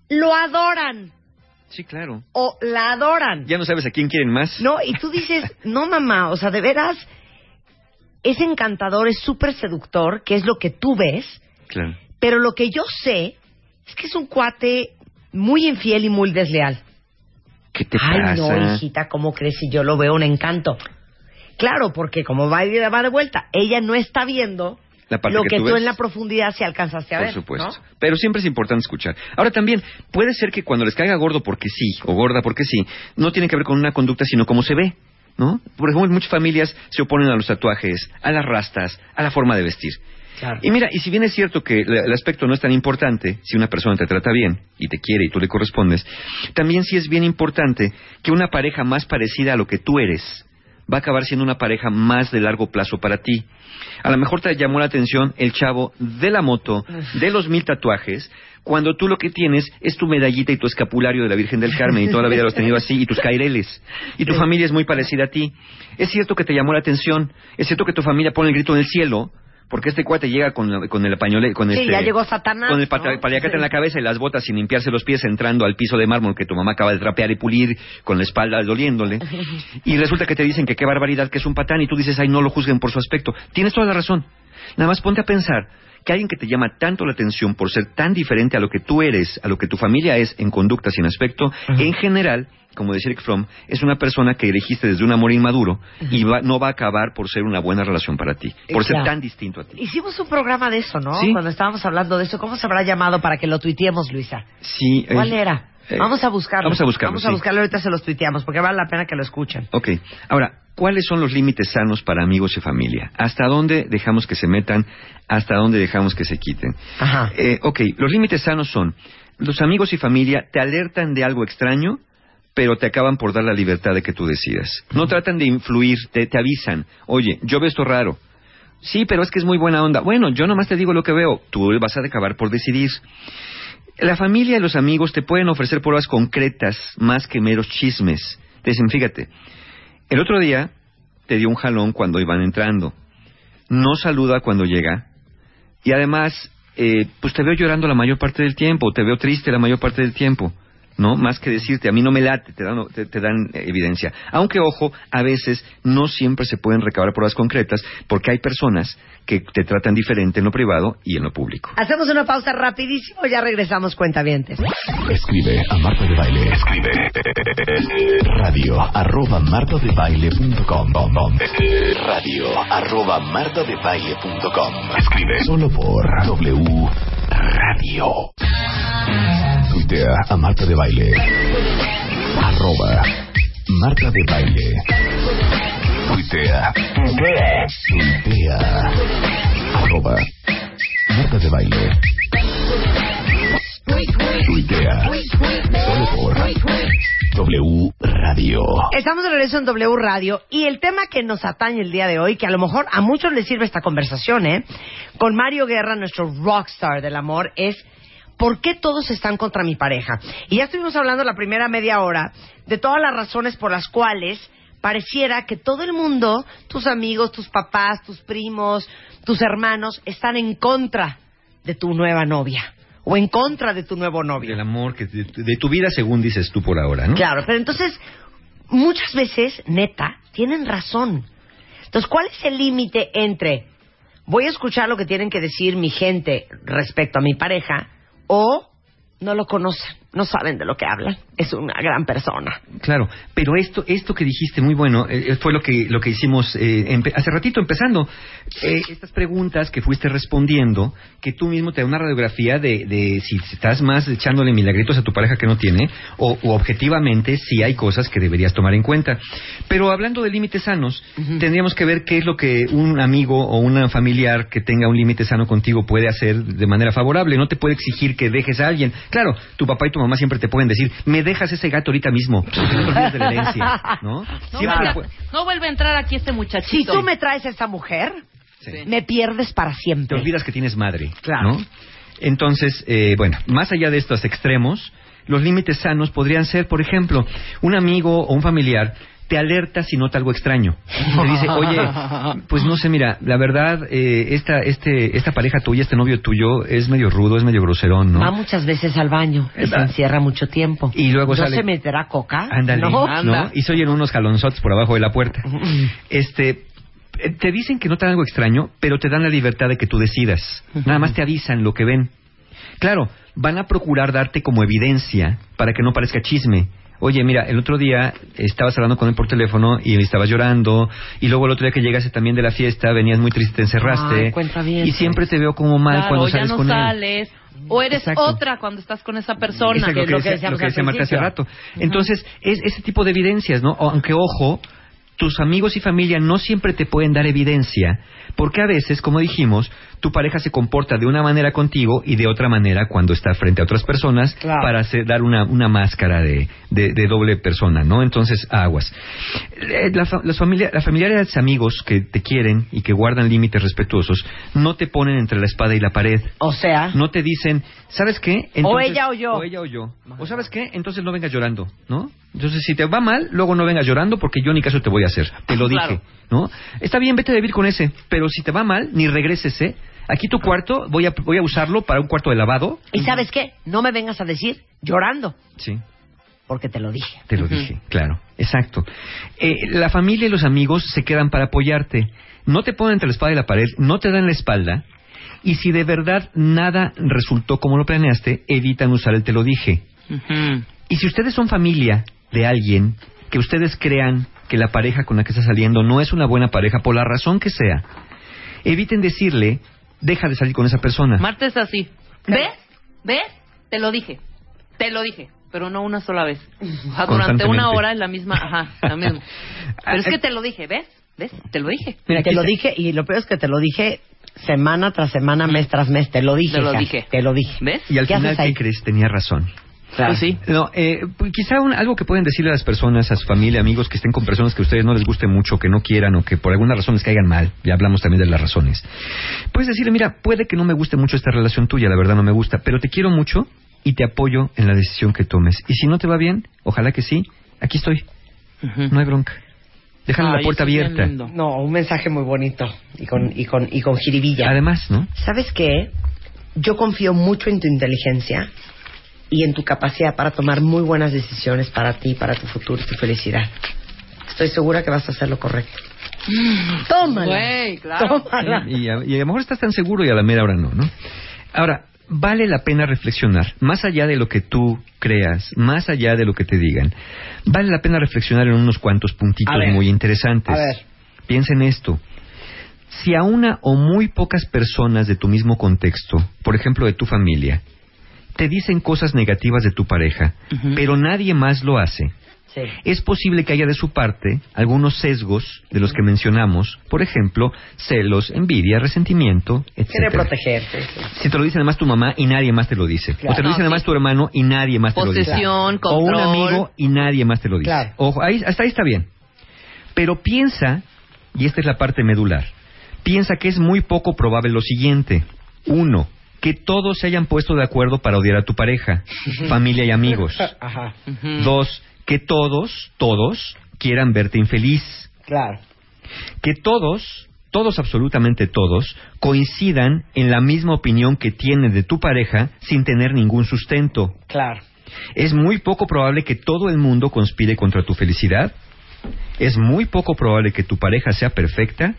lo adoran Sí, claro. o la adoran? Ya no sabes a quién quieren más. No, y tú dices, no mamá, o sea, de veras, es encantador, es súper seductor, que es lo que tú ves, Claro. pero lo que yo sé es que es un cuate muy infiel y muy desleal. ¿Qué te Ay, pasa? no, hijita, ¿cómo crees si yo lo veo un encanto? Claro, porque como va de, va de vuelta, ella no está viendo La parte lo que que, tú en la profundidad sí alcanzaste a Por ver. supuesto. ¿no? Pero siempre es importante escuchar. Ahora también, puede ser que cuando les caiga gordo porque sí, o gorda porque sí, no tiene que ver con una conducta, sino cómo se ve. ¿No? Por ejemplo, muchas familias se oponen a los tatuajes, a las rastas, a la forma de vestir. Claro. Y mira, y si bien es cierto que el el aspecto no es tan importante, si una persona te trata bien y te quiere y tú le correspondes, también sí es bien importante que una pareja más parecida a lo que tú eres va a acabar siendo una pareja más de largo plazo para ti. A lo mejor te llamó la atención el chavo de la moto, de los mil tatuajes, cuando tú lo que tienes es tu medallita y tu escapulario de la Virgen del Carmen y toda la vida lo has tenido así y tus caireles. Y tu familia es muy parecida a ti. Es cierto que te llamó la atención, es cierto que tu familia pone el grito en el cielo Porque este cuate llega con, la- con el pañole, con Sí, este... ya llegó Satanás, Con el ¿no? pata- paliacate Sí. en la cabeza y las botas sin limpiarse los pies entrando al piso de mármol que tu mamá acaba de trapear y pulir con la espalda doliéndole. Y resulta que te dicen que qué barbaridad, que es un patán y tú dices, ay, no lo juzguen por su aspecto. Tienes toda la razón. Nada más ponte a pensar que alguien que te llama tanto la atención por ser tan diferente a lo que tú eres, a lo que tu familia es en conducta sin aspecto, en general, como decía Eric Fromm, es una persona que elegiste desde un amor inmaduro y va- no va a acabar por ser una buena relación para ti, por ser tan distinto a ti. Hicimos un programa de eso, ¿no? Sí. Cuando estábamos hablando de eso. ¿Cómo se habrá llamado para que lo tuiteemos, Luisa? Sí, eh, ¿Cuál era? Eh, vamos a buscarlo. Vamos a buscarlo. Vamos a sí. buscarlo, ahorita se los tuiteamos, porque vale la pena que lo escuchen. Ok, ahora, ¿cuáles son los límites sanos para amigos y familia? ¿Hasta dónde dejamos que se metan? ¿Hasta dónde dejamos que se quiten? Ajá. Eh, ok, los límites sanos son, los amigos y familia te alertan de algo extraño, pero te acaban por dar la libertad de que tú decidas. No tratan de influir, te, te avisan, oye, yo veo esto raro. Sí, pero es que es muy buena onda. Bueno, yo nomás te digo lo que veo, tú vas a acabar por decidir. La familia y los amigos te pueden ofrecer pruebas concretas más que meros chismes. Te dicen, fíjate, el otro día te dio un jalón cuando iban entrando. No saluda cuando llega. Y además, eh, pues te veo llorando la mayor parte del tiempo, te veo triste la mayor parte del tiempo. ¿No? Más que decirte, a mí no me late, te dan, te, te dan eh, evidencia. Aunque, ojo, a veces no siempre se pueden recabar pruebas concretas porque hay personas que te tratan diferente en lo privado y en lo público. Hacemos una pausa rapidísimo, ya regresamos, cuentavientes. Escribe a Marta de Baile. Escribe radio arroba martadebaile.com radio arroba martadebaile.com Escribe solo por W Radio. Tuitea a Marta de Baile. Arroba Marta de Baile. Tuitea. Tuitea. Arroba Marta de Baile. Tuitea. Solo por W Radio. Estamos de regreso en W Radio y el tema que nos atañe el día de hoy, que a lo mejor a muchos les sirve esta conversación, ¿eh? Con Mario Guerra, nuestro rockstar del amor, es ¿por qué todos están contra mi pareja? Y ya estuvimos hablando la primera media hora de todas las razones por las cuales pareciera que todo el mundo, tus amigos, tus papás, tus primos, tus hermanos, están en contra de tu nueva novia o en contra de tu nuevo novio. Del amor que de, de tu vida, según dices tú por ahora, ¿no? Claro, pero entonces, muchas veces, neta, tienen razón. Entonces, ¿cuál es el límite entre voy a escuchar lo que tienen que decir mi gente respecto a mi pareja o no lo conocen, no saben de lo que hablan? Es una gran persona. Claro, pero esto, esto que dijiste muy bueno eh, fue lo que lo que hicimos eh, hace ratito empezando Eh, estas preguntas que fuiste respondiendo, que tú mismo te da una radiografía de, de si estás más echándole milagritos a tu pareja que no tiene o, o objetivamente si hay cosas que deberías tomar en cuenta. Pero hablando de límites sanos, tendríamos que ver qué es lo que un amigo o una familiar que tenga un límite sano contigo puede hacer de manera favorable. No te puede exigir que dejes a alguien. Claro, tu papá y tu mamá siempre te pueden decir, me dejas ese gato ahorita mismo, no te olvides de la herencia, ¿no? No, Siempre vuelve, pu- no vuelve a entrar aquí este Si muchachito. tú me traes a esa mujer, Sí. me pierdes para te siempre. olvidas que tienes madre, Claro. ¿no? Entonces, eh, bueno, más allá de estos extremos, los límites sanos podrían ser, por ejemplo, un amigo o un familiar te alerta si nota algo extraño. Te dice, oye, pues no sé, mira, la verdad, eh, esta, este, esta pareja tuya, este novio tuyo, es medio rudo, es medio groserón, ¿no? Va muchas veces al baño y se Va. encierra mucho tiempo. Y luego ¿No sale- se meterá coca? Ándale, No. ¿no? Y se oyen unos jalonzotes por abajo de la puerta. Este, eh, te dicen que notan algo extraño, pero te dan la libertad de que tú decidas. Nada más te avisan lo que ven. Claro, van a procurar darte como evidencia para que no parezca chisme. Oye, mira, el otro día estabas hablando con él por teléfono y estabas llorando, y luego el otro día que llegaste también de la fiesta, venías muy triste, te encerraste, Ay, cuentavientes. y siempre te veo como mal Claro, cuando ya sales no con él. sales. O eres Exacto. otra cuando estás con esa persona. Exacto, que es lo que decía, lo que decía Marta hace rato. Entonces, es ese tipo de evidencias, ¿no? Aunque, ojo, tus amigos y familia no siempre te pueden dar evidencia, porque a veces, como dijimos, tu pareja se comporta de una manera contigo y de otra manera cuando está frente a otras personas Claro. para hacer, dar una, una máscara de, de- de doble persona, ¿no? Entonces, aguas. Eh, la las familia- las familiares amigos que te quieren y que guardan límites respetuosos no te ponen entre la espada y la pared. O sea, No te dicen, ¿sabes qué? O ella o yo. O ella o yo. O ¿sabes qué? Entonces no vengas llorando, ¿no? Entonces, si te va mal, luego no vengas llorando porque yo ni caso te voy a hacer. Te lo Claro. dije, ¿no? Está bien, vete a vivir con ese, pero si te va mal, ni regreses, ¿eh? Aquí tu cuarto, voy a, voy a usarlo para un cuarto de lavado. Y sabes qué, no me vengas a decir llorando, Sí. porque te lo dije. Te lo dije, claro, exacto. Eh, la familia y los amigos se quedan para apoyarte. No te ponen entre la espada y la pared, no te dan la espalda. Y si de verdad nada resultó como lo planeaste, evitan usar el te lo dije. Y si ustedes son familia de alguien que ustedes crean que la pareja con la que está saliendo no es una buena pareja, por la razón que sea, eviten decirle, deja de salir con esa persona. Marta es así. ¿Ves? ¿Ves? Te lo dije. Te lo dije. Pero no una sola vez. O sea, durante una hora es la misma. Ajá, la misma. Pero es que te lo dije, ¿ves? ¿Ves? Te lo dije. Mira, te lo dije, y lo peor es que te lo dije semana tras semana, mes tras mes. Te lo dije. Te lo hija, dije. Te lo dije. ¿Ves? Y al ¿Qué final? ¿qué crees? Tenía razón. Pues sí. No, eh, pues quizá un- algo que pueden decirle a las personas, a su familia, amigos que estén con personas que a ustedes no les guste mucho, que no quieran o que por alguna razón les caigan mal. Ya hablamos también de las razones. Puedes decirle, mira, puede que no me guste mucho esta relación tuya, la verdad no me gusta, pero te quiero mucho y te apoyo en la decisión que tomes. Y si no te va bien, ojalá que sí, aquí estoy, no hay bronca. Déjale la puerta abierta. No, un mensaje muy bonito y con, y con, y con jiribilla. Además, ¿no? ¿Sabes qué? Yo confío mucho en tu inteligencia y en tu capacidad para tomar muy buenas decisiones para ti, para tu futuro y tu felicidad. Estoy segura que vas a hacer lo correcto. Tómala. Güey, claro. Tómala. Y a, y a lo mejor estás tan seguro y a la mera hora no, ¿no? Ahora, vale la pena reflexionar, más allá de lo que tú creas, más allá de lo que te digan, vale la pena reflexionar en unos cuantos puntitos A ver. muy interesantes. A ver. Piensa en esto. Si a una o muy pocas personas de tu mismo contexto, por ejemplo de tu familia, te dicen cosas negativas de tu pareja, pero nadie más lo hace, Sí. es posible que haya de su parte algunos sesgos de los que mencionamos, por ejemplo, celos, envidia, resentimiento, Quiere etc. protegerte. sí. Si te lo dice además tu mamá y nadie más te lo dice. Claro. O te lo dice No, además sí. tu hermano y nadie más te lo dice. Posesión, O un control. amigo y nadie más te lo dice. Claro. Ojo, ahí, hasta ahí está bien. Pero piensa, y esta es la parte medular, piensa que es muy poco probable lo siguiente. Uno, que todos se hayan puesto de acuerdo para odiar a tu pareja, familia y amigos. Ajá. Dos, que todos, todos quieran verte infeliz. Claro. Que todos, todos absolutamente todos, coincidan en la misma opinión que tienen de tu pareja sin tener ningún sustento. Claro. Es muy poco probable que todo el mundo conspire contra tu felicidad. Es muy poco probable que tu pareja sea perfecta.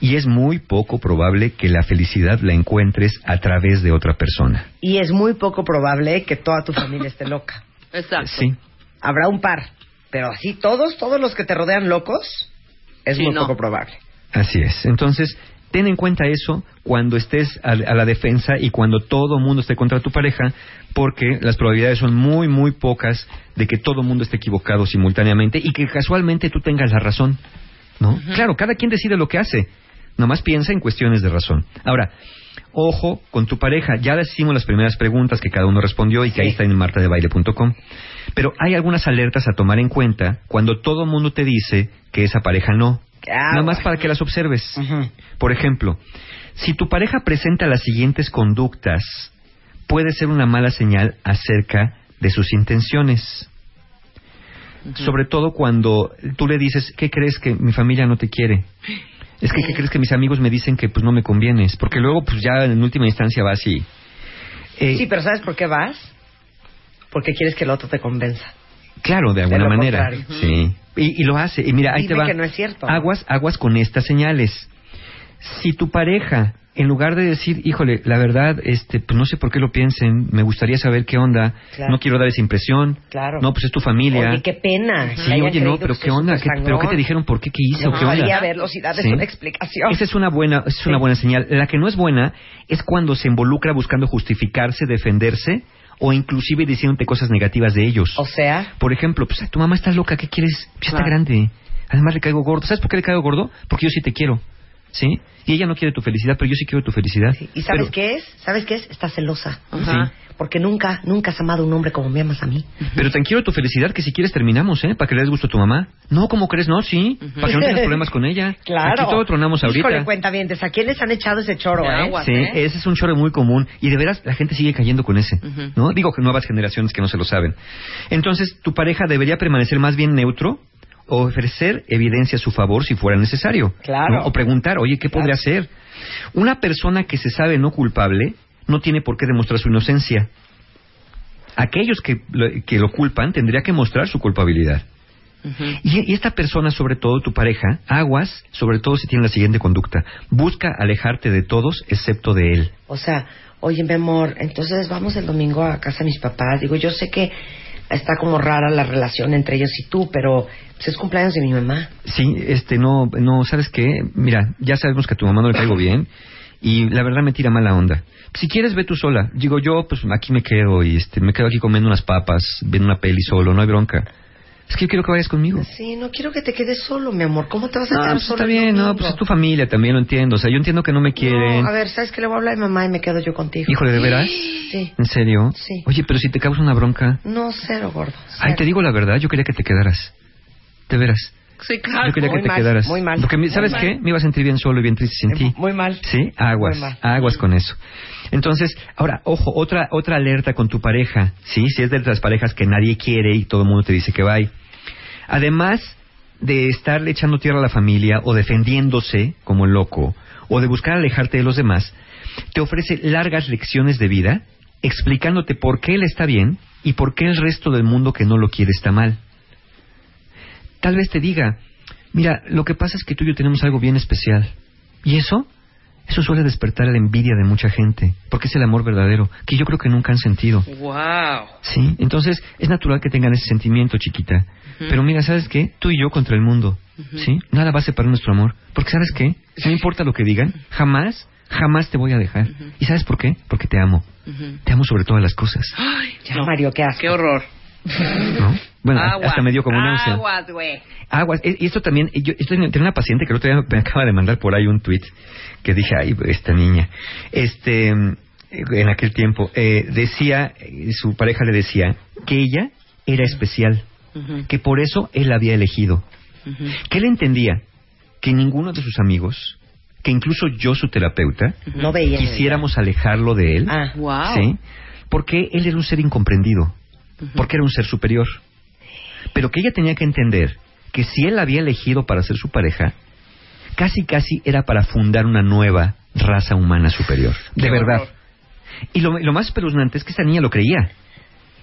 Y es muy poco probable que la felicidad la encuentres a través de otra persona. Y es muy poco probable que toda tu familia esté loca. Exacto. Sí. Habrá un par, pero así todos, todos los que te rodean locos, es Sí, muy no. poco probable. Así es. Entonces, ten en cuenta eso cuando estés a, a la defensa y cuando todo el mundo esté contra tu pareja, porque las probabilidades son muy, muy pocas de que todo el mundo esté equivocado simultáneamente y que casualmente tú tengas la razón. ¿No? Claro, cada quien decide lo que hace. Nomás piensa en cuestiones de razón. Ahora, ojo con tu pareja. Ya les hicimos las primeras preguntas que cada uno respondió y que ahí están en martadebaile.com. Pero hay algunas alertas a tomar en cuenta cuando todo mundo te dice que esa pareja no. Ah, Nada más para que las observes. Por ejemplo, si tu pareja presenta las siguientes conductas, puede ser una mala señal acerca de sus intenciones. Sobre todo cuando tú le dices, ¿qué crees que mi familia no te quiere? Es que, ¿qué crees que mis amigos me dicen que pues no me convienes? Porque luego, pues ya en última instancia vas y... eh, Sí, pero ¿sabes por qué vas? Porque quieres que el otro te convenza. Claro, de alguna lo manera. contrario. Sí. Y, y lo hace. Y mira, ahí Dime te va. que no es cierto. Aguas, aguas con estas señales. Si tu pareja, en lugar de decir, híjole, la verdad, este, pues no sé por qué lo piensen, me gustaría saber qué onda, Claro. no quiero dar esa impresión, Claro. no, pues es tu familia. Oye, qué pena. Sí, oye, no, pero que qué onda, súper ¿Qué- pero qué te dijeron, por qué, qué hizo, Me qué onda. y darles Sí. una explicación. Esa es una buena, esa es una buena señal. La que no es buena es cuando se involucra buscando justificarse, defenderse o inclusive diciéndote cosas negativas de ellos. O sea, Por ejemplo, pues tu mamá está loca, ¿qué quieres? Ya está grande. Además le caigo gordo. ¿Sabes por qué le caigo gordo? Porque yo sí te quiero. ¿Sí? Y ella no quiere tu felicidad, pero yo sí quiero tu felicidad. ¿Y sabes Pero- qué es? ¿Sabes qué es? Está celosa. Ajá. Porque nunca, nunca has amado a un hombre como me amas a mí. Pero tan quiero tu felicidad que si quieres terminamos, ¿eh? Para que le des gusto a tu mamá. No, ¿cómo crees? No, sí. Para que no tengas problemas con ella. Claro. Aquí todo tronamos ahorita. Híjole, cuentavientes, ¿a quién les han echado ese choro, De eh? agua. Sí, ¿eh? ese es un choro muy común y de veras la gente sigue cayendo con ese. ¿no? Digo que nuevas generaciones que no se lo saben. Entonces, tu pareja debería permanecer más bien neutro o ofrecer evidencia a su favor si fuera necesario. Claro. ¿no? O preguntar, oye, ¿qué podría hacer? Una persona que se sabe no culpable no tiene por qué demostrar su inocencia. Aquellos que lo, que lo culpan tendría que mostrar su culpabilidad. Y, y esta persona, sobre todo tu pareja, aguas, sobre todo si tiene la siguiente conducta. Busca alejarte de todos excepto de él. O sea, oye, mi amor, entonces vamos el domingo a casa de mis papás. Digo, yo sé que está como rara la relación entre ellos y tú, pero pues, es cumpleaños de mi mamá. Sí, este, no, no, ¿sabes qué? Mira, ya sabemos que a tu mamá no le caigo bien y la verdad me tira mala onda. Si quieres, ve tú sola. Digo, yo, pues aquí me quedo y este, me quedo aquí comiendo unas papas, viendo una peli solo, no hay bronca. Es que yo quiero que vayas conmigo. Sí, no quiero que te quedes solo, mi amor. ¿Cómo te vas a No, quedar pues solo? está bien, no, pues es tu familia también, lo entiendo. O sea, yo entiendo que no me quieren. No, a ver, ¿sabes qué? Le voy a hablar a mi mamá y me quedo yo contigo. Híjole, ¿de veras? Sí. ¿En serio? Sí. Oye, pero si te causa una bronca. No, cero, gordo. Ay, te digo la verdad, yo quería que te quedaras. De veras. Sí, claro. Yo quería que muy te mal, quedaras. muy mal, Porque, muy ¿sabes mal. qué? Me iba a sentir bien solo y bien triste sin ti. Muy mal. Sí, aguas, Muy mal. aguas con eso. Entonces, ahora, ojo, otra otra alerta con tu pareja, ¿sí? Si es de las parejas que nadie quiere y todo el mundo te dice que va. Además de estarle echando tierra a la familia o defendiéndose como loco o de buscar alejarte de los demás, te ofrece largas lecciones de vida explicándote por qué él está bien y por qué el resto del mundo que no lo quiere está mal. Tal vez te diga, mira, lo que pasa es que tú y yo tenemos algo bien especial. ¿Y eso? Eso suele despertar la envidia de mucha gente, porque es el amor verdadero, que yo creo que nunca han sentido. Wow. ¿Sí? Entonces, es natural que tengan ese sentimiento, chiquita. Pero mira, ¿sabes qué? Tú y yo contra el mundo. ¿Sí? Nada va a separar nuestro amor. Porque, ¿sabes qué? No importa lo que digan, jamás, jamás te voy a dejar. ¿Y sabes por qué? Porque te amo. Te amo sobre todas las cosas. Ay, Ya, Mario, qué asco. Qué horror. ¿No? Bueno, Aguas, hasta me dio como náusea. Aguas, güey. Aguas. E- Y esto también, yo estoy, tenía una paciente que el otro día me acaba de mandar por ahí un tweet que dije, ay, esta niña. Este, en aquel tiempo, eh, decía, eh, su pareja le decía que ella era especial, que por eso él la había elegido. ujú. Que él entendía que ninguno de sus amigos, que incluso yo, su terapeuta, No veía. quisiéramos alejarlo de él. Ah, Wow. ¿sí? Porque él era un ser incomprendido, porque era un ser superior. Pero que ella tenía que entender que si él la había elegido para ser su pareja, casi casi era para fundar una nueva raza humana superior. De verdad. horror. Y lo, lo más espeluznante es que esta niña lo creía.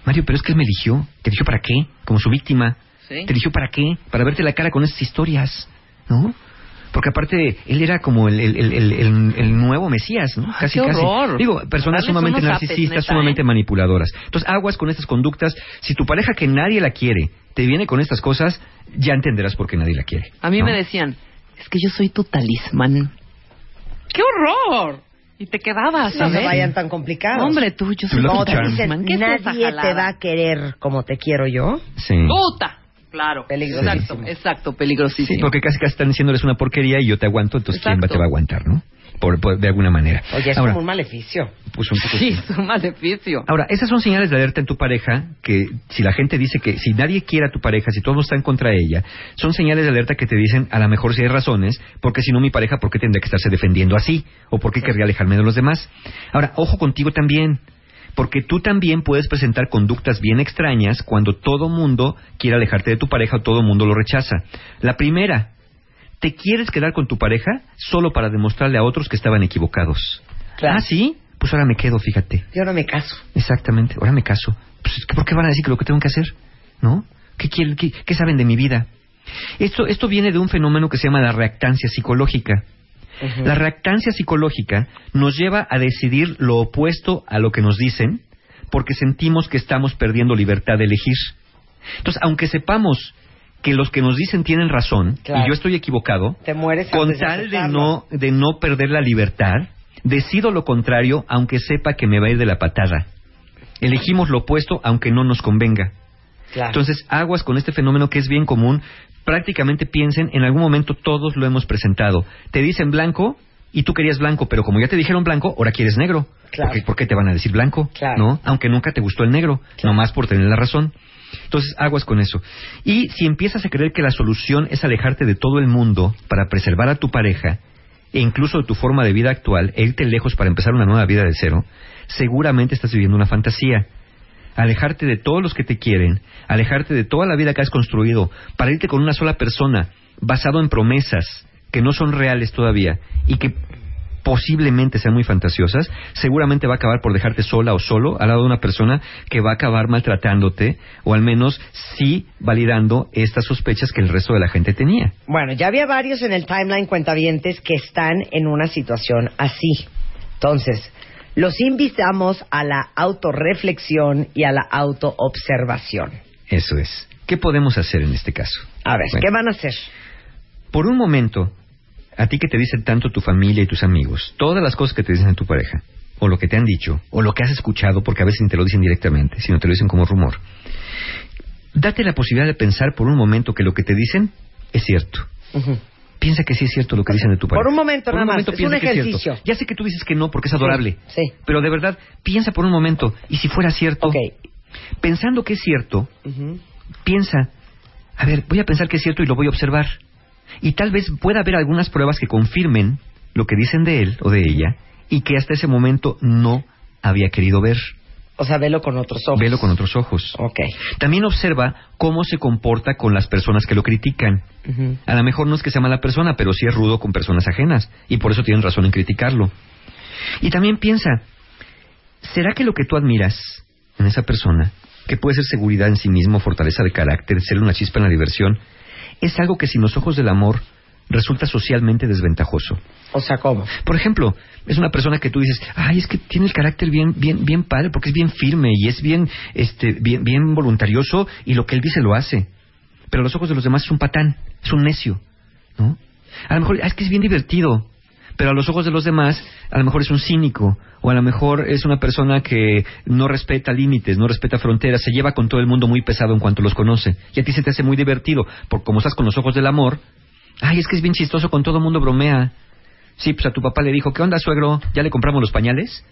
Mario, pero es que él me eligió. ¿Te eligió para qué? Como su víctima. Sí. ¿Te eligió para qué? Para verte la cara con esas historias, ¿no? Porque aparte, él era como el, el, el, el- nuevo Mesías, ¿no? Casi, qué casi. horror. Digo, personas Darles sumamente apes, narcisistas, sumamente ¿eh? manipuladoras. Entonces, aguas con estas conductas. Si tu pareja que nadie la quiere te viene con estas cosas, ya entenderás por qué nadie la quiere. A mí ¿no? me decían, es que yo soy tu talismán. ¡Qué horror! Y te quedabas, no ¿sabes? se vayan tan complicados. Hombre, tú, yo soy tu talismán. ¿Qué es esa nadie te va a querer como te quiero yo. Sí. ¡Puta! Claro. Peligrosísimo. Exacto, exacto, peligrosísimo. Sí, porque casi casi están diciendo eres una porquería y yo te aguanto, entonces ¿quién va, Exacto. te va a aguantar, no? Por, por- de alguna manera. Oye, es Ahora, como un maleficio. pues un poco Sí, sí. es un maleficio. Ahora, esas son señales de alerta en tu pareja, que si la gente dice que si nadie quiere a tu pareja, si todos están contra ella, son señales de alerta que te dicen, a lo mejor si hay razones, porque si no mi pareja, ¿por qué tendría que estarse defendiendo así? ¿O por qué querría alejarme de los demás? Ahora, ojo contigo también, porque tú también puedes presentar conductas bien extrañas cuando todo mundo quiere alejarte de tu pareja o todo mundo lo rechaza. La primera, te quieres quedar con tu pareja solo para demostrarle a otros que estaban equivocados. Claro. Ah, sí, pues ahora me quedo, fíjate. Yo no me caso. Exactamente, ahora me caso. Pues, ¿Por qué van a decir que lo que tengo que hacer? ¿No? ¿Qué, quieren, qué, qué saben de mi vida? Esto, esto viene de un fenómeno que se llama la reactancia psicológica. La reactancia psicológica nos lleva a decidir lo opuesto a lo que nos dicen porque sentimos que estamos perdiendo libertad de elegir. Entonces, aunque sepamos que los que nos dicen tienen razón Claro. y yo estoy equivocado, Te mueres con de tal de no, de no perder la libertad, decido lo contrario aunque sepa que me va a ir de la patada. Elegimos lo opuesto aunque no nos convenga. Claro. Entonces, aguas con este fenómeno que es bien común, prácticamente piensen, en algún momento todos lo hemos presentado. Te dicen blanco y tú querías blanco, pero como ya te dijeron blanco, ahora quieres negro. Claro. Porque, ¿Por qué te van a decir blanco? Claro. ¿No? Aunque nunca te gustó el negro, nomás por tener la razón. Entonces, aguas con eso. Y si empiezas a creer que la solución es alejarte de todo el mundo para preservar a tu pareja, e incluso de tu forma de vida actual, e irte lejos para empezar una nueva vida de cero, seguramente estás viviendo una fantasía. Alejarte de todos los que te quieren, alejarte de toda la vida que has construido, para irte con una sola persona, basado en promesas que no son reales todavía y que posiblemente sean muy fantasiosas, seguramente va a acabar por dejarte sola o solo al lado de una persona que va a acabar maltratándote o al menos sí validando estas sospechas que el resto de la gente tenía. Bueno, ya había varios en el timeline cuentavientes que están en una situación así. Entonces, los invitamos a la autorreflexión y a la autoobservación. Eso es. ¿Qué podemos hacer en este caso? A ver, Bueno. ¿qué van a hacer? Por un momento, a ti que te dicen tanto tu familia y tus amigos, todas las cosas que te dicen en tu pareja, o lo que te han dicho, o lo que has escuchado, porque a veces ni te lo dicen directamente, sino te lo dicen como rumor, date la posibilidad de pensar por un momento que lo que te dicen es cierto. Ujú. Piensa que sí es cierto lo que dicen de tu pareja. Por un momento nada más, es un ejercicio. Ya sé que tú dices que no porque es adorable. Sí, sí. Pero de verdad, piensa por un momento. ¿Y si fuera cierto? Ok. Pensando que es cierto, piensa, a ver, voy a pensar que es cierto y lo voy a observar. Y tal vez pueda haber algunas pruebas que confirmen lo que dicen de él o de ella y que hasta ese momento no había querido ver. O sea, velo con otros ojos. Velo con otros ojos. Ok. También observa cómo se comporta con las personas que lo critican. A lo mejor no es que sea mala persona, pero sí es rudo con personas ajenas y por eso tienen razón en criticarlo. Y también piensa, ¿será que lo que tú admiras en esa persona, que puede ser seguridad en sí mismo, fortaleza de carácter, ser una chispa en la diversión, es algo que sin los ojos del amor resulta socialmente desventajoso? O sea, ¿cómo? Por ejemplo, es una persona que tú dices, ay, es que tiene el carácter bien, bien, bien padre, porque es bien firme y es bien, este, bien, bien voluntarioso y lo que él dice lo hace. Pero a los ojos de los demás es un patán, es un necio, ¿no? A lo mejor, ah, es que es bien divertido, pero a los ojos de los demás, a lo mejor es un cínico, o a lo mejor es una persona que no respeta límites, no respeta fronteras, se lleva con todo el mundo muy pesado en cuanto los conoce. Y a ti se te hace muy divertido, porque como estás con los ojos del amor, ay, es que es bien chistoso, con todo mundo bromea. Sí, pues a tu papá le dijo, ¿qué onda, suegro? ¿Ya le compramos los pañales?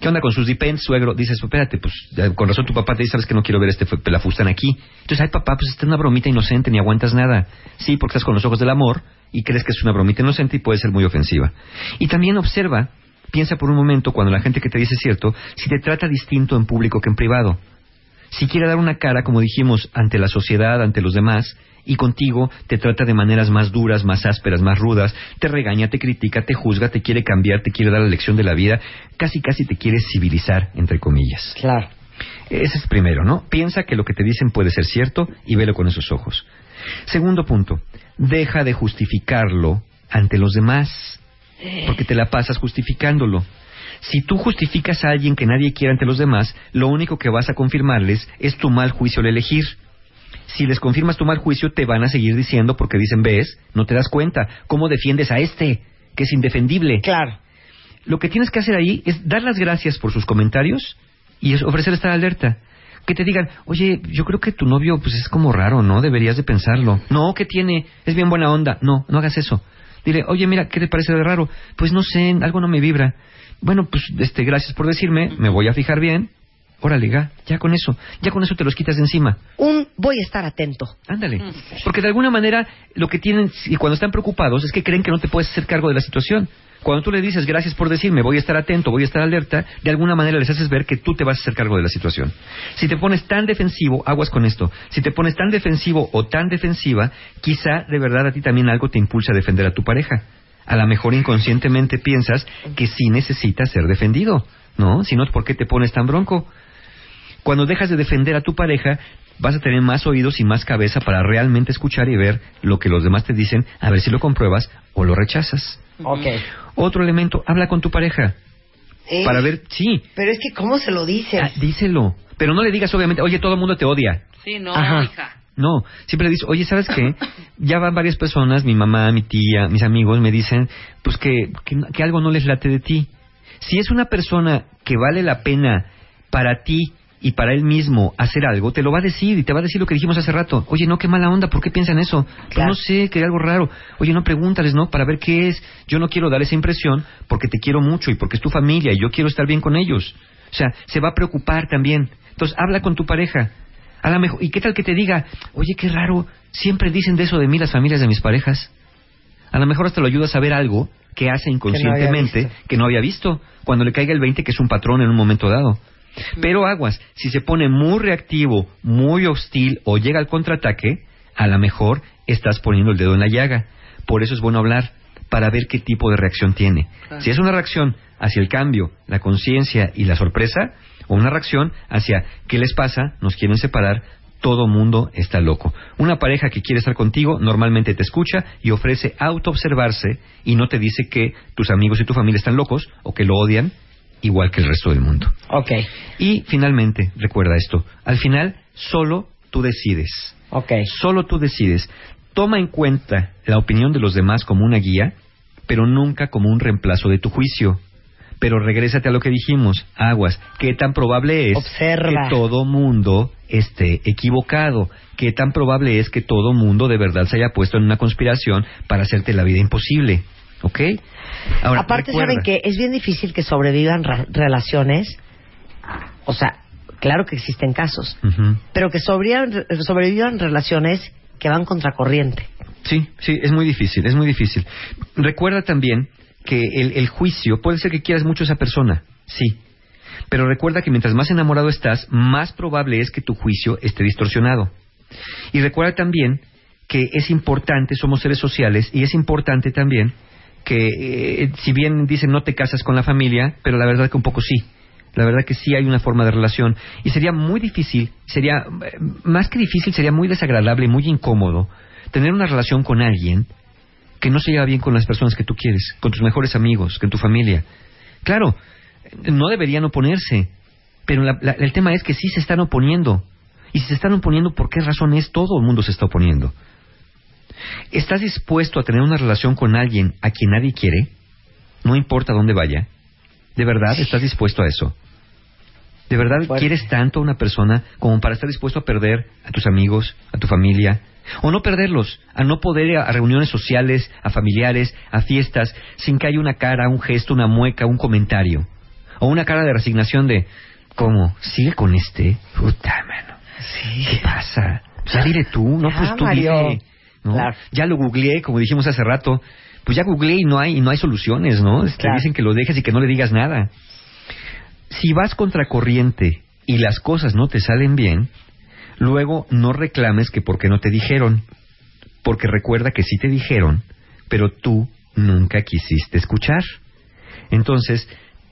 ¿Qué onda con sus depends, suegro? Dices, espérate, pues con razón tu papá te dice, sabes que no quiero ver este pelafustán aquí. Entonces, ay, papá, pues esta es una bromita inocente, ni aguantas nada. Sí, porque estás con los ojos del amor y crees que es una bromita inocente y puede ser muy ofensiva. Y también observa, piensa por un momento, cuando la gente que te dice cierto, si te trata distinto en público que en privado. Si quiere dar una cara, como dijimos, ante la sociedad, ante los demás, y contigo te trata de maneras más duras, más ásperas, más rudas, te regaña, te critica, te juzga, te quiere cambiar, te quiere dar la lección de la vida, casi casi te quiere civilizar, entre comillas. Claro. Ese es primero, ¿no? Piensa que lo que te dicen puede ser cierto y velo con esos ojos. Segundo punto, deja de justificarlo ante los demás, porque te la pasas justificándolo. Si tú justificas a alguien que nadie quiere ante los demás, lo único que vas a confirmarles es tu mal juicio al elegir. Si les confirmas tu mal juicio, te van a seguir diciendo porque dicen, ves, no te das cuenta, ¿cómo defiendes a este, que es indefendible? Claro. Lo que tienes que hacer ahí es dar las gracias por sus comentarios y es ofrecer estar alerta. Que te digan, oye, yo creo que tu novio pues es como raro, ¿no? Deberías de pensarlo. No, ¿qué tiene? Es bien buena onda. No, no hagas eso. Dile, oye, mira, ¿qué te parece de raro? Pues no sé, algo no me vibra. Bueno, pues este, gracias por decirme, me voy a fijar bien. Órale, ga, ya con eso, ya con eso te los quitas de encima. Un voy a estar atento. Ándale. Porque de alguna manera lo que tienen, y cuando están preocupados, es que creen que no te puedes hacer cargo de la situación. Cuando tú le dices gracias por decirme, voy a estar atento, voy a estar alerta, de alguna manera les haces ver que tú te vas a hacer cargo de la situación. Si te pones tan defensivo, aguas con esto, si te pones tan defensivo o tan defensiva, quizá de verdad a ti también algo te impulsa a defender a tu pareja. A lo mejor inconscientemente piensas que sí necesitas ser defendido, ¿no? Si no, ¿por qué te pones tan bronco? Cuando dejas de defender a tu pareja, vas a tener más oídos y más cabeza para realmente escuchar y ver lo que los demás te dicen, a ver si lo compruebas o lo rechazas. Ok. Otro elemento, habla con tu pareja. Eh, Para ver, sí, Pero es que, ¿cómo se lo dices? ah, díselo. Pero no le digas, obviamente, oye, todo el mundo te odia. Sí, no, Ajá. hija. No, siempre le dices, oye, ¿sabes qué? Ya van varias personas, mi mamá, mi tía, mis amigos, me dicen, pues que, que, que algo no les late de ti. Si es una persona que vale la pena para ti y para él mismo hacer algo, te lo va a decir y te va a decir lo que dijimos hace rato. Oye, no, qué mala onda, ¿por qué piensan eso? Pues Claro. no sé, que hay algo raro. Oye, no pregúntales, ¿no? Para ver qué es. Yo no quiero dar esa impresión porque te quiero mucho y porque es tu familia y yo quiero estar bien con ellos. O sea, se va a preocupar también. Entonces, habla con tu pareja. A lo mejor, ¿y qué tal que te diga, oye, qué raro, siempre dicen de eso de mí las familias de mis parejas? A lo mejor hasta lo ayuda a saber algo que hace inconscientemente visto. que no había visto, cuando le caiga el 20 que es un patrón en un momento dado. Pero aguas, si se pone muy reactivo, muy hostil o llega al contraataque, a lo mejor estás poniendo el dedo en la llaga. Por eso es bueno hablar, para ver qué tipo de reacción tiene. Si es una reacción hacia el cambio, la conciencia y la sorpresa, o una reacción hacia qué les pasa, nos quieren separar, todo mundo está loco. Una pareja que quiere estar contigo normalmente te escucha y ofrece autoobservarse y no te dice que tus amigos y tu familia están locos o que lo odian igual que el resto del mundo. Ok, Y finalmente, recuerda esto, al final solo tú decides. ok. Solo tú decides. Toma en cuenta la opinión de los demás como una guía, pero nunca como un reemplazo de tu juicio. Pero regrésate a lo que dijimos, aguas, ¿qué tan probable es Observa. que todo mundo esté equivocado? ¿Qué tan probable es que todo mundo de verdad se haya puesto en una conspiración para hacerte la vida imposible? ¿Ok? Ahora, Aparte, recuerda- saben que es bien difícil que sobrevivan relaciones. O sea, claro que existen casos, pero que sobrevivan, sobrevivan relaciones que van contracorriente. Sí, sí, es muy difícil, es muy difícil. Recuerda también que el, el juicio, puede ser que quieras mucho a esa persona, sí, pero recuerda que mientras más enamorado estás, más probable es que tu juicio esté distorsionado. Y recuerda también que es importante, somos seres sociales, y es importante también que, eh, si bien dicen no te casas con la familia, pero la verdad que un poco sí. La verdad que sí hay una forma de relación. Y sería muy difícil, sería, eh, más que difícil, sería muy desagradable, muy incómodo tener una relación con alguien que no se lleva bien con las personas que tú quieres, con tus mejores amigos, con tu familia. Claro, no deberían oponerse, pero la- la- el tema es que sí se están oponiendo. Y si se están oponiendo, ¿por qué razón es? Todo el mundo se está oponiendo. ¿Estás dispuesto a tener una relación con alguien a quien nadie quiere? No importa dónde vaya. ¿De verdad estás dispuesto a eso? ¿De verdad quieres tanto a una persona como para estar dispuesto a perder a tus amigos, a tu familia? O no perderlos, a no poder ir a reuniones sociales, a familiares, a fiestas, sin que haya una cara, un gesto, una mueca, un comentario. O una cara de resignación de, ¿cómo? ¿Sigue con este? Puta, mano. ¿Qué pasa? Ya dile tú, no, Ya, pues tú Mario. dile. ¿No? Claro. Ya lo googleé, como dijimos hace rato. Pues ya googleé y no hay, y no hay soluciones, ¿no? Es que Claro. dicen que lo dejes y que no le digas nada. Si vas contracorriente y las cosas no te salen bien, luego no reclames que porque no te dijeron. Porque recuerda que sí te dijeron, pero tú nunca quisiste escuchar. Entonces,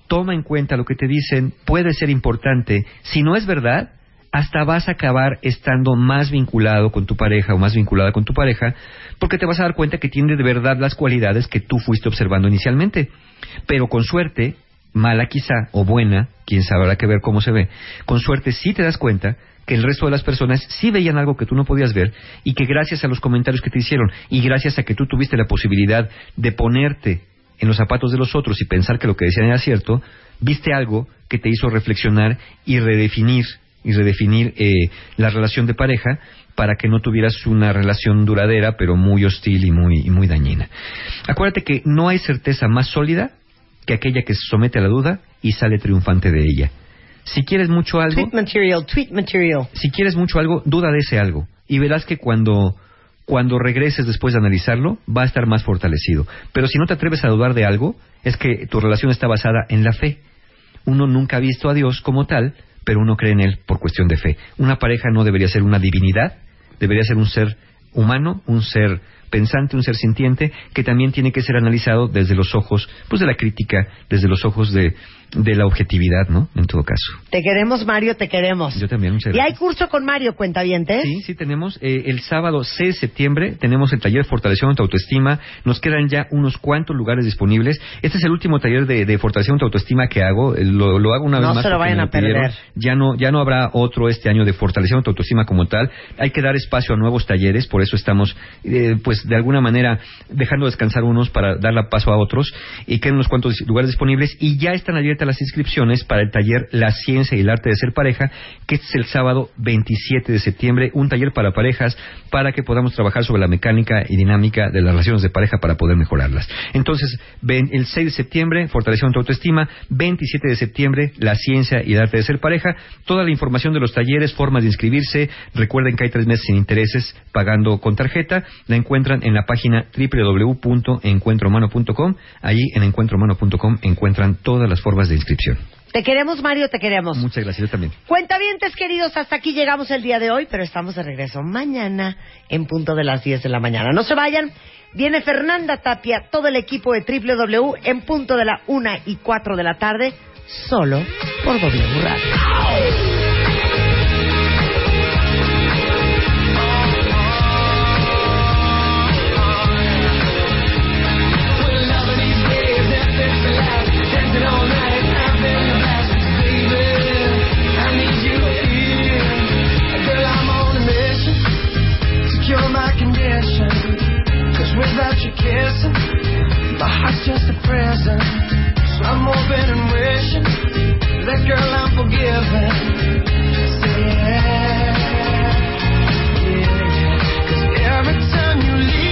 toma en cuenta lo que te dicen, puede ser importante. Si no es verdad, hasta vas a acabar estando más vinculado con tu pareja o más vinculada con tu pareja, porque te vas a dar cuenta que tiene de verdad las cualidades que tú fuiste observando inicialmente. Pero con suerte, mala quizá o buena, quién sabe, habrá que ver cómo se ve, con suerte sí te das cuenta que el resto de las personas sí veían algo que tú no podías ver y que gracias a los comentarios que te hicieron y gracias a que tú tuviste la posibilidad de ponerte en los zapatos de los otros y pensar que lo que decían era cierto, viste algo que te hizo reflexionar y redefinir y redefinir eh, la relación de pareja para que no tuvieras una relación duradera pero muy hostil y muy, y muy dañina. Acuérdate que no hay certeza más sólida que aquella que se somete a la duda y sale triunfante de ella. Si quieres mucho algo, Tweet material, tweet material. si quieres mucho algo, duda de ese algo. Y verás que cuando, cuando regreses después de analizarlo, va a estar más fortalecido. Pero si no te atreves a dudar de algo, es que tu relación está basada en la fe. Uno nunca ha visto a Dios como tal, pero uno cree en Él por cuestión de fe. Una pareja no debería ser una divinidad, debería ser un ser humano, un ser pensante, un ser sintiente, que también tiene que ser analizado desde los ojos, pues de la crítica, desde los ojos de, de la objetividad, ¿no? En todo caso. Te queremos, Mario, te queremos. Yo también, muchas ¿Y hay gracias. curso con Mario, cuentavientes? Sí, sí tenemos. Eh, el sábado 6 de septiembre tenemos el taller Fortalecimiento de Autoestima. Nos quedan ya unos cuantos lugares disponibles. Este es el último taller de, de Fortalecimiento de Autoestima que hago. Eh, Lo, lo hago una No vez más. se lo vayan a perder. Ya no, ya no habrá otro este año de Fortalecimiento de Autoestima como tal. Hay que dar espacio a nuevos talleres. Por eso estamos, eh, pues, de alguna manera dejando descansar unos para dar la paso a otros y quedan unos cuantos lugares disponibles y ya están abiertas las inscripciones para el taller La ciencia y el arte de ser pareja, que es el sábado 27 de septiembre, un taller para parejas para que podamos trabajar sobre la mecánica y dinámica de las relaciones de pareja para poder mejorarlas. Entonces, ven el 6 de septiembre, fortaleciendo tu autoestima, 27 de septiembre, La ciencia y el arte de ser pareja, toda la información de los talleres, formas de inscribirse, recuerden que hay tres meses sin intereses pagando con tarjeta, la encuentran en la página www.encuentrohumano.com, allí en encuentrohumano.com encuentran todas las formas de inscripción. Te queremos, Mario, te queremos. Muchas gracias, yo también. Cuentavientes queridos, hasta aquí llegamos el día de hoy, pero estamos de regreso mañana en punto de las 10 de la mañana. No se vayan, viene Fernanda Tapia, todo el equipo de WW en punto de la 1 y 4 de la tarde, solo por W Radio. kissing. My heart's just a prison. So I'm hoping and wishing that girl I'm forgiven. Say yeah, yeah. Cause every time you leave.